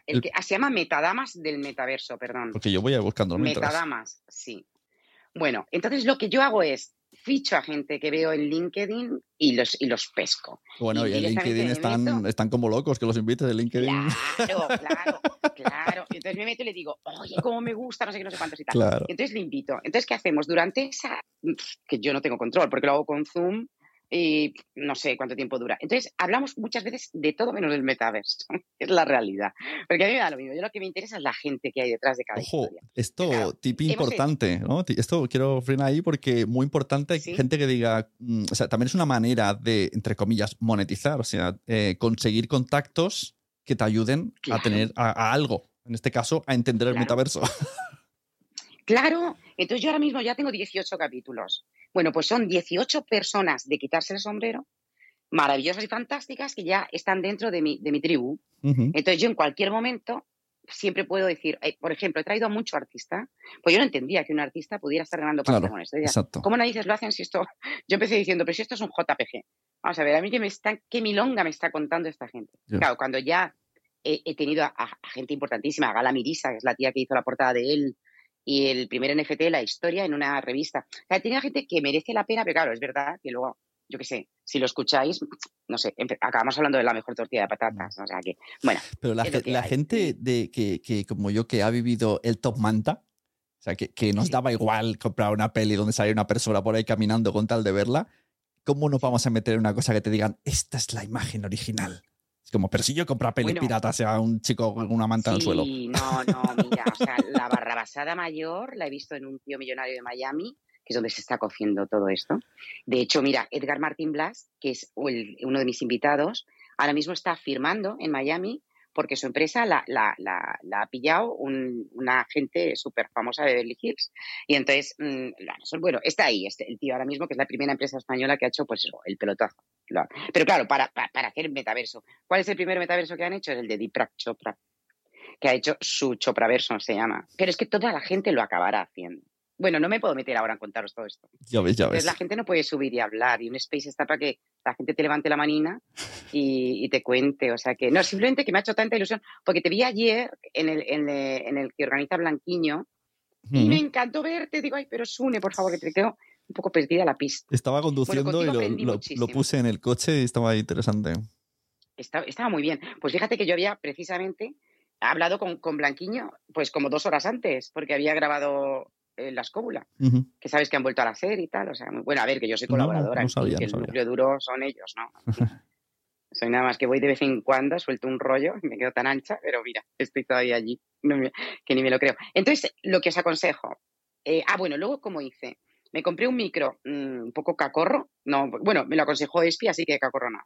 El que, se llama Metadamas del Metaverso, perdón. Porque yo voy a buscando Metadamas, sí. Bueno, entonces lo que yo hago es ficho a gente que veo en LinkedIn y los, y los pesco. Bueno, y, en LinkedIn están, están como locos que los invites en LinkedIn. Claro, claro, claro. entonces me meto y le digo, oye, cómo me gusta, no sé qué, no sé cuántos y tal. entonces le invito. Entonces, ¿qué hacemos? Durante esa, que yo no tengo control, porque lo hago con Zoom, y no sé cuánto tiempo dura. Entonces, hablamos muchas veces de todo menos del metaverso, es la realidad. Porque a mí me da lo mismo, yo lo que me interesa es la gente que hay detrás de cada Ojo, Esto, tip importante, ¿no? Esto quiero frenar ahí porque muy importante, gente que diga, mm, o sea, también es una manera de, entre comillas, monetizar, o sea, eh, conseguir contactos que te ayuden a tener a, algo, en este caso, a entender el metaverso. Claro, entonces yo ahora mismo ya tengo 18 capítulos. Bueno, pues son 18 personas de quitarse el sombrero, maravillosas y fantásticas, que ya están dentro de mi, de mi tribu. Entonces yo en cualquier momento siempre puedo decir, eh, por ejemplo, he traído a mucho artista, pues yo no entendía que un artista pudiera estar ganando claro, con esto. Exacto. ¿Cómo narices lo hacen si esto? Yo empecé diciendo, pero si esto es un JPG. Vamos a ver, a mí que me está, qué milonga me está contando esta gente. Claro, cuando ya he, tenido a, gente importantísima, a Gala Mirisa, que es la tía que hizo la portada de él, y el primer NFT de la historia en una revista. O sea, tenía gente que merece la pena, pero claro, es verdad que luego, yo qué sé, si lo escucháis, no sé, acabamos hablando de la mejor tortilla de patatas. O sea que, bueno. Pero la, gente de que, que, como yo, que ha vivido el top manta, o sea, que, que nos daba igual comprar una peli donde sale una persona por ahí caminando con tal de verla, ¿cómo nos vamos a meter en una cosa que te digan, esta es la imagen original? Es como, pero si yo compro peli pirata, sea un chico con una manta en el suelo. No, no, mira, o sea, la barrabasada mayor la he visto en un tío millonario de Miami, que es donde se está cociendo todo esto. De hecho, mira, Edgar Martín Blas, que es uno de mis invitados, ahora mismo está firmando en Miami porque su empresa la, ha pillado una gente súper famosa de Beverly Hills. Y entonces, mm, bueno, está ahí, este, el tío ahora mismo, que es la primera empresa española que ha hecho pues el pelotazo. Pero claro, para, para, hacer metaverso. ¿Cuál es el primer metaverso que han hecho? Es el de Deepak Chopra, que ha hecho su Chopraverso, se llama. Pero es que toda la gente lo acabará haciendo. Bueno, no me puedo meter ahora en contaros todo esto. Ya ves, ya Entonces ves. la gente no puede subir y hablar y un space está para que la gente te levante la manina y, y te cuente. O sea que, no, simplemente que me ha hecho tanta ilusión porque te vi ayer en el, en el, en el que organiza Blanquiño y me encantó verte. Digo, ay, pero Sune, por favor, que te quedo un poco perdida la pista. Estaba conduciendo y lo, puse en el coche y estaba interesante. Estaba, estaba muy bien. Pues fíjate que yo había precisamente hablado con, con Blanquiño pues como dos horas antes porque había grabado eh, La Escóbula. Ujú. que sabes que han vuelto a hacer y tal. O sea, muy- bueno, a ver, que yo soy No, no colaboradora, en fin, sabía, que no el núcleo duro son ellos, ¿no? Soy nada más que voy de vez en cuando, suelto un rollo y me quedo tan ancha, pero mira, estoy todavía allí, no me- que ni me lo creo. Entonces, lo que os aconsejo, eh, ah, bueno, luego como hice, me compré un micro mm, un poco cacorro, no, bueno, me lo aconsejó Espi, así que cacorro nada.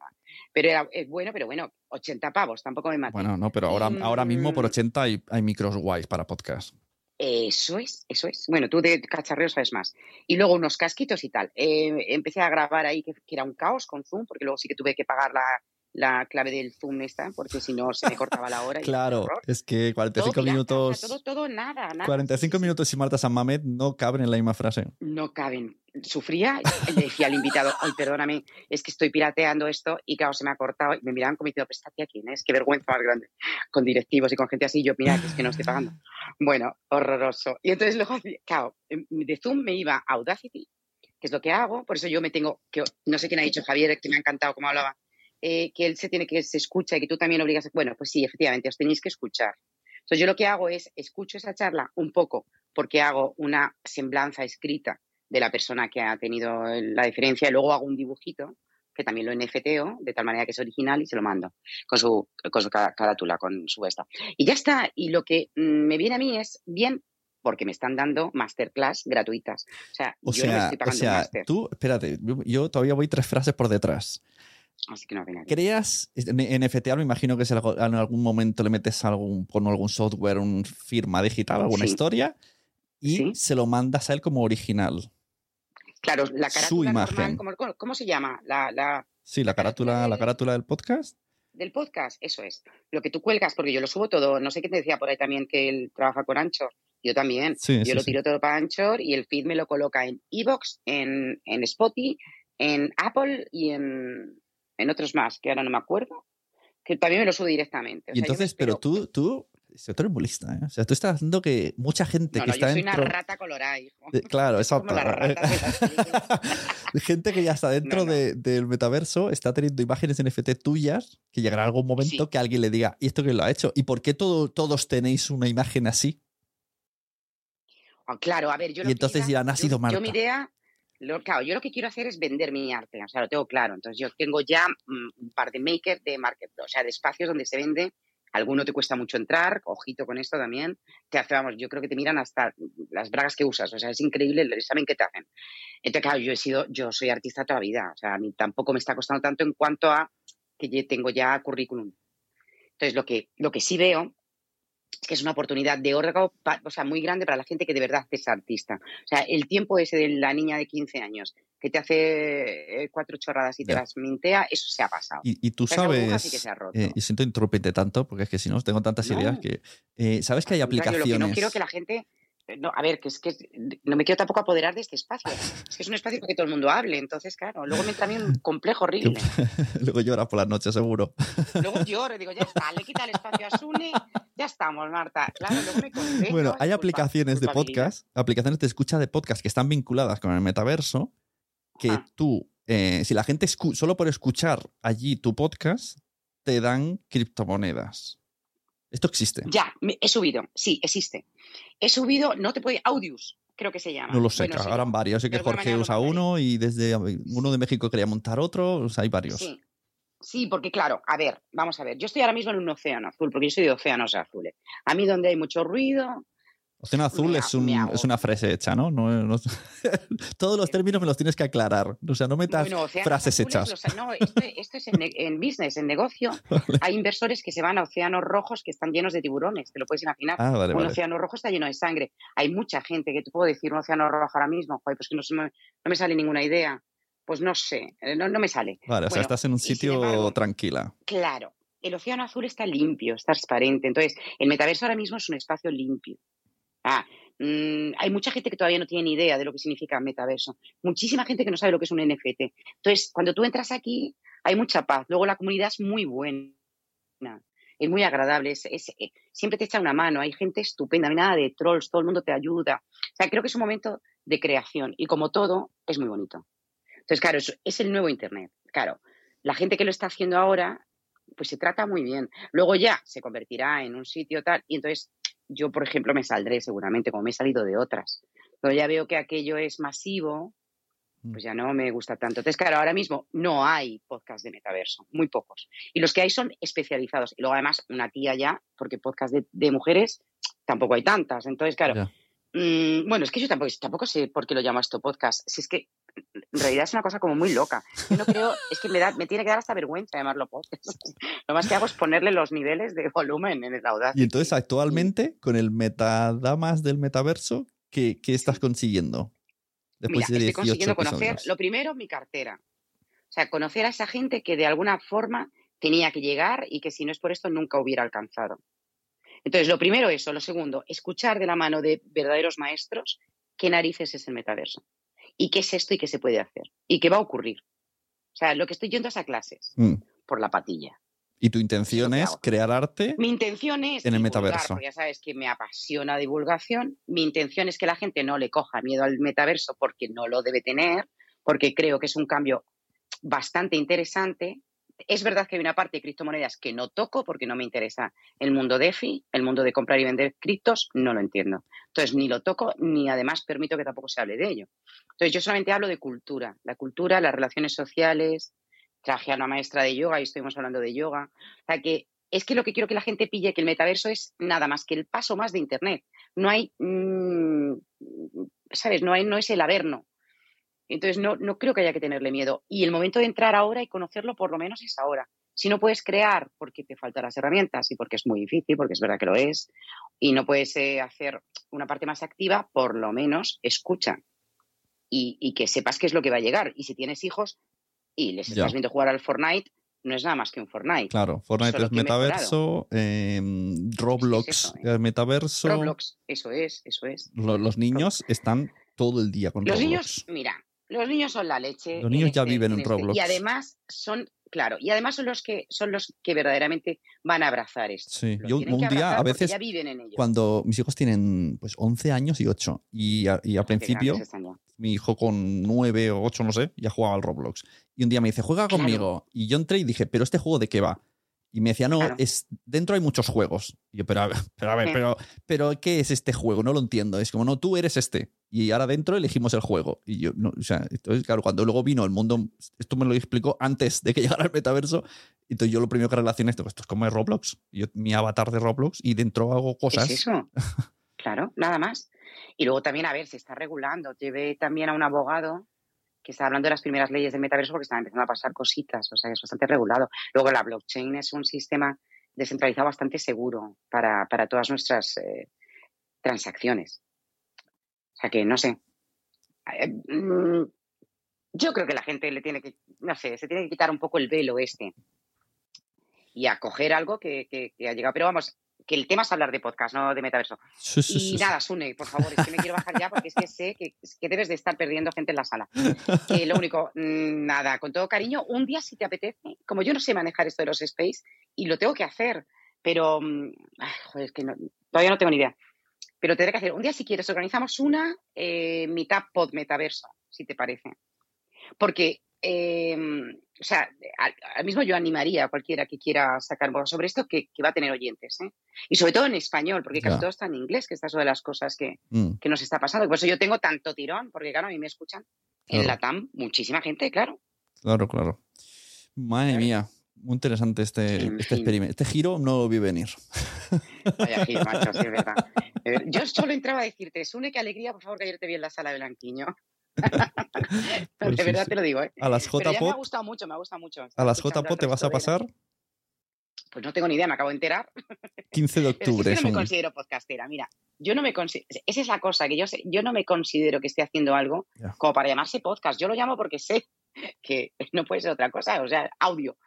Pero era eh, bueno, pero bueno, 80 pavos, tampoco me maté. Bueno, no, pero ahora, ahora mismo por Mm. 80 hay, hay micros guays para podcast. Eso es, eso es. Bueno, tú de cacharreo sabes más. Y luego unos casquitos y tal. Eh, empecé a grabar ahí, que, que era un caos con Zoom, porque luego sí que tuve que pagar la, la clave del Zoom esta, porque si no se me cortaba la hora. y Claro, es que 45 Todo minutos. todo, todo, nada, nada. 45 minutos y Marta San Mamet no caben en la misma frase. No caben. Sufría y le decía al invitado, ay, perdóname, es que estoy pirateando esto y claro, se me ha cortado. Y me miraban como diciendo, tía quién es, qué vergüenza más grande. Con directivos y con gente así, y yo, mira, que es que no estoy pagando. Bueno, horroroso. Y entonces luego, claro, em, de Zoom me iba a Audacity, que es lo que hago, por eso yo me tengo, que no sé quién ha dicho Javier, que me ha encantado cómo hablaba, eh, que él se tiene que se escucha y que tú también obligas. Bueno, pues sí, efectivamente, os tenéis que escuchar. Entonces yo lo que hago es escucho esa charla un poco porque hago una semblanza escrita de la persona que ha tenido la diferencia y luego hago un dibujito que también lo NFTO de tal manera que es original y se lo mando con su, con su ca- carátula, con su esta. Y ya está. Y lo que mm, me viene a mí es bien porque me están dando masterclass gratuitas. O sea, O yo no me sea, estoy pagando tú, espérate, yo todavía voy tres frases por detrás. Así que no viene ¿Creas, en NFTA me imagino que si en algún momento le metes algún, con algún software, una firma digital, alguna Sí. historia, y Sí. se lo mandas a él como original? Claro, la Su carátula normal, imagen. ¿cómo, cómo- cómo se llama? La, la, Sí, la carátula, la carátula del podcast. del podcast, eso es. Lo que tú cuelgas, porque yo lo subo todo, no sé qué te decía por ahí también que él trabaja con Anchor. Yo también. Sí, yo sí, lo tiro todo para Anchor y el feed me lo coloca en Evox, en, en Spotify, en Apple y en, en otros más, que ahora no me acuerdo, que también me lo subo directamente. O Y sea, yo entonces, pero tú, tú, tú eres muy lista, ¿eh? O sea, tú estás haciendo que mucha gente No, que no, yo está soy dentro. una rata colorada, hijo. de- claro, exacto. Gente que ya está dentro No, no. de- del metaverso está teniendo imágenes NFT tuyas que llegará algún momento Sí. que alguien le diga, ¿y esto quién lo ha hecho? ¿Y por qué todo, todos tenéis una imagen así? Ah, Claro, a ver, yo Y lo entonces dirán, ha yo- sido Yo mi Marta. idea, lo, claro, yo lo que quiero hacer es vender mi arte, o sea, lo tengo claro. Entonces yo tengo ya mm, un par de makers de market, o sea, de espacios donde se vende. Alguno te cuesta mucho entrar, ojito con esto también. Te hace, vamos, yo creo que te miran hasta las bragas que usas, o sea, es increíble el examen que te hacen. Entonces, claro, yo he sido, yo soy artista toda la vida, o sea, a mí tampoco me está costando tanto en cuanto a que yo tengo ya currículum. Entonces, lo que, lo que sí veo que es una oportunidad de órgano, o sea, muy grande para la gente que de verdad es artista. O sea, el tiempo ese de la niña de 15 años que te hace eh, cuatro chorradas y te las mintea, eso se ha pasado. Y, y tú sabes, sí que se ha roto. eh, y siento interrumpirte tanto, porque es que si no, tengo tantas No. ideas que... eh, ¿Sabes que hay aplicaciones? Lo que no quiero que la gente. Eh, No, a ver, que es que no me quiero tampoco apoderar de este espacio. Es que es un espacio para que todo el mundo hable. Entonces, claro, luego me entra a mí un complejo horrible. Luego lloras por las noches, seguro. Luego lloro y digo, ya está, le quita el espacio a Sune, ya estamos, Marta. Claro, luego me convenzo, Bueno, hay culpa- aplicaciones de podcast, aplicaciones de escucha de podcast que están vinculadas con el metaverso, que Ajá. tú, eh, si la gente solo por escuchar allí tu podcast, te dan criptomonedas. Esto existe. Ya, me- he subido, sí, existe. He subido, no te puede, Audius, creo que se llama. No lo sé, Bueno, que sí, ahora han varios. Sé que Jorge usa uno y desde uno de México quería montar otro. O sea, hay varios. Sí. Sí, porque claro, a ver, vamos a ver. Yo estoy ahora mismo en un océano azul, porque yo soy de océanos azules. A mí donde hay mucho ruido, Océano azul es, un- es una frase hecha, ¿no? No- no- Todos los términos me los tienes que aclarar. O sea, no metas Bueno, frases hechas. los- no, esto, esto es en, ne- en business, en negocio. Hay inversores que se van a océanos rojos que están llenos de tiburones, te lo puedes imaginar. Ah, vale, un vale. océano rojo está lleno de sangre. Hay mucha gente que te puedo decir un océano rojo ahora mismo, joder, pues que no, se me, no me sale ninguna idea. Pues no sé, eh, no, no me sale. Vale, o sea, estás en un sitio embargo, tranquila. Claro, el océano azul está limpio, está transparente. Entonces, el metaverso ahora mismo es un espacio limpio. Ah, Mm, hay mucha gente que todavía no tiene ni idea de lo que significa metaverso. Muchísima gente que no sabe lo que es un NFT. Entonces, cuando tú entras aquí, hay mucha paz. Luego la comunidad es muy buena. Es muy agradable. Es, eh, siempre te echa una mano. Hay gente estupenda. No hay nada de trolls. Todo el mundo te ayuda. O sea, creo que es un momento de creación. Y como todo, es muy bonito. Entonces, claro, es, es el nuevo Internet. Claro, la gente que lo está haciendo ahora, pues se trata muy bien. Luego ya se convertirá en un sitio tal. Y entonces yo, por ejemplo, me saldré seguramente, como me he salido de otras. Pero ya veo que aquello es masivo, mm. pues ya no me gusta tanto. Entonces, claro, ahora mismo no hay podcast de metaverso, muy pocos. Y los que hay son especializados. Y luego, además, una tía ya, porque podcast de, mujeres tampoco hay tantas. Entonces, claro, mm, bueno, es que yo tampoco, tampoco sé por qué lo llamo esto podcast. Si es que en realidad es una cosa como muy loca. Yo no creo, es que me, da, me tiene que dar hasta vergüenza llamarlo podcast. Lo más que hago es ponerle los niveles de volumen en el audaz. Y entonces, actualmente, con el metadamas del metaverso, ¿qué, qué estás consiguiendo? Después Mira, estoy consiguiendo conocer, lo primero, mi cartera. O sea, conocer a esa gente que de alguna forma tenía que llegar y que si no es por esto nunca hubiera alcanzado. Entonces, lo primero eso. Lo segundo, escuchar de la mano de verdaderos maestros qué narices es el metaverso y qué es esto y qué se puede hacer y qué va a ocurrir. O sea, lo que estoy yendo es a clases mm. por la patilla. ¿Y tu intención es, crear arte? Mi intención es en el metaverso. Ya sabes que me apasiona divulgación. Mi intención es que la gente no le coja miedo al metaverso porque no lo debe tener, porque creo que es un cambio bastante interesante es verdad que hay una parte de criptomonedas que no toco porque no me interesa el mundo DeFi, el mundo de comprar y vender criptos, no lo entiendo. Entonces, ni lo toco ni además permito que tampoco se hable de ello. Entonces, yo solamente hablo de cultura, la cultura, las relaciones sociales. Traje a una maestra de yoga y estuvimos hablando de yoga. O sea, que es que lo que quiero que la gente pille que el metaverso es nada más que el paso más de Internet. No hay, mm, ¿sabes? No, hay, no es el averno. Entonces, no, no creo que haya que tenerle miedo. Y el momento de entrar ahora y conocerlo, por lo menos, es ahora. Si no puedes crear porque te faltan las herramientas y porque es muy difícil, porque es verdad que lo es, y no puedes eh, hacer una parte más activa, por lo menos escucha y, que sepas qué es lo que va a llegar. Y si tienes hijos y les estás viendo jugar al Fortnite, no es nada más que un Fortnite. Claro, Fortnite es metaverso, em, Roblox es, metaverso. Roblox, eso es, eso es. Los, niños están todo el día con los Roblox. niños, mira, los niños son la leche. Los niños ya este, viven en, este, Roblox. Y además son, claro, y además son los que son los que verdaderamente van a abrazar esto. Sí, yo un día a veces cuando mis hijos tienen pues 11 años y 8 y, y al principio mi hijo con 9 o 8 no sé, ya jugaba al Roblox. Y un día me dice, "Juega conmigo." Y yo entré y dije, "¿Pero este juego de qué va?" Y me decía, no, es, dentro hay muchos juegos. Y yo, pero, pero a ver, pero, pero, ¿qué es este juego? No lo entiendo. Es como, no, tú eres este. Y ahora dentro elegimos el juego. Y yo, no, o sea, entonces, claro, cuando luego vino el mundo, esto me lo explicó antes de que llegara el metaverso. Entonces yo lo primero que relacioné esto, esto es como es Roblox. Yo, mi avatar de Roblox y dentro hago cosas. ¿Es eso? claro, nada más. Y luego también, a ver, se está regulando. Llevé también a un abogado que está hablando de las primeras leyes del metaverso porque están empezando a pasar cositas, o sea, es bastante regulado. Luego la blockchain es un sistema descentralizado bastante seguro para, todas nuestras eh, transacciones. O sea que, no sé. Eh, mm, yo creo que la gente le tiene que, no sé, se tiene que quitar un poco el velo este y acoger algo que ha llegado. Pero vamos, que el tema es hablar de podcast, no de metaverso. y nada, Sune, por favor, es que me quiero bajar ya porque es que sé que, debes de estar perdiendo gente en la sala. Que lo único, mm, nada, con todo cariño, un día si te apetece, como yo no sé manejar esto de los space y lo tengo que hacer, pero, mm, joder, es que todavía no tengo ni idea. Pero tendré que hacer, un día si quieres, organizamos una eh, mitad pod metaverso, si te parece. Porque Em, o sea, al, mismo yo animaría a cualquiera que quiera sacar sobre esto que, va a tener oyentes. ¿eh? Y sobre todo en español, porque casi todo está en inglés, que esta es una de las cosas que, mm. que, nos está pasando. Por eso yo tengo tanto tirón, porque claro, a mí me escuchan en la TAM muchísima gente, claro. Claro, claro. Madre mía, muy interesante este, este experimento. Este giro no lo vi venir. Vaya giro, macho, sí, es verdad. Eh, yo solo entraba a decirte, Sune, qué alegría, por favor, que ayer te vi en la sala de Blanquiño. Pues de verdad te lo digo, ¿eh? A las JPOT. Me ha gustado mucho, me ha gustado mucho. ¿A las JPOT te vas a pasar? Pues no tengo ni idea, me acabo de enterar. 15 de octubre. yo no me considero podcastera, mira. Yo no me considero, esa es la cosa, que yo, sé, yo no me considero que esté haciendo algo como para llamarse podcast. Yo lo llamo porque sé que no puede ser otra cosa, o sea, audio.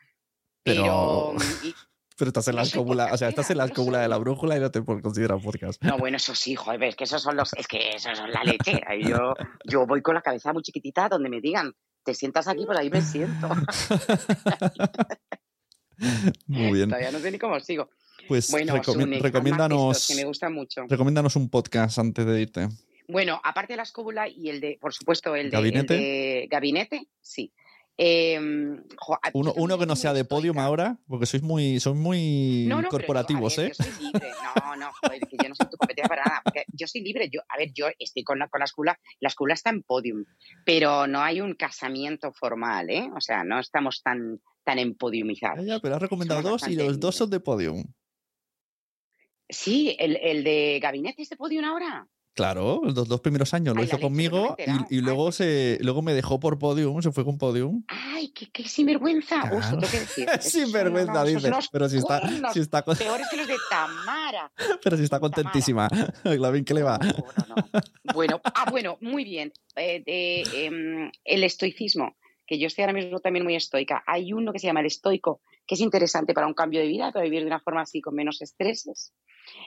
Pero, Pero estás en la escóbula, o sea, estás en la escóbula de la brújula y no te considerar podcast. No, bueno, eso sí, joder, es que esos son los, es que esos son la leche. Ahí Yo, yo voy con la cabeza muy chiquitita donde me digan, te sientas aquí, pues ahí me siento. Muy bien. Todavía no sé ni cómo sigo. Pues Bueno, recomi- Sune, recomiéndanos, que me gustan mucho. recomiéndanos un podcast antes de irte. Bueno, aparte de la escóbula y el de, por supuesto, el de ¿Gabinete? el de gabinete, sí. Em, jo, Uno, uno que no sea de podium ahora, porque sois muy, sois muy No, no, pero yo, corporativos, ver, ¿eh? Yo soy libre. No, no, joder, que yo no soy tu competencia para nada. porque yo soy libre. Yo, a ver, yo estoy con la, con la escuela. La escuela está en podium, pero no hay un casamiento formal, ¿eh? O sea, no estamos tan, tan empodiumizados. ya, pero has recomendado Somos dos y los dos son de podium. Sí, el, el de gabinete es de podium ahora. Claro, los dos primeros años lo hizo pues no conmigo y, y luego se luego me dejó por podium, se fue con podium. Ay, qué, qué sinvergüenza. Claro. tengo que decir. Sinvergüenza, unos- dice. Pero si está, si está, con- Peores que los de Tamara. pero si está contentísima. La bien que le va. No, no, no. Bueno, ah, bueno, muy bien. Eh, de, em, el estoicismo, que yo estoy ahora mismo también muy estoica. Hay uno que se llama el estoico, que es interesante para un cambio de vida, para vivir de una forma así con menos estreses.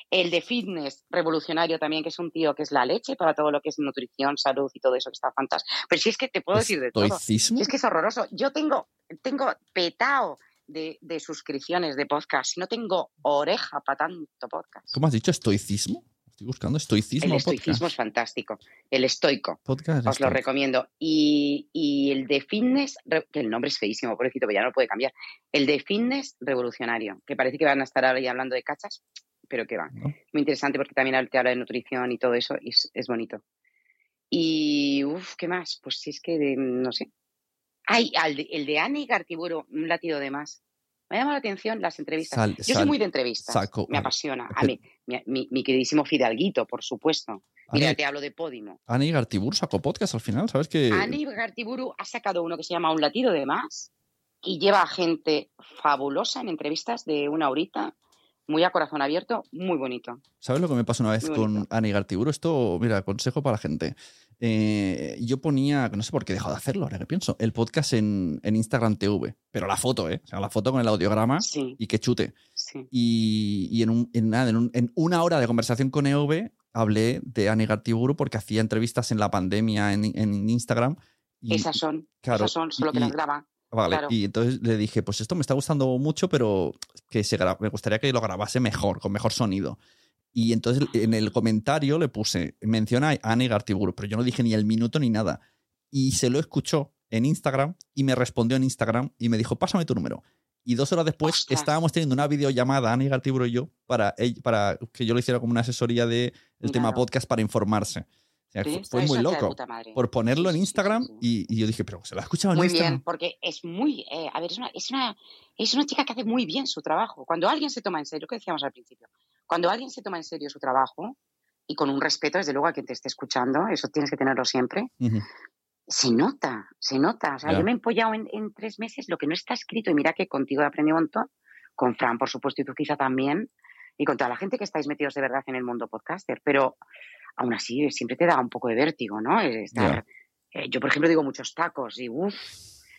El de fitness revolucionario también, que es un tío que es la leche para todo lo que es nutrición, salud y todo eso que está fantástico. Pero si es que te puedo decir de todo. Si es que es horroroso. Yo tengo, tengo petao de, de suscripciones de podcast. No tengo oreja para tanto podcast. ¿Cómo has dicho? ¿Estoicismo? Estoy buscando estoicismo. El estoicismo podcast. es fantástico. El estoico. Podcast Os lo recomiendo. Y, y el de fitness, que el nombre es feísimo, pobrecito, pero ya no lo puede cambiar. El de fitness revolucionario, que parece que van a estar ahora ya hablando de cachas, pero que va. ¿no? Muy interesante porque también te habla de nutrición y todo eso, y es, es bonito. Y, uff, ¿qué más? Pues si es que, de- no sé. Ay, de- el de Anne Gartiburu, un latido de más. Me ha llamado la atención las entrevistas. Sal- Yo soy muy de entrevistas. saco- me apasiona. A mí, mi, mi, mi queridísimo Fidalguito, por supuesto. Mira, Ani- te hablo de Podimo. Ani Gartibur sacó podcast al final, ¿sabes que Ani Gartiburu ha sacado uno que se llama Un latido de más y lleva a gente fabulosa en entrevistas de una horita, muy a corazón abierto, muy bonito. ¿Sabes lo que me pasó una vez con. Ani Gartiburu? Esto, mira, consejo para la gente. Eh, yo ponía, no sé por qué he dejado de hacerlo, ahora que pienso, el podcast en, en Instagram TV, pero la foto, ¿eh? O sea, la foto con el audiograma Sí, y que chute. sí. Y, y en, un- en nada, en, un- en una hora de conversación con EV hablé de Ani Gartiburu porque hacía entrevistas en la pandemia en, en Instagram. Y, esas son, claro, esas son, solo que las graba. Vale, claro. y entonces le dije, pues esto me está gustando mucho, pero que se me gustaría que lo grabase mejor, con mejor sonido. Y entonces en el comentario le puse, menciona a Anne Gartiburu, pero yo no dije ni el minuto ni nada. Y se lo escuchó en Instagram y me respondió en Instagram y me dijo, pásame tu número. Y dos horas después Ostras. estábamos teniendo una videollamada, Anne Gartiburu y yo, para, para que yo le hiciera como una asesoría del el tema Claro. podcast para informarse. O sea, Sí, fue, muy loco. Por ponerlo en Instagram sí, sí. Y, y yo dije, pero se lo ha escuchado en Muy Instagram. bien, porque es muy, eh, a ver, es una, es, una, es una chica que hace muy bien su trabajo. Cuando alguien se toma en serio, lo que decíamos al principio, cuando alguien se toma en serio su trabajo y con un respeto, desde luego, a quien te esté escuchando, eso tienes que tenerlo siempre, Ujú. se nota, se nota. O sea, yo me he empollado en, en tres meses lo que no está escrito y mira que contigo he aprendido un montón, con Fran, por supuesto, y tú quizá también, y con toda la gente que estáis metidos de verdad en el mundo podcaster, pero aún así siempre te da un poco de vértigo, ¿no? Estar, eh, yo, por ejemplo, digo muchos tacos y uff,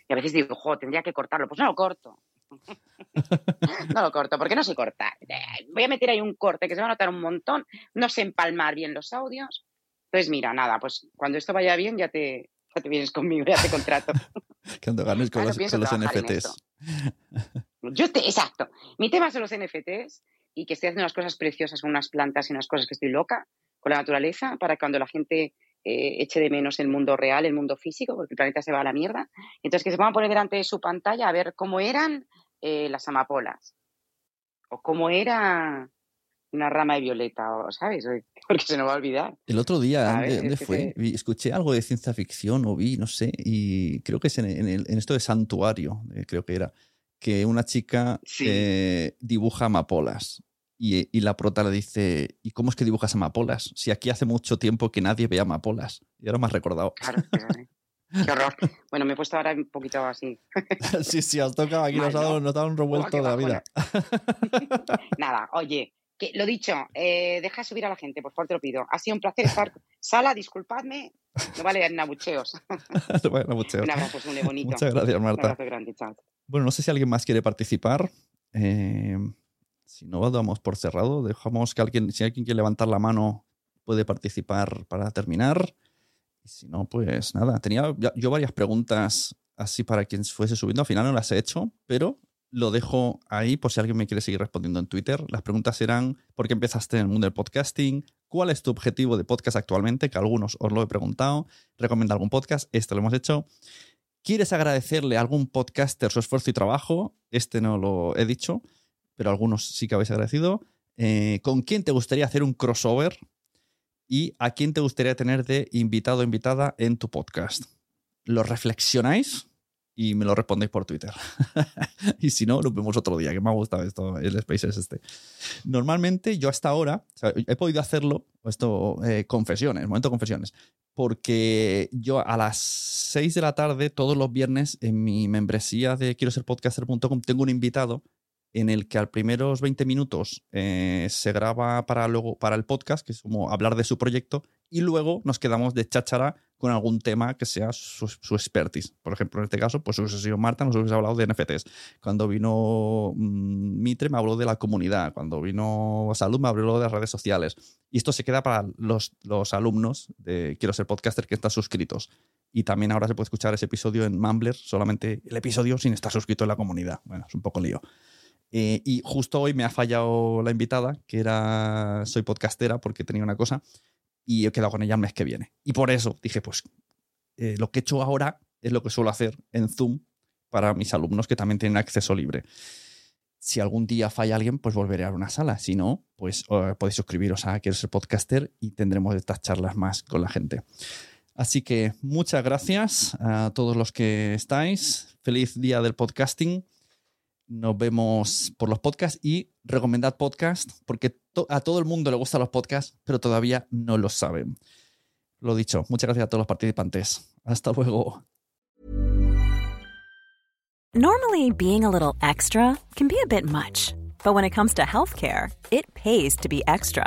y a veces digo, jo, tendría que cortarlo, pues no lo corto. no lo corto, porque no sé cortar. Eh, Voy a meter ahí un corte que se va a notar un montón, no sé empalmar bien los audios. Entonces, mira, nada, pues cuando esto vaya bien ya te, ya te vienes conmigo, ya te contrato. Cuando ganes con Ah, los, con los NFTs. Yo te, exacto. Mi tema son los NFTs y que estoy haciendo unas cosas preciosas con unas plantas y unas cosas que estoy loca con la naturaleza para cuando la gente eh, eche de menos el mundo real, el mundo físico, porque el planeta se va a la mierda. Entonces que se van a poner delante de su pantalla a ver cómo eran eh, las amapolas o cómo era una rama de violeta, o, ¿sabes? Porque se nos va a olvidar. El otro día. ¿dónde, que fue? Escuché algo de ciencia ficción o vi, no sé, y creo que es en, en el- en esto de santuario, eh, creo que era, que una chica Sí. dibuja amapolas. Y, y la prota le dice, ¿y cómo es que dibujas amapolas? Si aquí hace mucho tiempo que nadie ve amapolas. Y ahora me has recordado. Claro, es. Qué horror. Bueno, me he puesto ahora un poquito así. sí, sí, has tocado aquí, nos ha dado, ¿no? nos ha dado un revuelto de la vida. Nada, oye, que lo dicho, eh, deja subir a la gente, por favor, te lo pido. Ha sido un placer estar. Sala, disculpadme, no vale nabucheos. Bueno, muchas, Un abrazo, Sune, bonito. muchas gracias, Un Marta. abrazo grande, chao. Bueno, no sé si alguien más quiere participar. Eh, si no, damos por cerrado. Dejamos que alguien, si alguien quiere levantar la mano, puede participar para terminar. Y si no, pues nada. Tenía yo varias preguntas así para quien fuese subiendo. Al final no las he hecho, pero lo dejo ahí por si alguien me quiere seguir respondiendo en Twitter. Las preguntas eran, ¿por qué empezaste en el mundo del podcasting? ¿Cuál es tu objetivo de podcast actualmente? Que algunos os lo he preguntado. ¿Recomienda algún podcast? Este lo hemos hecho. ¿Quieres agradecerle a algún podcaster su esfuerzo y trabajo? Este no lo he dicho, pero algunos sí que habéis agradecido. Eh, ¿Con quién te gustaría hacer un crossover? ¿Y a quién te gustaría tener de invitado o invitada en tu podcast? ¿Lo reflexionáis? y me lo respondéis por Twitter. y si no, lo vemos otro día, que me ha gustado esto, el Spaces este. Normalmente yo hasta ahora, he podido hacerlo, esto, eh, confesiones, momento confesiones, porque yo a las 6 de la tarde, todos los viernes, en mi membresía de quiero ser podcaster.com, tengo un invitado en el que al primeros 20 minutos eh, se graba para, luego, para el podcast, que es como hablar de su proyecto, y luego nos quedamos de cháchara con algún tema que sea su, expertise. Por ejemplo, en este caso, pues hubiese sido Marta, nos hubiese hablado de NFTs. Cuando vino mm, Mitre, me habló de la comunidad. Cuando vino Salud, me habló de las redes sociales. Y esto se queda para los, los alumnos de Quiero ser podcaster que están suscritos. Y también ahora se puede escuchar ese episodio en Mumbler, solamente el episodio sin estar suscrito en la comunidad. Bueno, es un poco lío. Eh, y justo hoy me ha fallado la invitada, que era soy podcastera porque tenía una cosa, y he quedado con ella el mes que viene. Y por eso dije, pues eh, lo que he hecho ahora es lo que suelo hacer en Zoom para mis alumnos que también tienen acceso libre. Si algún día falla alguien, pues volveré a una sala. Si no, pues eh, podéis suscribiros a Quiero ser podcaster y tendremos estas charlas más con la gente. Así que muchas gracias a todos los que estáis. Feliz día del podcasting. Nos vemos por los podcasts y recomendad podcast porque a todo el mundo le gustan los podcasts, pero todavía no lo saben. Lo dicho, muchas gracias a todos los participantes. Hasta luego. Normally being a little extra can be a bit much, but when it comes to healthcare, it pays to be extra.